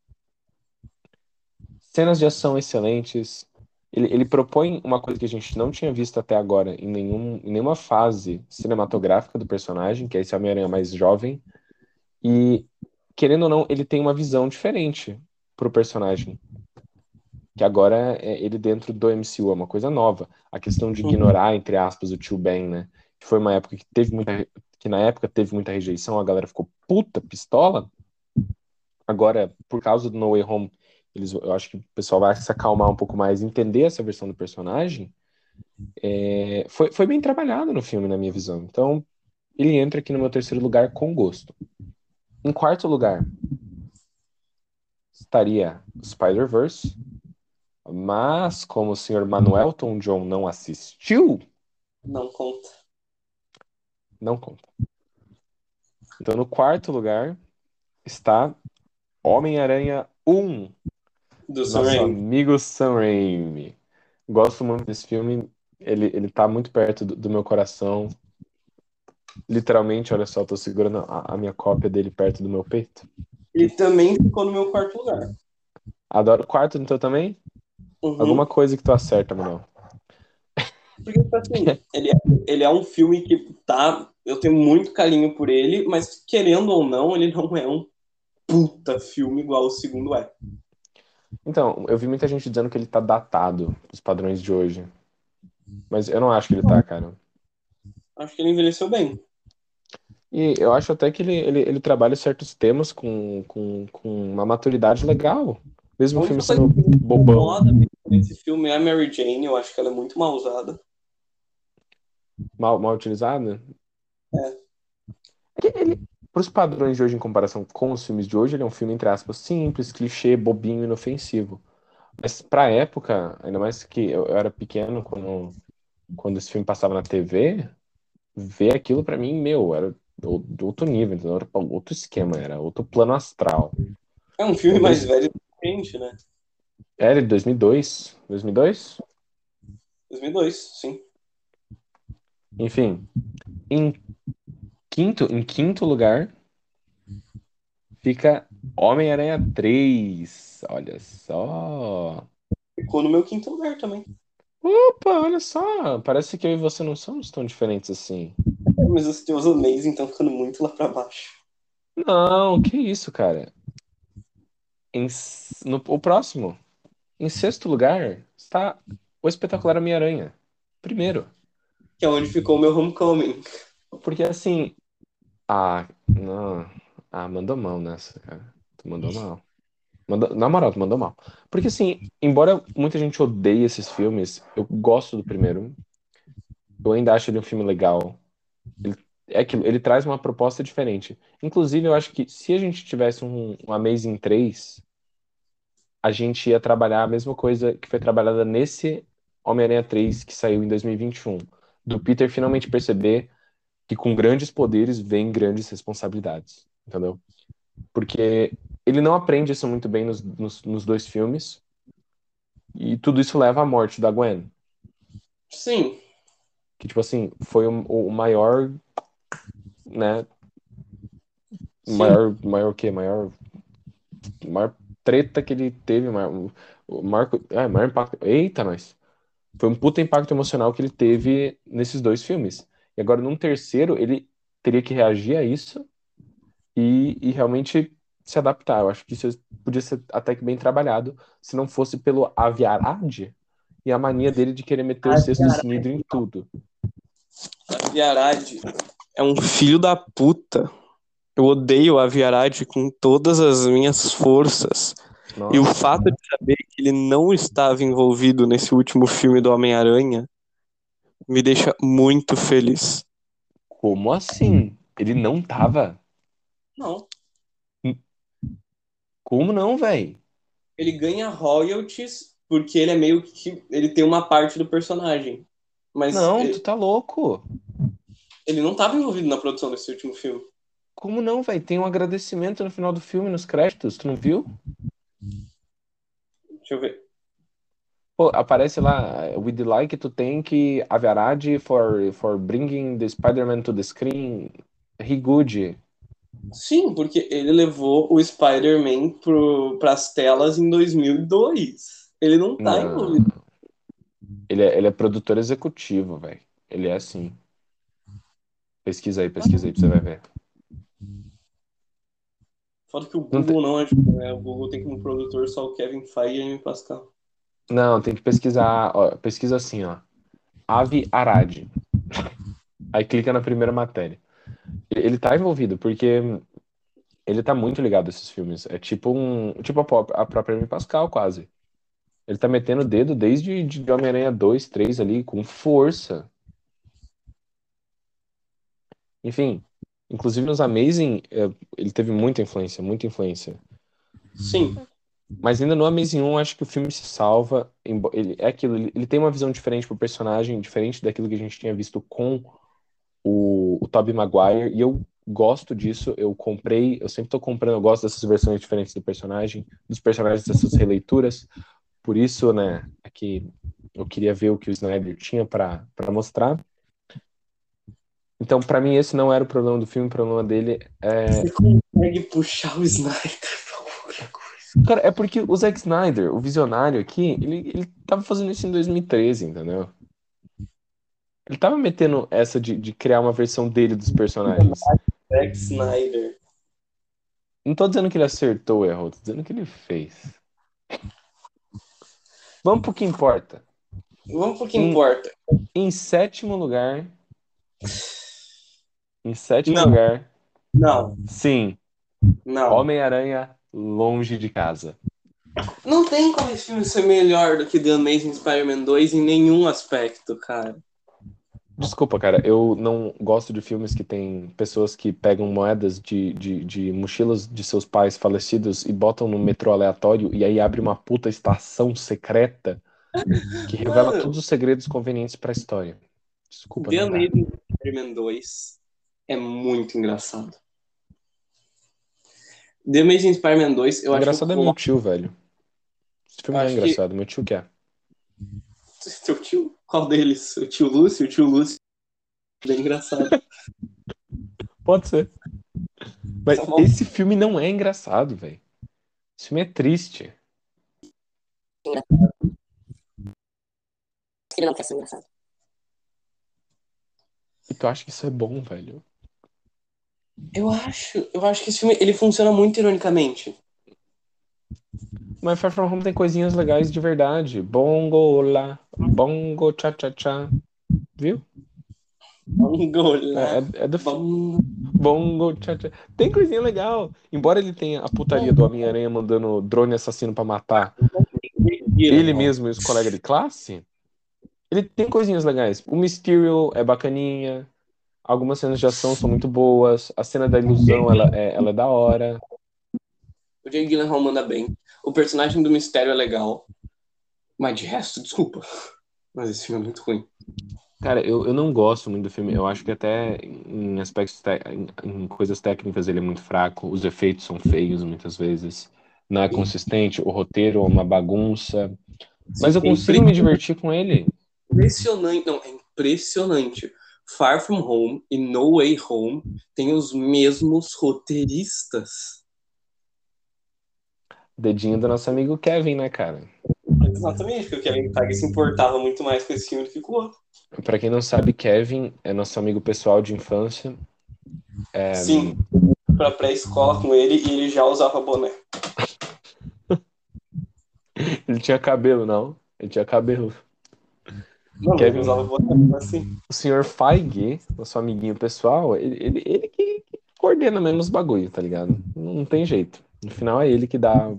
Cenas de ação excelentes. Ele, ele propõe uma coisa que a gente não tinha visto até agora em, nenhum, em nenhuma fase cinematográfica do personagem, que é esse Homem-Aranha mais jovem. E, querendo ou não, ele tem uma visão diferente pro personagem. Que agora é ele dentro do MCU, é uma coisa nova. A questão de Uhum. ignorar, entre aspas, o tio Ben, né? Que foi uma época que teve muita. Que na época teve muita rejeição, a galera ficou puta, pistola. Agora, por causa do No Way Home, eles, eu acho que o pessoal vai se acalmar um pouco mais, entender essa versão do personagem. É, foi, foi bem trabalhado no filme, na minha visão. Então, ele entra aqui no meu terceiro lugar com gosto. Em quarto lugar, estaria Spider-Verse. Mas, como o senhor Manuel Tom John não assistiu, Não conta. não conta. Então, no quarto lugar está Homem-Aranha 1, Do Sam nosso Raimi. amigo Sam Raimi. Gosto muito desse filme. Ele, ele tá muito perto do, do meu coração. Literalmente, olha só, tô segurando a, a minha cópia dele perto do meu peito. Ele também ficou no meu quarto lugar. Adoro. Quarto no teu também? Uhum. Alguma coisa que tu acerta, Manuel. Porque, tipo assim, ele é, ele é um filme que tá. Eu tenho muito carinho por ele, mas querendo ou não, ele não é um puta filme igual o segundo é. Então, eu vi muita gente dizendo que ele tá datado os padrões de hoje. Mas eu não acho que ele tá, cara. Acho que ele envelheceu bem. E eu acho até que ele, ele, ele trabalha certos temas com, com, com uma maturidade legal. Mesmo o filme sendo bobão. nesse filme é a Mary Jane. Eu acho que ela é muito mal usada. Mal, mal utilizado? É. É ele, pros padrões de hoje, em comparação com os filmes de hoje, ele é um filme, entre aspas, simples, clichê, bobinho, inofensivo. Mas pra época, ainda mais que eu, eu era pequeno quando, quando esse filme passava na TV, ver aquilo pra mim, meu, era outro nível, entendeu? Era outro esquema, era outro plano astral. É um filme mais velho do que a gente, né? Era de 2002? 2002? 2002, sim. Enfim, em quinto, em quinto lugar fica Homem-Aranha 3. Olha só. Ficou no meu quinto lugar também. Opa, olha só. Parece que eu e você não somos tão diferentes assim. Mas os teus Amazing estão ficando muito lá pra baixo. Não, que isso, cara. Em, no, o próximo. Em sexto lugar está o espetacular Homem-Aranha. Primeiro. Que é onde ficou o meu Homecoming. Porque assim. Ah, não. Ah, mandou mal nessa, cara. Tu mandou mal. Mandou, na moral, tu mandou mal. Porque assim, embora muita gente odeie esses filmes, eu gosto do primeiro. Eu ainda acho ele um filme legal. Ele, é aquilo, ele traz uma proposta diferente. Inclusive, eu acho que se a gente tivesse um, um Amazing 3, a gente ia trabalhar a mesma coisa que foi trabalhada nesse Homem-Aranha 3 que saiu em 2021. Do Peter finalmente perceber que com grandes poderes vem grandes responsabilidades. Entendeu? Porque ele não aprende isso muito bem nos, nos, nos dois filmes. E tudo isso leva à morte da Gwen. Sim. Que, tipo assim, foi o, o maior, né? O Sim. maior, maior o quê? Maior, maior treta que ele teve, maior, o maior, é, maior impacto. Eita, nós! Foi um puta impacto emocional que ele teve nesses dois filmes. E agora, num terceiro, ele teria que reagir a isso e, e realmente se adaptar. Eu acho que isso podia ser até que bem trabalhado, se não fosse pelo Aviarad e a mania dele de querer meter o sexto Aviarad. sinidro em tudo. A Viarad é um filho da puta. Eu odeio a Viarad com todas as minhas forças. Nossa, E o fato de saber que ele não estava envolvido nesse último filme do Homem-Aranha me deixa muito feliz. como assim? Ele não tava? Não. Como não, velho? Ele ganha royalties porque ele é meio que. Ele tem uma parte do personagem. Mas Não, ele, tu tá louco. ele não estava envolvido na produção desse último filme. Como não, velho? Tem um agradecimento no final do filme, nos créditos, tu não viu? Deixa eu ver. Pô, aparece lá, we'd like to thank Aviarad for, for bringing the Spider-Man to the screen. He good. Sim, porque ele levou o Spider-Man para as telas em 2002. Ele não tá Não. envolvido. Ele é, ele é produtor executivo, velho. Ele é assim. Pesquisa aí, pesquisa aí pra você vai ver. Foda que o Não Google não ajuda, né? O Google tem como produtor só o Kevin Feige e a Amy Pascal. Não, tem que pesquisar. Ó, pesquisa assim, ó. Ave Arad. Aí clica na primeira matéria. Ele tá envolvido, porque ele tá muito ligado a esses filmes. É tipo um. Tipo a, própria Amy Pascal, quase. Ele tá metendo o dedo desde de Homem-Aranha 2, 3 ali, com força. Enfim, inclusive nos Amazing, eh, ele teve muita influência, muita influência. Sim, Mas ainda no Amazing 1, acho que o filme se salva. Ele, é aquilo, ele, tem uma visão diferente pro personagem, diferente daquilo que a gente tinha visto com o, o Tobey Maguire. E eu gosto disso. Eu comprei, eu sempre tô comprando, eu gosto dessas versões diferentes do personagem, dos personagens dessas releituras. Por isso, né, é que eu queria ver o que o Snyder tinha para para mostrar. Então, pra mim, esse não era o problema do filme, o problema dele é você consegue puxar o Snyder pra outra coisa. Cara, é porque o Zack Snyder, o visionário aqui, ele, ele tava fazendo isso em 2013, entendeu? Ele tava metendo essa de, de criar uma versão dele dos personagens. Zack Snyder. Não tô dizendo que ele acertou ou errou, tô dizendo que ele fez. Vamos pro que importa. Vamos pro que Hum. importa. Em sétimo lugar. Em sétimo Não. lugar, Não, sim, não. Homem-Aranha longe de casa. Não tem como esse filme ser melhor do que The Amazing Spider-Man 2 em nenhum aspecto, cara. Desculpa, cara, eu não gosto de filmes que tem pessoas que pegam moedas de, de, de mochilas de seus pais falecidos e botam no metrô aleatório e aí abre uma puta estação secreta que revela Mano. todos os segredos convenientes pra história. Desculpa, The. Amazing Spider-Man 2 é muito engraçado. The Amazing Spider-Man 2, eu Engraçado é acho meu tio, velho. Esse filme não é Acho que- engraçado, meu tio quer. Seu tio? Qual deles? O tio Lúcio? O tio Lúcio. Bem engraçado. Pode ser. Mas Tá esse filme não é engraçado, velho. Esse filme é triste. Ele não quer ser engraçado. E tu acha que isso é bom, velho? Eu acho, eu acho que esse filme ele funciona muito ironicamente. Mas Far From Home tem coisinhas legais de verdade. Bongo lá, bongo cha cha cha. Viu? Vamos olhar. É, é do filme. Vamos... Bongo cha cha. Tem coisinha legal. Embora ele tenha a putaria do Homem-Aranha mandando drone assassino pra matar ele mesmo e os colegas de classe, ele tem coisinhas legais. O Mysterio é bacaninha. Algumas cenas de ação são muito boas. A cena da ilusão, ela é, ela é da hora. O Jake Gyllenhaal manda bem. O personagem do Mistério é legal. Mas de resto, desculpa. Mas esse filme é muito ruim. Cara, eu, eu não gosto muito do filme. Eu acho que até em aspectos, te- em, em coisas técnicas ele é muito fraco. Os efeitos são feios muitas vezes. Não é consistente. O roteiro é uma bagunça. Mas eu consigo me divertir com ele. Impressionante. Não, é impressionante. Far From Home e No Way Home têm os mesmos roteiristas. Dedinho do nosso amigo Kevin, né, cara? Exatamente, porque o Kevin Feige se importava muito mais com esse filme do que com o outro. Pra quem não sabe, Kevin é nosso amigo pessoal de infância. É, Sim, pra pré-escola com ele e ele já usava boné. Ele tinha cabelo, não? Ele tinha cabelo. Não, Kevin- assim. O senhor Feige, nosso amiguinho pessoal, ele, ele, ele que coordena mesmo os bagulho, tá ligado? Não tem jeito. No final é ele que dá.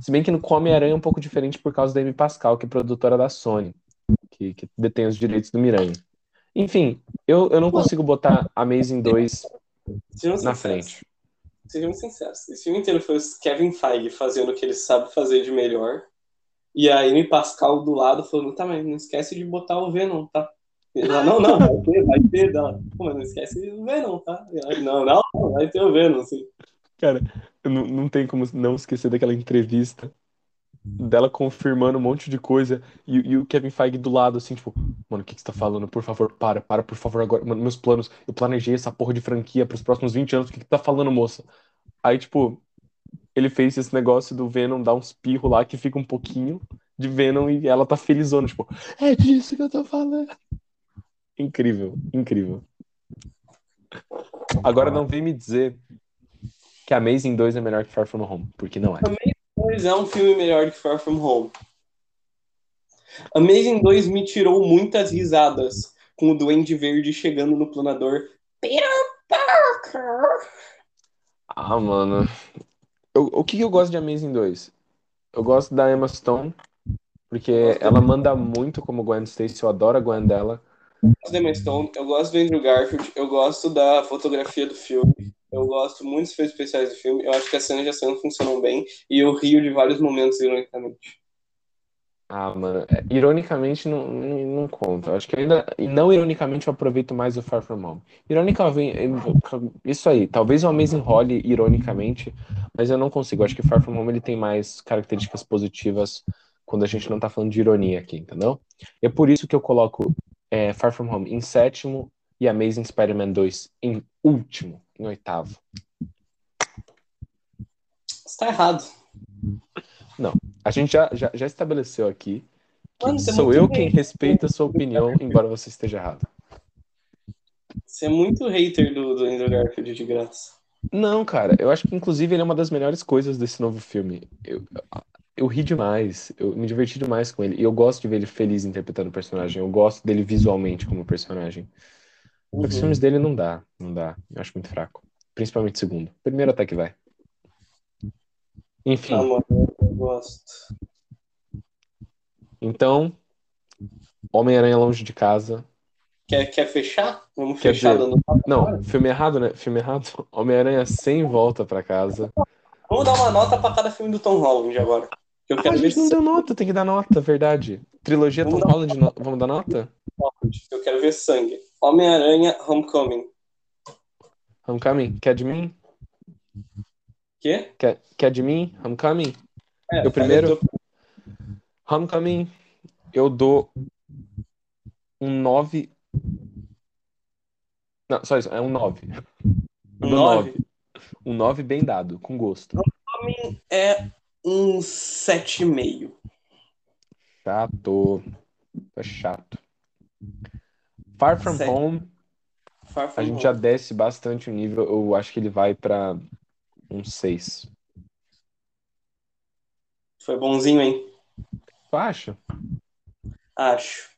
Se bem que no Homem-Aranha é um pouco diferente por causa da Amy Pascal, que é produtora da Sony, que, que detém os direitos do Miranha. Enfim, eu, eu não consigo botar Amazing 2 Sejam na sinceros. frente. Sejam sinceros. Esse filme inteiro foi o Kevin Feige fazendo o que ele sabe fazer de melhor. E a Amy Pascal do lado falando, tá, mas não esquece de botar o Venom, tá? Ele lá, não, não, vai ter, vai ter. Ela, mas não esquece do Venom, tá? E ela, não, não, não, vai ter o Venom, assim. Cara, não, não tem como não esquecer daquela entrevista dela confirmando um monte de coisa e, e o Kevin Feige do lado, assim, tipo, mano, o que que você tá falando? Por favor, para, para, por favor, agora. Mano, meus planos, eu planejei essa porra de franquia pros próximos 20 anos, o que que tá falando, moça? Aí, tipo, ele fez esse negócio do Venom dar uns pirros lá que fica um pouquinho de Venom e ela tá felizona, tipo, é disso que eu tô falando. Incrível, incrível. Agora não vem me dizer que Amazing 2 é melhor que Far From Home, porque não é. Pois é um filme melhor que Far From Home. Amazing 2 me tirou muitas risadas com o Duende Verde chegando no planador. Peter Parker! Ah, mano. Eu- o que eu gosto de Amazing 2? Eu gosto da Emma Stone, porque ela manda muito como Gwen Stacy, eu adoro a Gwen dela. Eu gosto da Emma Stone, eu gosto do Andrew Garfield, eu gosto da fotografia do filme, eu gosto muito dos efeitos especiais do filme, eu acho que as cenas de ação funcionam bem e eu rio de vários momentos, ironicamente. Ah, mano, é, ironicamente não, não, conta. Acho que ainda, não ironicamente eu aproveito mais o Far From Home. Ironicamente, isso aí, talvez o Amazing role ironicamente, mas eu não consigo. Acho que Far From Home ele tem mais características positivas quando a gente não tá falando de ironia aqui, entendeu? E é por isso que eu coloco é, Far From Home em sétimo e Amazing Spider-Man 2 em último, em oitavo. Você tá errado. A gente já, já, já estabeleceu aqui que Mano, é sou eu quem respeita a sua opinião, embora você esteja errado. Você é muito hater do, do Andrew Garfield de graça. Não, cara, eu acho que inclusive ele é uma das melhores coisas desse novo filme. Eu, eu ri demais, eu me diverti demais com ele. E eu gosto de ver ele feliz interpretando o personagem. Eu gosto dele visualmente como personagem. Que os filmes dele não dá, não dá. Eu acho muito fraco. Principalmente o segundo. Primeiro até que vai. Enfim, mano, eu gosto. então, Homem-Aranha Longe de Casa. Quer, quer fechar? Vamos Quer fechar dizer, dando Não, filme errado, né? Filme errado. Homem-Aranha sem volta pra casa. Vamos dar uma nota pra cada filme do Tom Holland agora. Eu Ah, quero a ver gente não se deu nota, tem que dar nota, verdade. Trilogia Tom Vamos dar- Holland, no- vamos dar nota? eu quero ver sangue. Homem-Aranha Homecoming. Homecoming, quer de mim? Quê? Quer, quer de mim? Homecoming? É, Eu primeiro? tua- Homecoming, eu dou um 9. Não, só isso, é um 9. Um nove? Um 9 bem dado, com gosto. Homecoming é um 7,5. Chato. É chato. Far From Sete. Home, Far From a gente Home. já desce bastante o nível. Eu acho que ele vai pra um 6. Foi bonzinho, hein? Tu acha? Acho.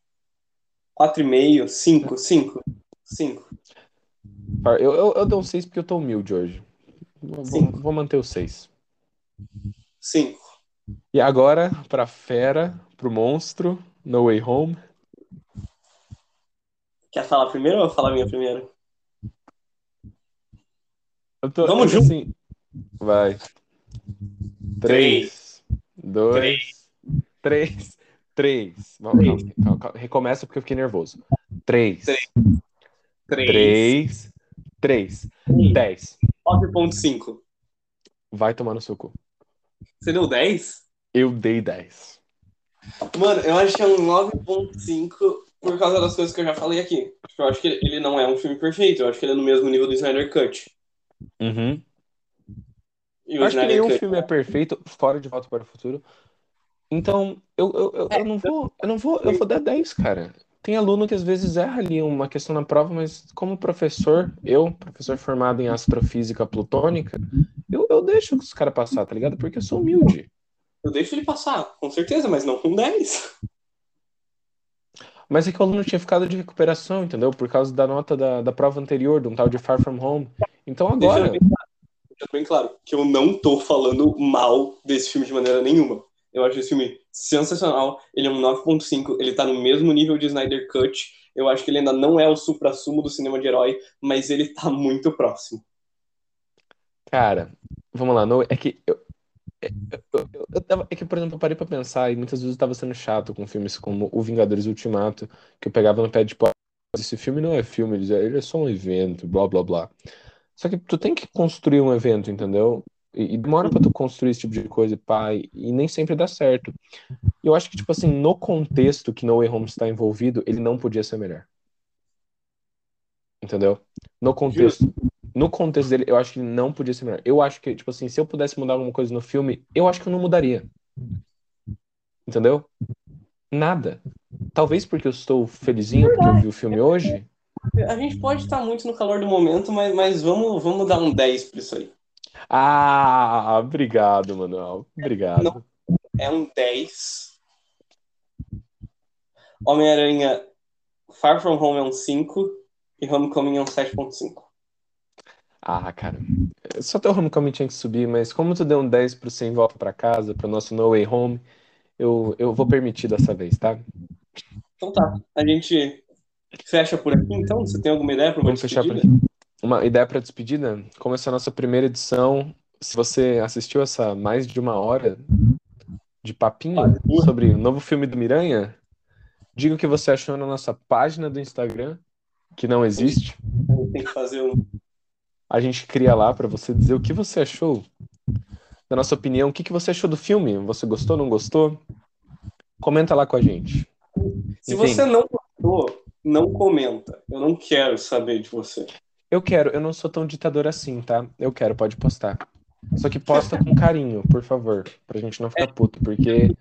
4,5, 5, 5. 5. Eu, eu, eu dou um 6 porque eu tô humilde hoje. Vou, vou manter o 6. 5. E agora, pra fera, pro monstro, No Way Home. Quer falar primeiro ou eu falar a minha primeiro? Tô, Vamos junto. assim, vai. Três, dois, três, três. Vamos, calma, calma, calma. Recomeça porque eu fiquei nervoso. Três, Três. três, três, dez. 9,5. Vai tomar no seu cu. Você deu 10? Eu dei dez. Mano, eu acho que é um 9.5 por causa das coisas que eu já falei aqui. Eu acho que ele não é um filme perfeito, eu acho que ele é no mesmo nível do Snyder Cut. Uhum. Eu acho que nenhum filme é perfeito fora de Volta para o Futuro. Então, eu, eu, eu, eu não vou, eu não vou, eu vou dar 10, cara. tem aluno que às vezes erra ali uma questão na prova, mas como professor, eu, professor formado em astrofísica plutônica, eu, eu deixo os caras passar, tá ligado? Porque eu sou humilde. Eu deixo ele passar, com certeza, mas não com 10. Mas é que o aluno tinha ficado de recuperação, entendeu? Por causa da nota da, da prova anterior, de um tal de Far From Home. Então agora. Deixa bem, claro, que eu não tô falando mal desse filme de maneira nenhuma. Eu acho esse filme sensacional. Ele é um 9.5, ele tá no mesmo nível de Snyder Cut. Eu acho que ele ainda não é o supra-sumo do cinema de herói, mas ele tá muito próximo. Cara, vamos lá. No, é que eu, eu, eu, eu tava, é que, por exemplo, eu parei pra pensar e muitas vezes eu tava sendo chato com filmes como O Vingadores Ultimato, que eu pegava no pé de tipo, esse filme não é filme, ele é só um evento, blá blá blá. Só que tu tem que construir um evento, entendeu? E, e demora pra tu construir esse tipo de coisa, pai, e nem sempre dá certo. E eu acho que, tipo assim, no contexto que No Way Home está envolvido, ele não podia ser melhor. Entendeu? No contexto. No contexto dele, eu acho que não podia ser melhor. Eu acho que, tipo assim, se eu pudesse mudar alguma coisa no filme, eu acho que eu não mudaria. Entendeu? Nada. Talvez porque eu estou felizinho porque eu vi o filme hoje. A gente pode estar muito no calor do momento, mas, mas vamos, vamos dar um 10 pra isso aí. Ah, obrigado, Manuel. Obrigado. Não, é um 10. Homem-Aranha Far From Home é um 5 e Homecoming é um 7.5. Ah, cara. Só teu Homecoming tinha que subir, mas como tu deu um 10 pro Sem Volta pra Casa, pro nosso No Way Home, eu, eu vou permitir dessa vez, tá? Então tá. A gente fecha por aqui, então? Você tem alguma ideia para uma Vamos fechar por despedida? aqui. Uma ideia pra despedida? Como essa é a nossa primeira edição, se você assistiu essa mais de uma hora de papinho sobre o novo filme do Miranha, diga o que você achou na nossa página do Instagram, que não existe. Tem que fazer um. A gente cria lá pra você dizer o que você achou, da nossa opinião, o que que você achou do filme? Você gostou, não gostou? Comenta lá com a gente. Se você não gostou, não comenta. Eu não quero saber de você. Eu quero, eu não sou tão ditador assim, tá? Eu quero, pode postar. Só que posta com carinho, por favor, pra gente não ficar puto, porque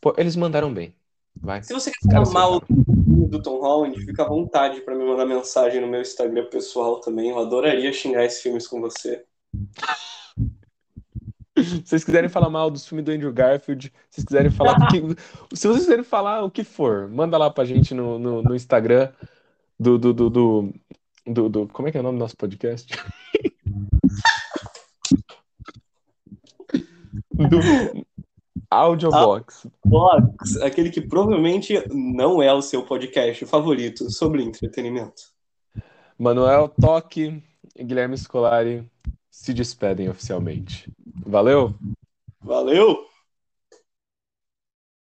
pô, eles mandaram bem. Vai. Se você quer falar mal acertaram. do Tom Holland, fica à vontade para me mandar mensagem no meu Instagram pessoal também. Eu adoraria xingar esses filmes com você. Se vocês quiserem falar mal dos filmes do Andrew Garfield, se vocês quiserem falar do que, se vocês quiserem falar o que for, manda lá pra gente no, no, no Instagram do, do, do, do, do, do- Como é que é o nome do nosso podcast? Do Audiobox. Box, aquele que provavelmente não é o seu podcast favorito sobre entretenimento. Manuel Toque e Guilherme Scolari se despedem oficialmente. Valeu! Valeu!